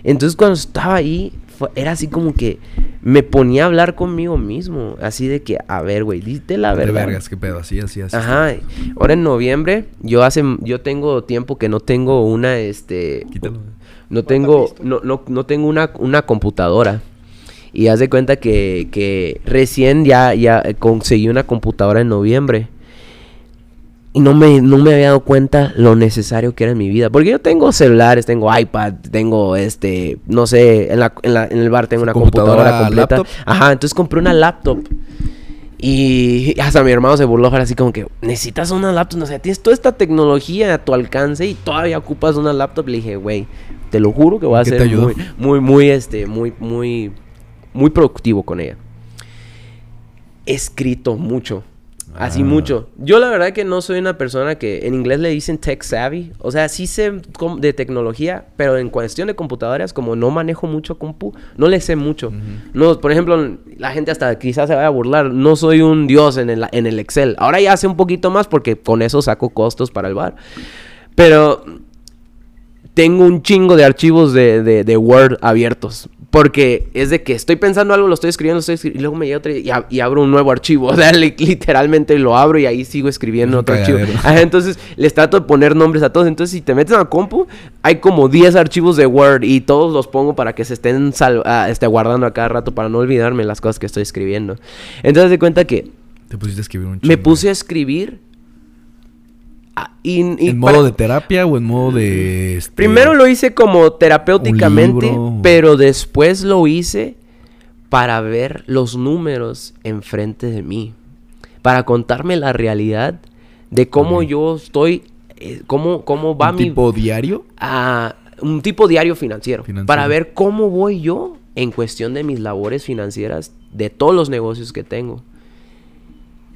Entonces cuando estaba ahí fue- era así como que me ponía a hablar conmigo mismo, así de que a ver, güey, dite la De verdad. vergas, qué pedo, así, así, así. Ajá. Ahora en noviembre yo hace yo tengo tiempo que no tengo una este Quítalo. no tengo no, no, no tengo una, una computadora. Y haz de cuenta que, que recién ya, ya conseguí una computadora en noviembre. Y no me, no me había dado cuenta lo necesario que era en mi vida. Porque yo tengo celulares, tengo iPad, tengo este, no sé, en, la, en, la, en el bar tengo una computadora, completa. laptop? Ajá, entonces compré una laptop. Y hasta mi hermano se burló, así como que necesitas una laptop, no sé, tienes toda esta tecnología a tu alcance y todavía ocupas una laptop. Le dije, güey, te lo juro que voy a ¿Qué te ser muy, muy, muy, este, muy, muy, muy productivo con ella. He escrito mucho. Así Ah. mucho. Yo la verdad que no soy una persona que en inglés le dicen tech savvy. O sea, sí sé de tecnología, pero en cuestión de computadoras, como no manejo mucho compu, no le sé mucho. No, por ejemplo, la gente hasta quizás se vaya a burlar. No soy un dios en el, en el Excel. Ahora ya sé un poquito más porque con eso saco costos para el bar. Pero tengo un chingo de archivos de, de- de Word abiertos. Porque es de que estoy pensando algo, lo estoy escribiendo, lo estoy escri- y luego me llega otro y, ab- y abro un nuevo archivo. O sea, li- literalmente lo abro y ahí sigo escribiendo otro archivo. Ajá, entonces les trato de poner nombres a todos. Entonces, si te metes a la compu, hay como 10 archivos de Word y todos los pongo para que se estén sal- ah, este, guardando a cada rato para no olvidarme las cosas que estoy escribiendo. Entonces, de cuenta que Te pusiste a escribir un me chingo. puse a escribir. Ah, y, y ¿En para- modo de terapia o en modo de... este, Primero lo hice como terapéuticamente, libro. pero después lo hice para ver los números enfrente de mí, para contarme la realidad de cómo yo estoy, eh, cómo, cómo va un mi... tipo diario? a un tipo diario financiero, Financiero. para ver cómo voy yo en cuestión de mis labores financieras de todos los negocios que tengo.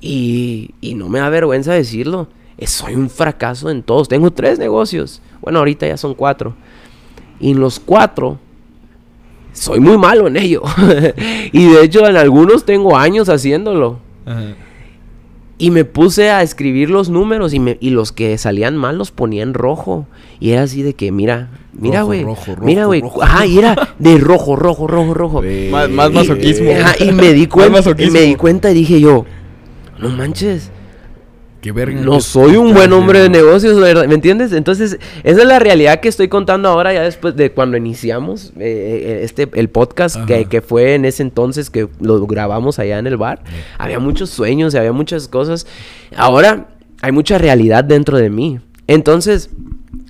Y, y no me da vergüenza decirlo. Eh, Soy un fracaso en todos. Tengo tres negocios. Bueno, ahorita ya son cuatro. Y en los cuatro, soy muy malo en ello. y de hecho, en algunos tengo años haciéndolo. Y me puse a escribir los números y, me, y los que salían mal los ponía en rojo. Y era así de que, mira, mira, güey. rojo, rojo, Mira, güey. rojo. Ajá, y era de rojo, rojo, rojo, rojo. Más- más Y- masoquismo. ajá, Y, me di cuenta. Y me di cuenta y dije yo, no manches. Qué verga. No soy un buen hombre de negocios, ¿verdad? ¿me entiendes? Entonces, esa es la realidad que estoy contando ahora, ya después de cuando iniciamos eh, eh, este, el podcast, que, que fue en ese entonces que lo grabamos allá en el bar. Había muchos sueños, había muchas cosas. Ahora hay mucha realidad dentro de mí. Entonces,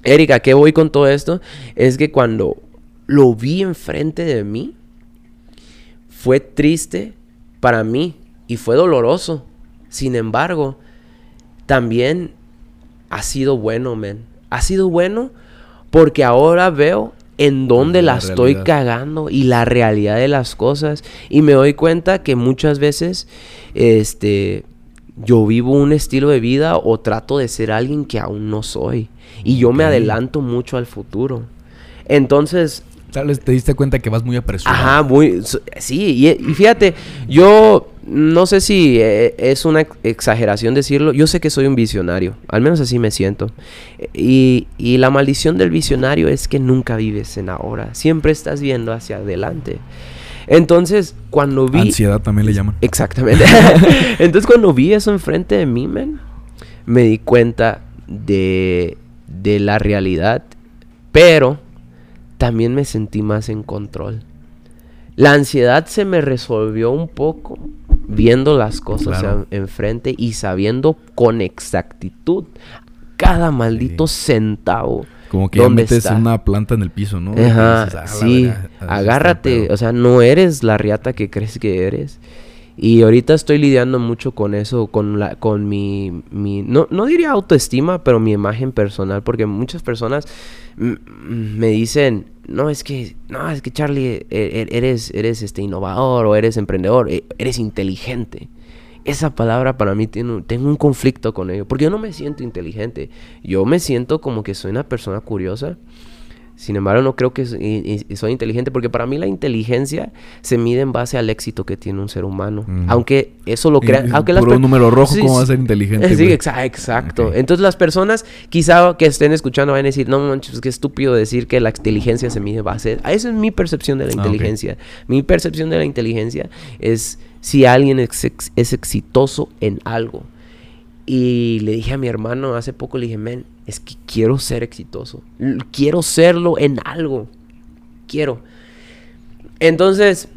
Erika, ¿qué voy con todo esto? Es que cuando lo vi enfrente de mí, fue triste para mí y fue doloroso. Sin embargo, también ha sido bueno, men. Ha sido bueno porque ahora veo en dónde La la, estoy cagando y la realidad de las cosas y me doy cuenta que muchas veces este yo vivo un estilo de vida o trato de ser alguien que aún no soy y yo me adelanto mucho al futuro. Entonces, Tal vez te diste cuenta que vas muy apresurado. Ajá, muy. Sí, y, y fíjate, yo no sé si eh, es una ex- exageración decirlo. Yo sé que soy un visionario, al menos así me siento. Y, y la maldición del visionario es que nunca vives en ahora, siempre estás viendo hacia adelante. Entonces, cuando vi. Ansiedad también le llaman. Exactamente. Entonces cuando vi eso enfrente de mí, men, me di cuenta de, de la realidad, pero también me sentí más en control. La ansiedad se me resolvió un poco viendo las cosas Claro. en- enfrente y sabiendo con exactitud cada maldito centavo. Como que ya ¿Dónde metes está? una planta en el piso, ¿no? Ajá, dices, "Ah, sí, agárrate, pedo". o sea, no eres la riata que crees que eres. Y ahorita estoy lidiando mucho con eso, con la, con mi, mi no, no diría autoestima, pero mi imagen personal, porque muchas personas me dicen, no, es que, no, es que Charlie, e- e- eres, eres este innovador o eres emprendedor, e- eres inteligente. Esa palabra para mí tiene tengo un conflicto con ello, porque yo no me siento inteligente. Yo me siento como que soy una persona curiosa. Sin embargo, no creo que soy inteligente, porque para mí la inteligencia se mide en base al éxito que tiene un ser humano. Ujú. Aunque eso lo crean, aunque las per- número rojo, Sí, ¿cómo va a ser inteligente, Sí, güey? exa- exacto. Entonces las personas quizá que estén escuchando van a decir, no manches, qué estúpido decir que la inteligencia se mide en base. a-". Esa es mi percepción de la Ah, inteligencia. Mi percepción de la inteligencia es si alguien es, ex- es exitoso en algo. Y le dije a mi hermano hace poco, le dije, men, es que quiero ser exitoso. Quiero serlo en algo. Quiero. Entonces,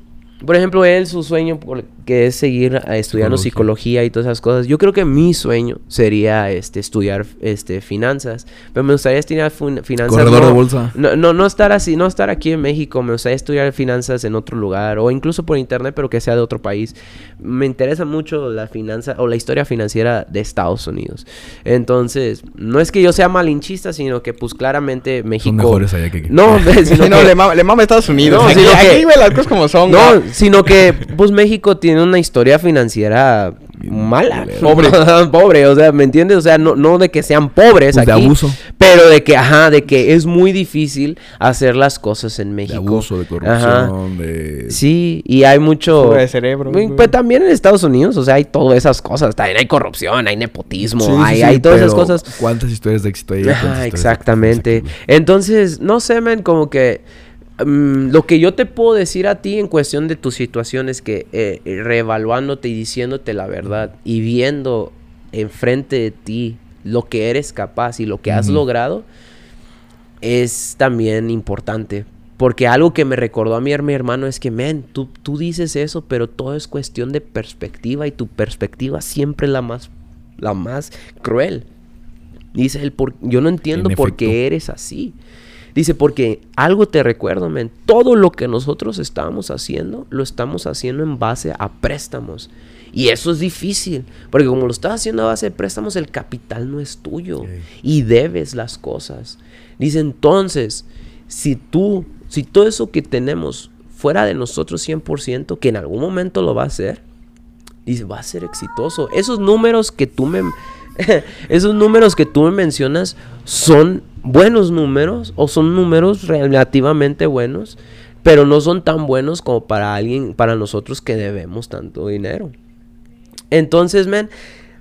por ejemplo, él su sueño por- que es seguir eh, estudiando Psicología. psicología y todas esas cosas. Yo creo que mi sueño sería este estudiar este finanzas, pero me gustaría estudiar finanzas Corredor no, de bolsa. No, no, no estar así, no estar aquí en México, me gustaría estudiar finanzas en otro lugar o incluso por internet, pero que sea de otro país. Me interesa mucho la finanza o la historia financiera de Estados Unidos. Entonces, no es que yo sea malinchista, sino que pues claramente México mejores allá que aquí. No, sino no, que- le mama, le mama Estados Unidos. No, aquí, sino que- aquí las cosas como son. no, sino que pues México tiene una historia financiera mala. Pobre. Pobre, o sea, ¿me entiendes? O sea, no, no de que sean pobres Pues de aquí, abuso. Pero de que, ajá, de que es muy difícil hacer las cosas en De México. abuso, de Ajá. corrupción, de... Sí, y hay mucho... De cerebros, Güey, güey. Pues también en Estados Unidos, o sea, hay todas esas cosas. También hay corrupción, hay nepotismo, Sí, sí, hay, sí, hay todas esas cosas. ¿Cuántas historias de éxito hay? ¿Cuántas Ajá, historias de exactamente. Entonces, no sé, man, como que mm, lo que yo te puedo decir a ti en cuestión de tu situación es que eh, reevaluándote y diciéndote la verdad y viendo enfrente de ti lo que eres capaz y lo que has logrado es también importante. Porque algo que me recordó a mi, her- mi hermano es que, man, tú, tú dices eso, pero todo es cuestión de perspectiva y tu perspectiva siempre es la más, la más cruel. Dice él, por, yo no entiendo En por efecto. qué eres así. Dice, porque algo te recuerdo, men, todo lo que nosotros estamos haciendo, lo estamos haciendo en base a préstamos. Y eso es difícil, porque como lo estás haciendo a base de préstamos, el capital no es tuyo y debes las cosas. Dice, entonces, si tú, si todo eso que tenemos fuera de nosotros 100%, que en algún momento lo va a hacer, dice, va a ser exitoso. Esos números que tú me... esos números que tú me mencionas son buenos números o son números relativamente buenos, pero no son tan buenos como para alguien, para nosotros que debemos tanto dinero. Entonces, man,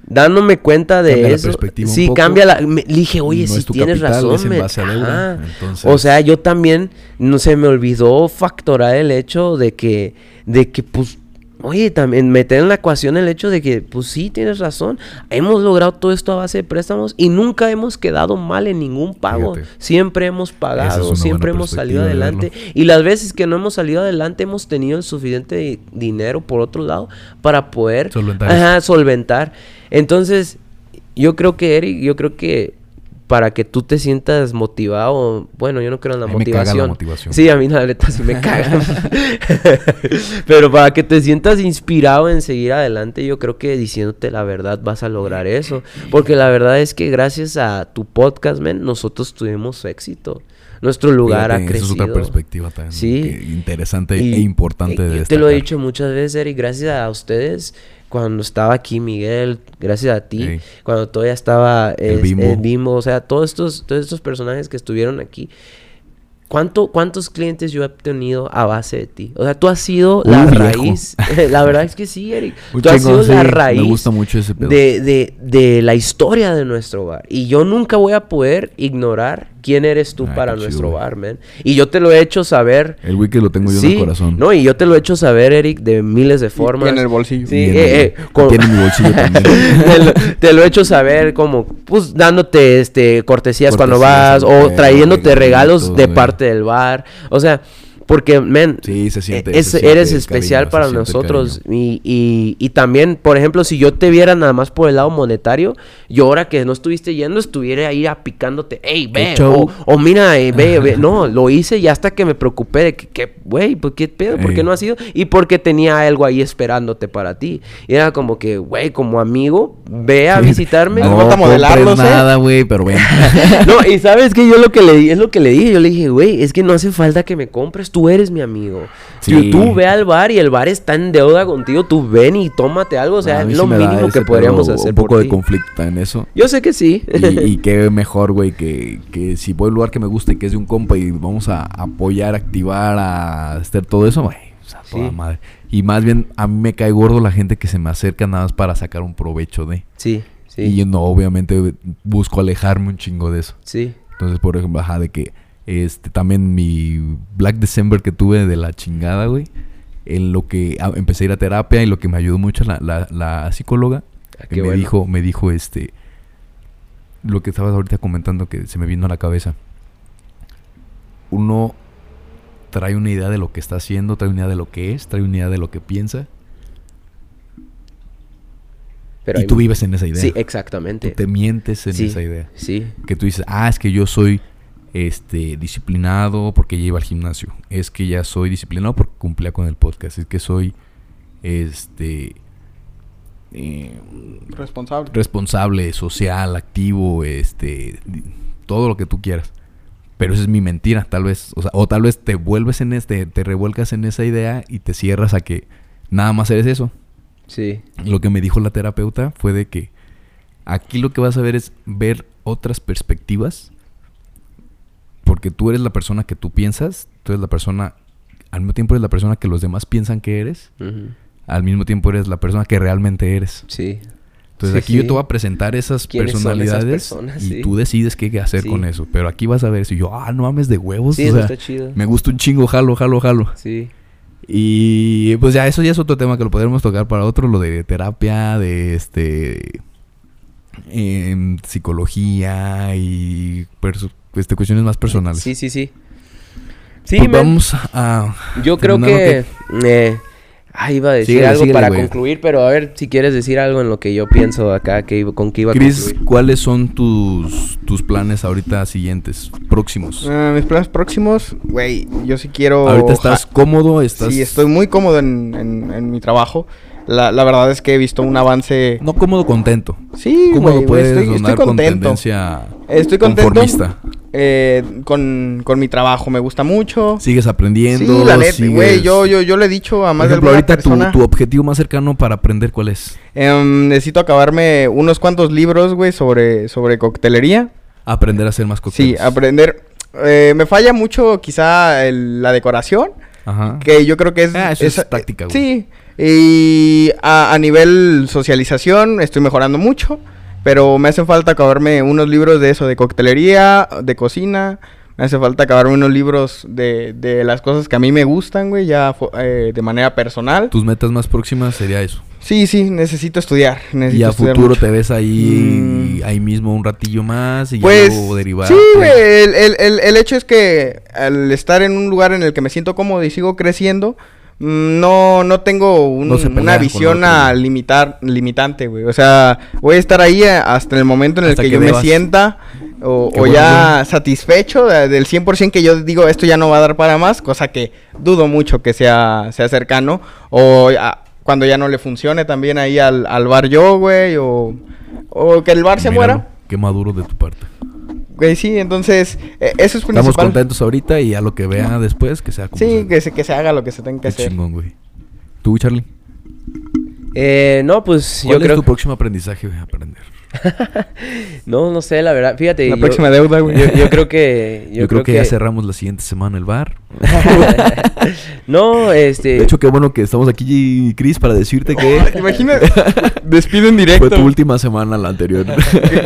dándome cuenta de Cambia eso, sí poco. cambia la. me- dije, oye, No si tienes capital, razón, men". deuda, O sea, yo también no se me olvidó factorar el hecho de que, de que, pues, oye, también meter en la ecuación el hecho de que, pues sí, tienes razón. Hemos logrado todo esto a base de préstamos y nunca hemos quedado mal en ningún pago. Fíjate. Siempre hemos pagado, es siempre hemos salido adelante. Y las veces que no hemos salido adelante, hemos tenido el suficiente di- dinero por otro lado para poder Solventar ajá, solventar. Entonces, yo creo que, Eric, yo creo que para que tú te sientas motivado, bueno, yo no creo en la A mí me caga la motivación. motivación. Sí, a mí la neta sí me caga. Pero para que te sientas inspirado en seguir adelante, yo creo que diciéndote la verdad vas a lograr eso. Porque la verdad es que gracias a tu podcast, men, nosotros tuvimos éxito. Nuestro lugar Fíjate, ha crecido. Esa es otra perspectiva también. Sí. interesante Y- e importante de te lo he dicho muchas veces, Eric, gracias a ustedes, cuando estaba aquí Miguel, gracias a ti, Ey. cuando todavía estaba El es- Bimbo. el Bimbo, o sea, todos estos, todos estos personajes que estuvieron aquí. ¿Cuánto, ¿Cuántos clientes yo he obtenido a base de ti? O sea, tú has sido la Uy, viejo. raíz. la verdad es que sí, Eric. Tú has sido la sí, raíz Me gusta mucho ese pedo. de, de, de la historia de nuestro bar. Y yo nunca voy a poder ignorar quién eres tú Ay, para nuestro bar, man. Y yo te lo he hecho saber El wiki lo tengo yo en Sí, el corazón. No, y yo te lo he hecho saber, Eric, de miles de formas. Y en el bolsillo. Sí, Y en eh, el- eh, con- Tiene mi bolsillo también. te, lo, te lo he hecho saber como, pues, dándote este cortesías, cuando vas o trayéndote regalos de parte del bar. O sea, porque, men, Sí, se siente. es- se siente eres especial cariño, para nosotros. Y, y, y también, por ejemplo, si yo te viera nada más por el lado monetario, yo ahora que no estuviste yendo, estuviera ahí a picándote, hey, ve, o, o mira, eh, ve, ve. No, lo hice y hasta que me preocupé de que, güey, ¿por qué pedo? ¿Por qué Ey. no ha sido? Y porque tenía algo ahí esperándote para ti. Y era como que, güey, como amigo, ve a visitarme. No, No, modelarlos, ¿eh? nada, güey, pero ven. No, y sabes que yo lo que le di, es lo que le dije, yo le dije, güey, es que no hace falta que me compres, tú eres mi amigo. Sí. Tú, tú ve al bar y el bar está en deuda contigo, tú ven y tómate algo, o sea, es lo mínimo ese que podríamos hacer Un poco por de ti. conflicto en eso. Yo sé que sí. Y, y qué mejor, güey, que, que si voy a un lugar que me gusta y que es de un compa y vamos a apoyar, activar, a hacer todo eso, güey. O sea, toda Sí. madre. Y más bien, a mí me cae gordo la gente que se me acerca nada más para sacar un provecho de. sí, sí, Y yo no, obviamente, busco alejarme un chingo de eso. sí. Entonces, por ejemplo, ajá, de que este también mi Black December que tuve de la chingada, güey. En lo que empecé a ir a terapia y lo que me ayudó mucho la, la, la psicóloga. Ah, que me bueno. dijo, me dijo este lo que estabas ahorita comentando que se me vino a la cabeza. Uno trae una idea de lo que está haciendo, trae una idea de lo que es, trae una idea de lo que piensa. Pero y tú vives en esa idea. Sí, exactamente. Tú te mientes en Sí, esa idea. Sí. Que tú dices, ah, es que yo soy este disciplinado porque ya iba al gimnasio. Es que ya soy disciplinado porque cumplía con el podcast. Es que soy este eh, Responsable. responsable, social, activo, este, todo lo que tú quieras. Pero esa es mi mentira, tal vez, o sea, o tal vez te vuelves en este, te revuelcas en esa idea y te cierras a que nada más eres eso. Sí. Lo que me dijo la terapeuta fue de que aquí lo que vas a ver es ver otras perspectivas, porque tú eres la persona que tú piensas, tú eres la persona, al mismo tiempo eres la persona que los demás piensan que eres, al mismo tiempo eres la persona que realmente eres. Sí. Entonces Sí, aquí yo te voy a presentar esas ¿Quiénes son esas personalidades personas? y Sí. tú decides qué hacer con eso. Pero aquí vas a ver si yo, ah, no mames de huevos. Sí, o sea, está chido. me gusta un chingo, jalo, jalo, jalo. Sí. Y pues ya eso ya es otro tema que lo podremos tocar para otro, lo de terapia, de este psicología y este, cuestiones más personales. Sí, sí, sí. Sí, Pues man. vamos a Yo creo que... eh, ah, iba a decir Síguele, algo síguele, para güey. concluir, pero a ver si quieres decir algo en lo que yo pienso acá, que iba- con que iba a Chris, concluir. ¿cuáles son tus, tus planes ahorita siguientes, próximos? Ah, mis planes próximos, güey, yo sí quiero... ahorita estás ja- cómodo, estás... Sí, estoy muy cómodo en, en- en mi trabajo. La, la verdad es que he visto un avance... No cómodo, contento. Sí, ¿Cómo güey, lo puedes estoy, estoy con contento. tendencia Estoy contento conformista? Eh, con, con mi trabajo, me gusta mucho. Sigues aprendiendo. Sí, la neta, güey, yo, yo, yo le he dicho a Por más de ejemplo, alguna ahorita tu, persona... tu objetivo más cercano para aprender, ¿cuál es? em, necesito acabarme unos cuantos libros, güey, sobre, sobre coctelería. Aprender a hacer más Sí, cócteles. aprender... eh, me falla mucho quizá el- la decoración, Ajá. que yo creo que es... Ah, eso es esa- táctica, güey. Sí, y a, a nivel socialización estoy mejorando mucho, pero me hace falta acabarme unos libros de eso, de coctelería, de cocina. Me hace falta acabarme unos libros de, de las cosas que a mí me gustan, güey, ya eh, de manera personal. Tus metas más próximas sería eso. Sí, sí, necesito estudiar. Necesito y a estudiar futuro mucho. te ves ahí, Mm. ahí mismo un ratillo más y Pues, ya luego derivar. sí, güey, el, el- el- el hecho es que al estar en un lugar en el que me siento cómodo y sigo creciendo, no, no tengo un- No una visión a limitar, limitante, güey. O sea, voy a estar ahí eh, hasta el momento en el que, que yo me sienta o, Qué o bueno, ya satisfecho de- del 100% que yo digo, esto ya no va a dar para más, cosa que dudo mucho que sea, sea cercano. O a- cuando ya no le funcione también ahí al, al bar yo, güey, o, o que el bar se Míralo, muera. Qué maduro de tu parte. Güey, sí, entonces, eh, eso es principal. Estamos contentos ahorita y a lo que vea después que sea como Sí, sea. que se, que se haga lo que se tenga que Qué hacer. chingón, güey. ¿Tú, Charlie? Eh, no, pues ¿Cuál yo es creo... tu próximo aprendizaje, güey? Aprender. No, no sé, la verdad. Fíjate. La yo- próxima deuda, güey. Yo, yo creo que... Yo, creo, que, ya cerramos la siguiente semana el bar. no, este... De hecho, qué bueno que estamos aquí, Chris, para decirte que Imagina, despido en directo. fue tu última semana la anterior.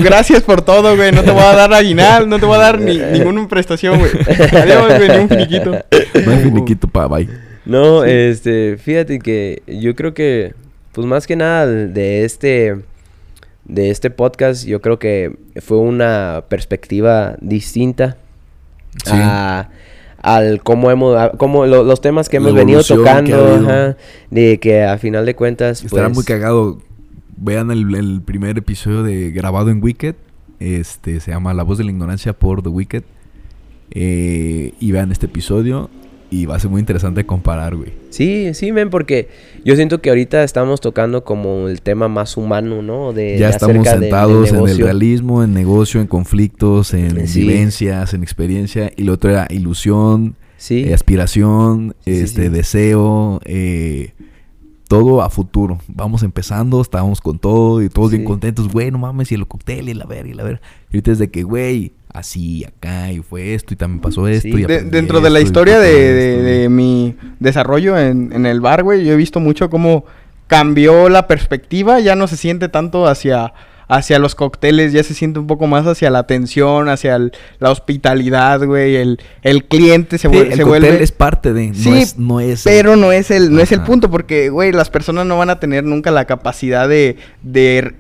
Gracias por todo, güey. No te voy a dar aguinal, no te voy a dar ni, ninguna prestación, güey. Adiós, güey, ni un finiquito. no hay finiquito pa' bye. No, este, fíjate que yo creo que, pues más que nada de este, de este podcast, yo creo que fue una perspectiva distinta Sí. a, al cómo hemos, a cómo lo- los temas que hemos venido tocando, ajá, de que a final de cuentas, Estará pues, muy cagado. Vean el, el primer episodio de grabado en Wicked. Este se llama La voz de la ignorancia por The Wicked. Eh, y vean este episodio. Y va a ser muy interesante comparar, güey. Sí, sí, men, porque yo siento que ahorita estamos tocando como el tema más humano, ¿no? De, Ya de estamos sentados en el realismo, en negocio, en conflictos, en Sí. vivencias, en experiencia. Y lo otro era ilusión, Sí. eh, aspiración, Sí, este deseo, eh, todo a futuro. Vamos empezando, estábamos con todo y todos bien contentos, güey, no mames, y el cóctel y la verga y la verga. Y ahorita es de que, güey, así, acá, y fue esto, y también pasó esto. Sí. y De- aprendí dentro de la historia de, de- de mi desarrollo en, en el bar, güey, yo he visto mucho cómo cambió la perspectiva. Ya no se siente tanto hacia, hacia los cócteles, ya se siente un poco más hacia la atención, hacia el- la hospitalidad, güey. El, el cliente se, Sí, el se cóctel vuelve... es parte de, no Sí, es, no es Pero no es el, no es el punto, porque, güey, las personas no van a tener nunca la capacidad de, de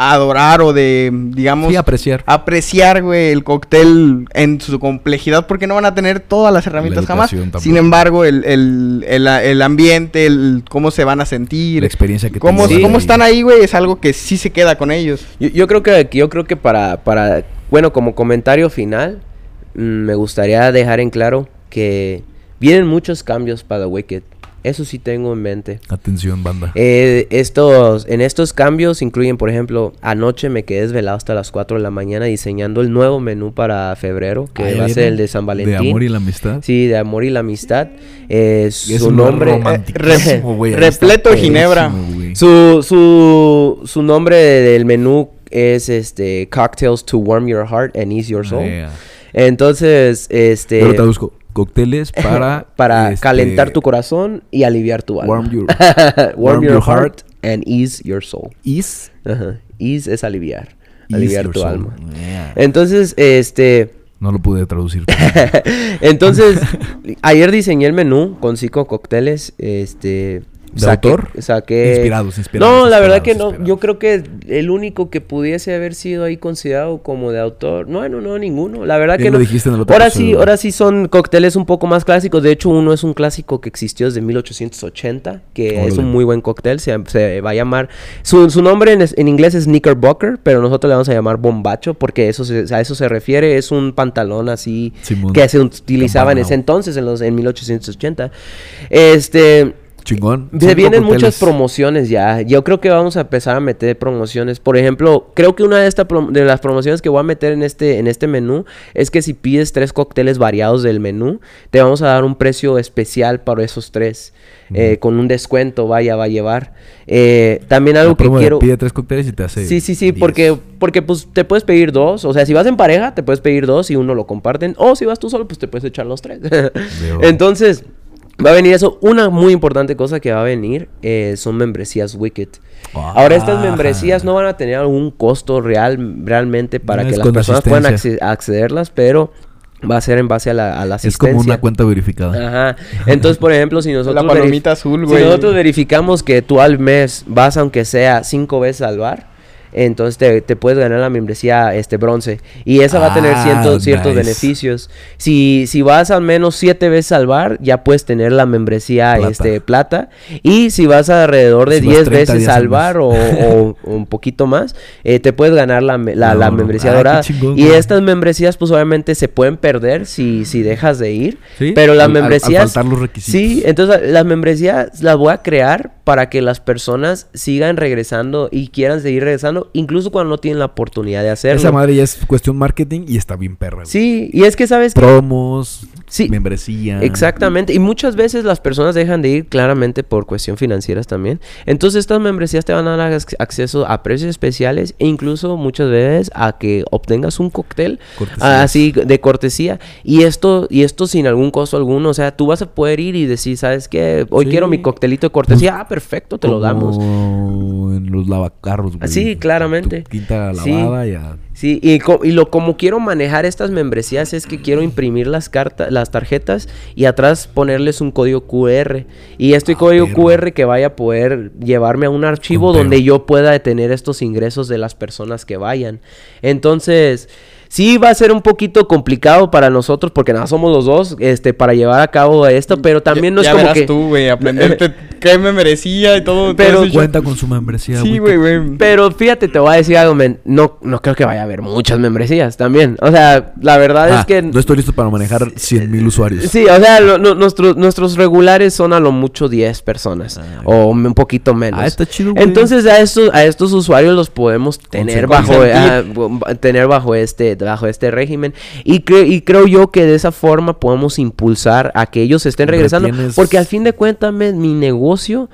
adorar o de, digamos, Sí, apreciar. apreciar, güey, el cóctel en su complejidad porque no van a tener todas las herramientas jamás. tampoco. Sin embargo, el, el, el, el ambiente, el cómo se van a sentir, La experiencia que cómo, cómo están ahí, güey, es algo que sí se queda con ellos. Yo, yo creo que yo creo que para, para bueno, como comentario final, mm, me gustaría dejar en claro que vienen muchos cambios para Wicked. Eso sí tengo en mente. Atención, banda. Eh, estos, en estos cambios incluyen, por ejemplo, anoche me quedé desvelado hasta las 4 de la mañana diseñando el nuevo menú para febrero, que va a ser el de San Valentín. De amor y la amistad. Sí, de amor y la amistad. Eh, su nombre... Ahí repleto de ginebra. Su, su, su nombre del menú es este Cocktails to Warm Your Heart and Ease Your Soul. Yeah. Entonces, este Yo lo traduzco. Cócteles para... para este, calentar tu corazón y aliviar tu alma. Warm your... warm, your, heart, and ease your soul. Ajá. Ease es aliviar, aliviar tu soul. alma. Yeah. Entonces, este No lo pude traducir. Entonces, ayer diseñé el menú con cinco cócteles, este... ¿De autor? Saqué... Inspirados, inspirados, No, la verdad que inspirados, no. Yo creo que el único que pudiese haber sido ahí considerado como de autor... No, no, no, ninguno. La verdad Bien que lo no. dijiste en el otro ahora sí, ahora sí son cócteles un poco más clásicos. De hecho, uno es un clásico que existió desde 1880, que es un muy buen cóctel. Se, se va a llamar... Su, su nombre en, es- en inglés es Knickerbocker, pero nosotros le vamos a llamar bombacho porque eso se- a eso se refiere. Es un pantalón así Simón. que se utilizaba en ese entonces, en, los, en 1880. Este... Chingón. Se vienen muchas promociones ya. Yo creo que vamos a empezar a meter promociones. Por ejemplo, creo que una de, esta de las promociones que voy a meter en este, en este menú es que si pides tres cócteles variados del menú, te vamos a dar un precio especial para esos tres. eh, con un descuento, vaya, va a llevar. Eh, también algo que quiero... Pide tres cócteles y te hace... Sí, sí, sí, 10. porque, porque pues te puedes pedir dos. O sea, si vas en pareja, te puedes pedir dos y uno lo comparten. O si vas tú solo, pues te puedes echar los tres. Entonces, va a venir eso. Una muy importante cosa que va a venir eh, son membresías Wicked. Ahora, estas Ah. membresías no van a tener algún costo real, realmente para No, que es las personas puedan accederlas, pero va a ser en base a la, a la Es asistencia. como una cuenta verificada. Ajá. Entonces, por ejemplo, si nosotros... La palomita azul, Si güey. nosotros verificamos que tú al mes vas aunque sea cinco veces al bar, entonces te, te puedes ganar la membresía este bronce. Y esa va a tener Ah, cientos, ciertos nice. beneficios. Si, si vas al menos siete veces al bar, ya puedes tener la membresía Plata. este plata. Y si vas alrededor de Si vas 10 30 veces al bar o, un poquito más, eh, te puedes ganar la, la, No, la no. membresía Ah, qué dorada. chingón, y estas membresías pues obviamente se pueden perder si, si dejas de ir. Sí, Pero las al- al- al membresías... los requisitos. Sí, entonces las membresías las voy a crear para que las personas sigan regresando y quieran seguir regresando, incluso cuando no tienen la oportunidad de hacerlo. Esa madre ya es cuestión marketing y está bien perra. güey. Sí, y es que sabes. Promos, Sí. membresía. Exactamente, y muchas veces las personas dejan de ir claramente por cuestión financieras también. Entonces estas membresías te van a dar ac- acceso a precios especiales e incluso muchas veces a que obtengas un cóctel ah, así de cortesía y esto y esto sin algún costo alguno, o sea, tú vas a poder ir y decir, ¿sabes qué? Hoy Sí. quiero mi coctelito de cortesía. ah, perfecto, te lo damos. En los lavacarros, güey. Sí, claramente. Tu quinta Sí. lavada ya. Sí, y, lo como quiero manejar estas membresías es que quiero imprimir las cartas, las tarjetas y atrás ponerles un código QR. Y este Ah, código. QR que vaya a poder llevarme a un archivo donde yo pueda tener estos ingresos de las personas que vayan. Entonces, sí va a ser un poquito complicado para nosotros porque nada somos los dos, este, para llevar a cabo esto, pero también no es ya como verás que tú, güey, aprenderte qué me merecía y todo. Pero todo. Cuenta con su membresía, Sí, güey. güey. Pero fíjate, te voy a decir algo, men. No, no creo que vaya a haber muchas membresías también. O sea, la verdad Ah, es que. No estoy listo para manejar 100 mil usuarios. Sí, o sea, lo- no- nuestros, nuestros regulares son a lo mucho 10 personas. Ah, o un poquito menos. Ah, está chido, güey. Entonces a estos, a estos usuarios los podemos tener bajo, Consentir. ah, tener bajo este, bajo este régimen. Y, cre- y creo yo que de esa forma podemos impulsar a que ellos estén regresando. Retienes- Porque al fin de cuentas, mi negocio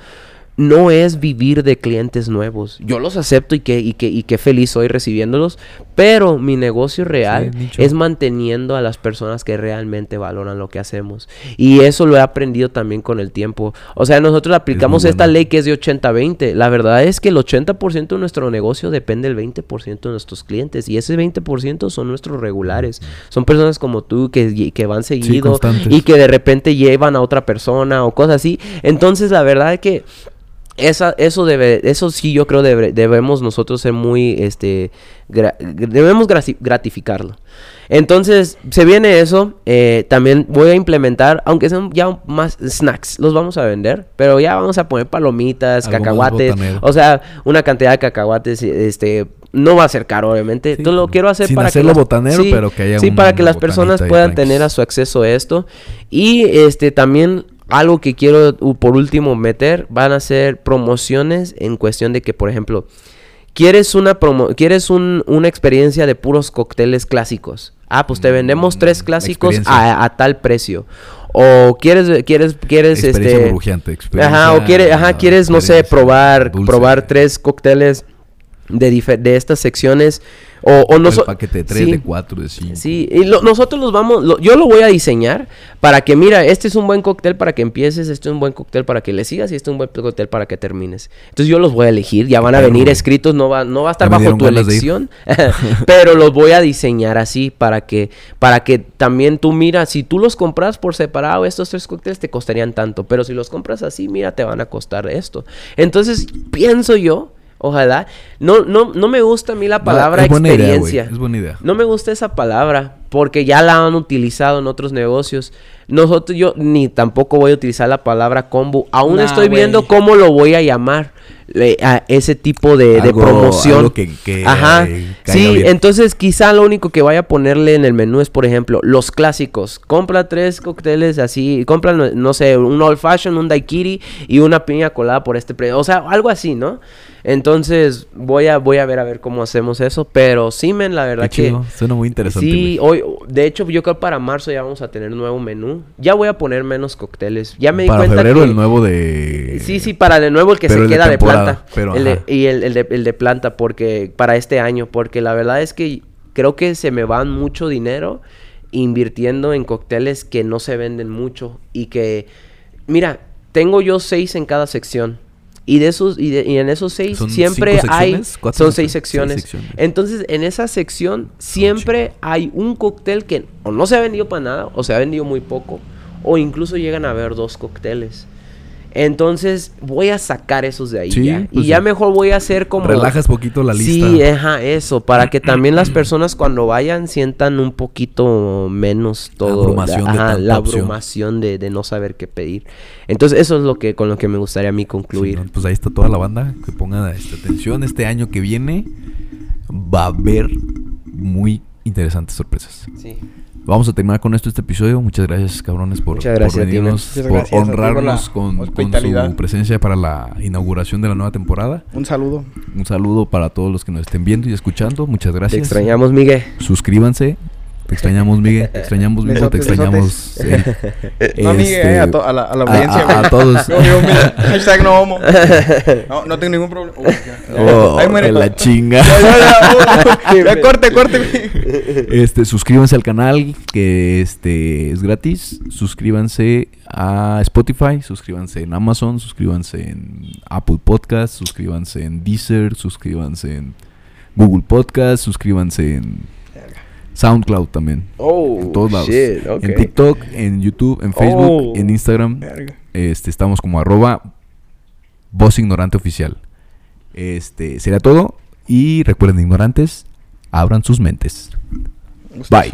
no es vivir de clientes nuevos. Yo los acepto y que, y que, y qué feliz soy recibiéndolos. Pero mi negocio real Sí, es manteniendo a las personas que realmente valoran lo que hacemos. Y eso lo he aprendido también con el tiempo. O sea, nosotros aplicamos esta bueno. ley que es de 80-20. La verdad es que el 80% de nuestro negocio depende del 20% de nuestros clientes. Y ese 20% son nuestros regulares. Son personas como tú que, que van seguido constantes. y que de repente llevan a otra persona o cosas así. Entonces, la verdad es que esa, eso debe, eso sí yo creo debe- debemos nosotros ser muy, este, gra- debemos grati- gratificarlo. Entonces, se viene eso, eh, también voy a implementar, aunque sean ya más snacks, los vamos a vender, pero ya vamos a poner palomitas, cacahuates, o sea, una cantidad de cacahuates, este, no va a ser caro, obviamente. Sí, Entonces lo quiero hacer sin para hacerlo que las- botanero, pero que haya sí, para que las personas puedan tener a su acceso a esto. Y este también algo que quiero por último meter van a ser promociones en cuestión de que, por ejemplo, quieres una promo quieres un- una experiencia de puros cócteles clásicos. Ah, pues te vendemos Mm, tres clásicos a, a tal precio. O quieres quieres quieres Experiencia este burbujeante, Ajá, o quieres, ajá, quieres, no sé, probar, dulce. probar tres cócteles de, de estas secciones. O, o no El paquete de 3, sí, de 4, de 5. Sí, y lo- nosotros los vamos, lo- yo lo voy a diseñar para que, mira, este es un buen cóctel para que empieces, este es un buen cóctel para que le sigas y este es un buen cóctel para que termines. Entonces yo los voy a elegir, ya van a venir escritos, no va, no va a estar bajo tu elección, pero los voy a diseñar así para que, para que también tú mira, si tú los compras por separado, estos tres cócteles te costarían tanto, pero si los compras así, mira, te van a costar esto. Entonces pienso yo, ojalá, no, no, no me gusta a mí la palabra es buena idea, güey, experiencia. es buena idea. No me gusta esa palabra porque ya la han utilizado en otros negocios. Nosotros, yo ni tampoco voy a utilizar la palabra combo. Aún Nah, estoy viendo cómo lo voy a llamar le- a ese tipo de, promoción. algo que- que, Ajá. eh, sí, bien. entonces quizá lo único que vaya a ponerle en el menú es, por ejemplo, los clásicos. Compra tres cócteles así, compra, no, no sé, un old fashion, un daiquiri y una piña colada por este precio. O sea, algo así, ¿no? Entonces voy a, voy a ver a ver cómo hacemos eso. Pero sí, men, la verdad Qué que... chido, Suena muy interesante. Sí, hoy, de hecho, yo creo para marzo ya vamos a tener nuevo menú. Ya voy a poner menos cócteles. Ya me di Para cuenta febrero que... el nuevo de... Sí, sí, para de nuevo el que Pero se el queda de, planta. pero El de- ajá. y el, el de, el de planta, porque para este año, porque la verdad es que creo que se me van mucho dinero invirtiendo en cócteles que no se venden mucho y que, mira, tengo yo seis en cada sección. Y de esos, y, de- y en esos seis ¿Son siempre hay, son seis secciones? secciones. Seis secciones. Entonces, en esa sección siempre hay un cóctel que o no se ha vendido para nada, o se ha vendido muy poco, o incluso llegan a haber dos cócteles. Entonces, voy a sacar esos de ahí Sí, ya. pues y ya sí. mejor voy a hacer como... Relajas poquito la lista. Sí, ajá, eso, para que también las personas cuando vayan sientan un poquito menos todo. abrumación de ajá, la abrumación de, de no saber qué pedir. Entonces, eso es lo que con lo que me gustaría a mí concluir. Sí, pues ahí está toda la banda. Que ponga esta atención. Este año que viene va a haber muy interesantes sorpresas. Sí. Vamos a terminar con esto este episodio. Muchas gracias, cabrones, por, Muchas gracias por venirnos, Muchas por gracias honrarnos con, con su presencia para la inauguración de la nueva temporada. Un saludo. Un saludo para todos los que nos estén viendo y escuchando. Muchas Te gracias. extrañamos, Miguel. Suscríbanse. Te extrañamos, Miguel. Te extrañamos, Miguel. Te extrañamos. Eric. No, Miguel, Este, eh, a, to- a la, a la audiencia. a- todos. Yo, yo, mira, hashtag no homo. No, no tengo ningún problema. Uy. Oh, muere. la chinga. Corte, corte. Este, suscríbanse al canal, que este es gratis. Suscríbanse a Spotify, suscríbanse en Amazon, suscríbanse en Apple Podcast, suscríbanse en Deezer, suscríbanse en Google Podcast, suscríbanse en SoundCloud también. Oh, En todos lados. shit. En TikTok, en YouTube, en Facebook, Oh. en Instagram. Verga. Este, estamos como arroba voz ignorante oficial. Este, sería todo. Y recuerden, ignorantes, abran sus mentes. Bye.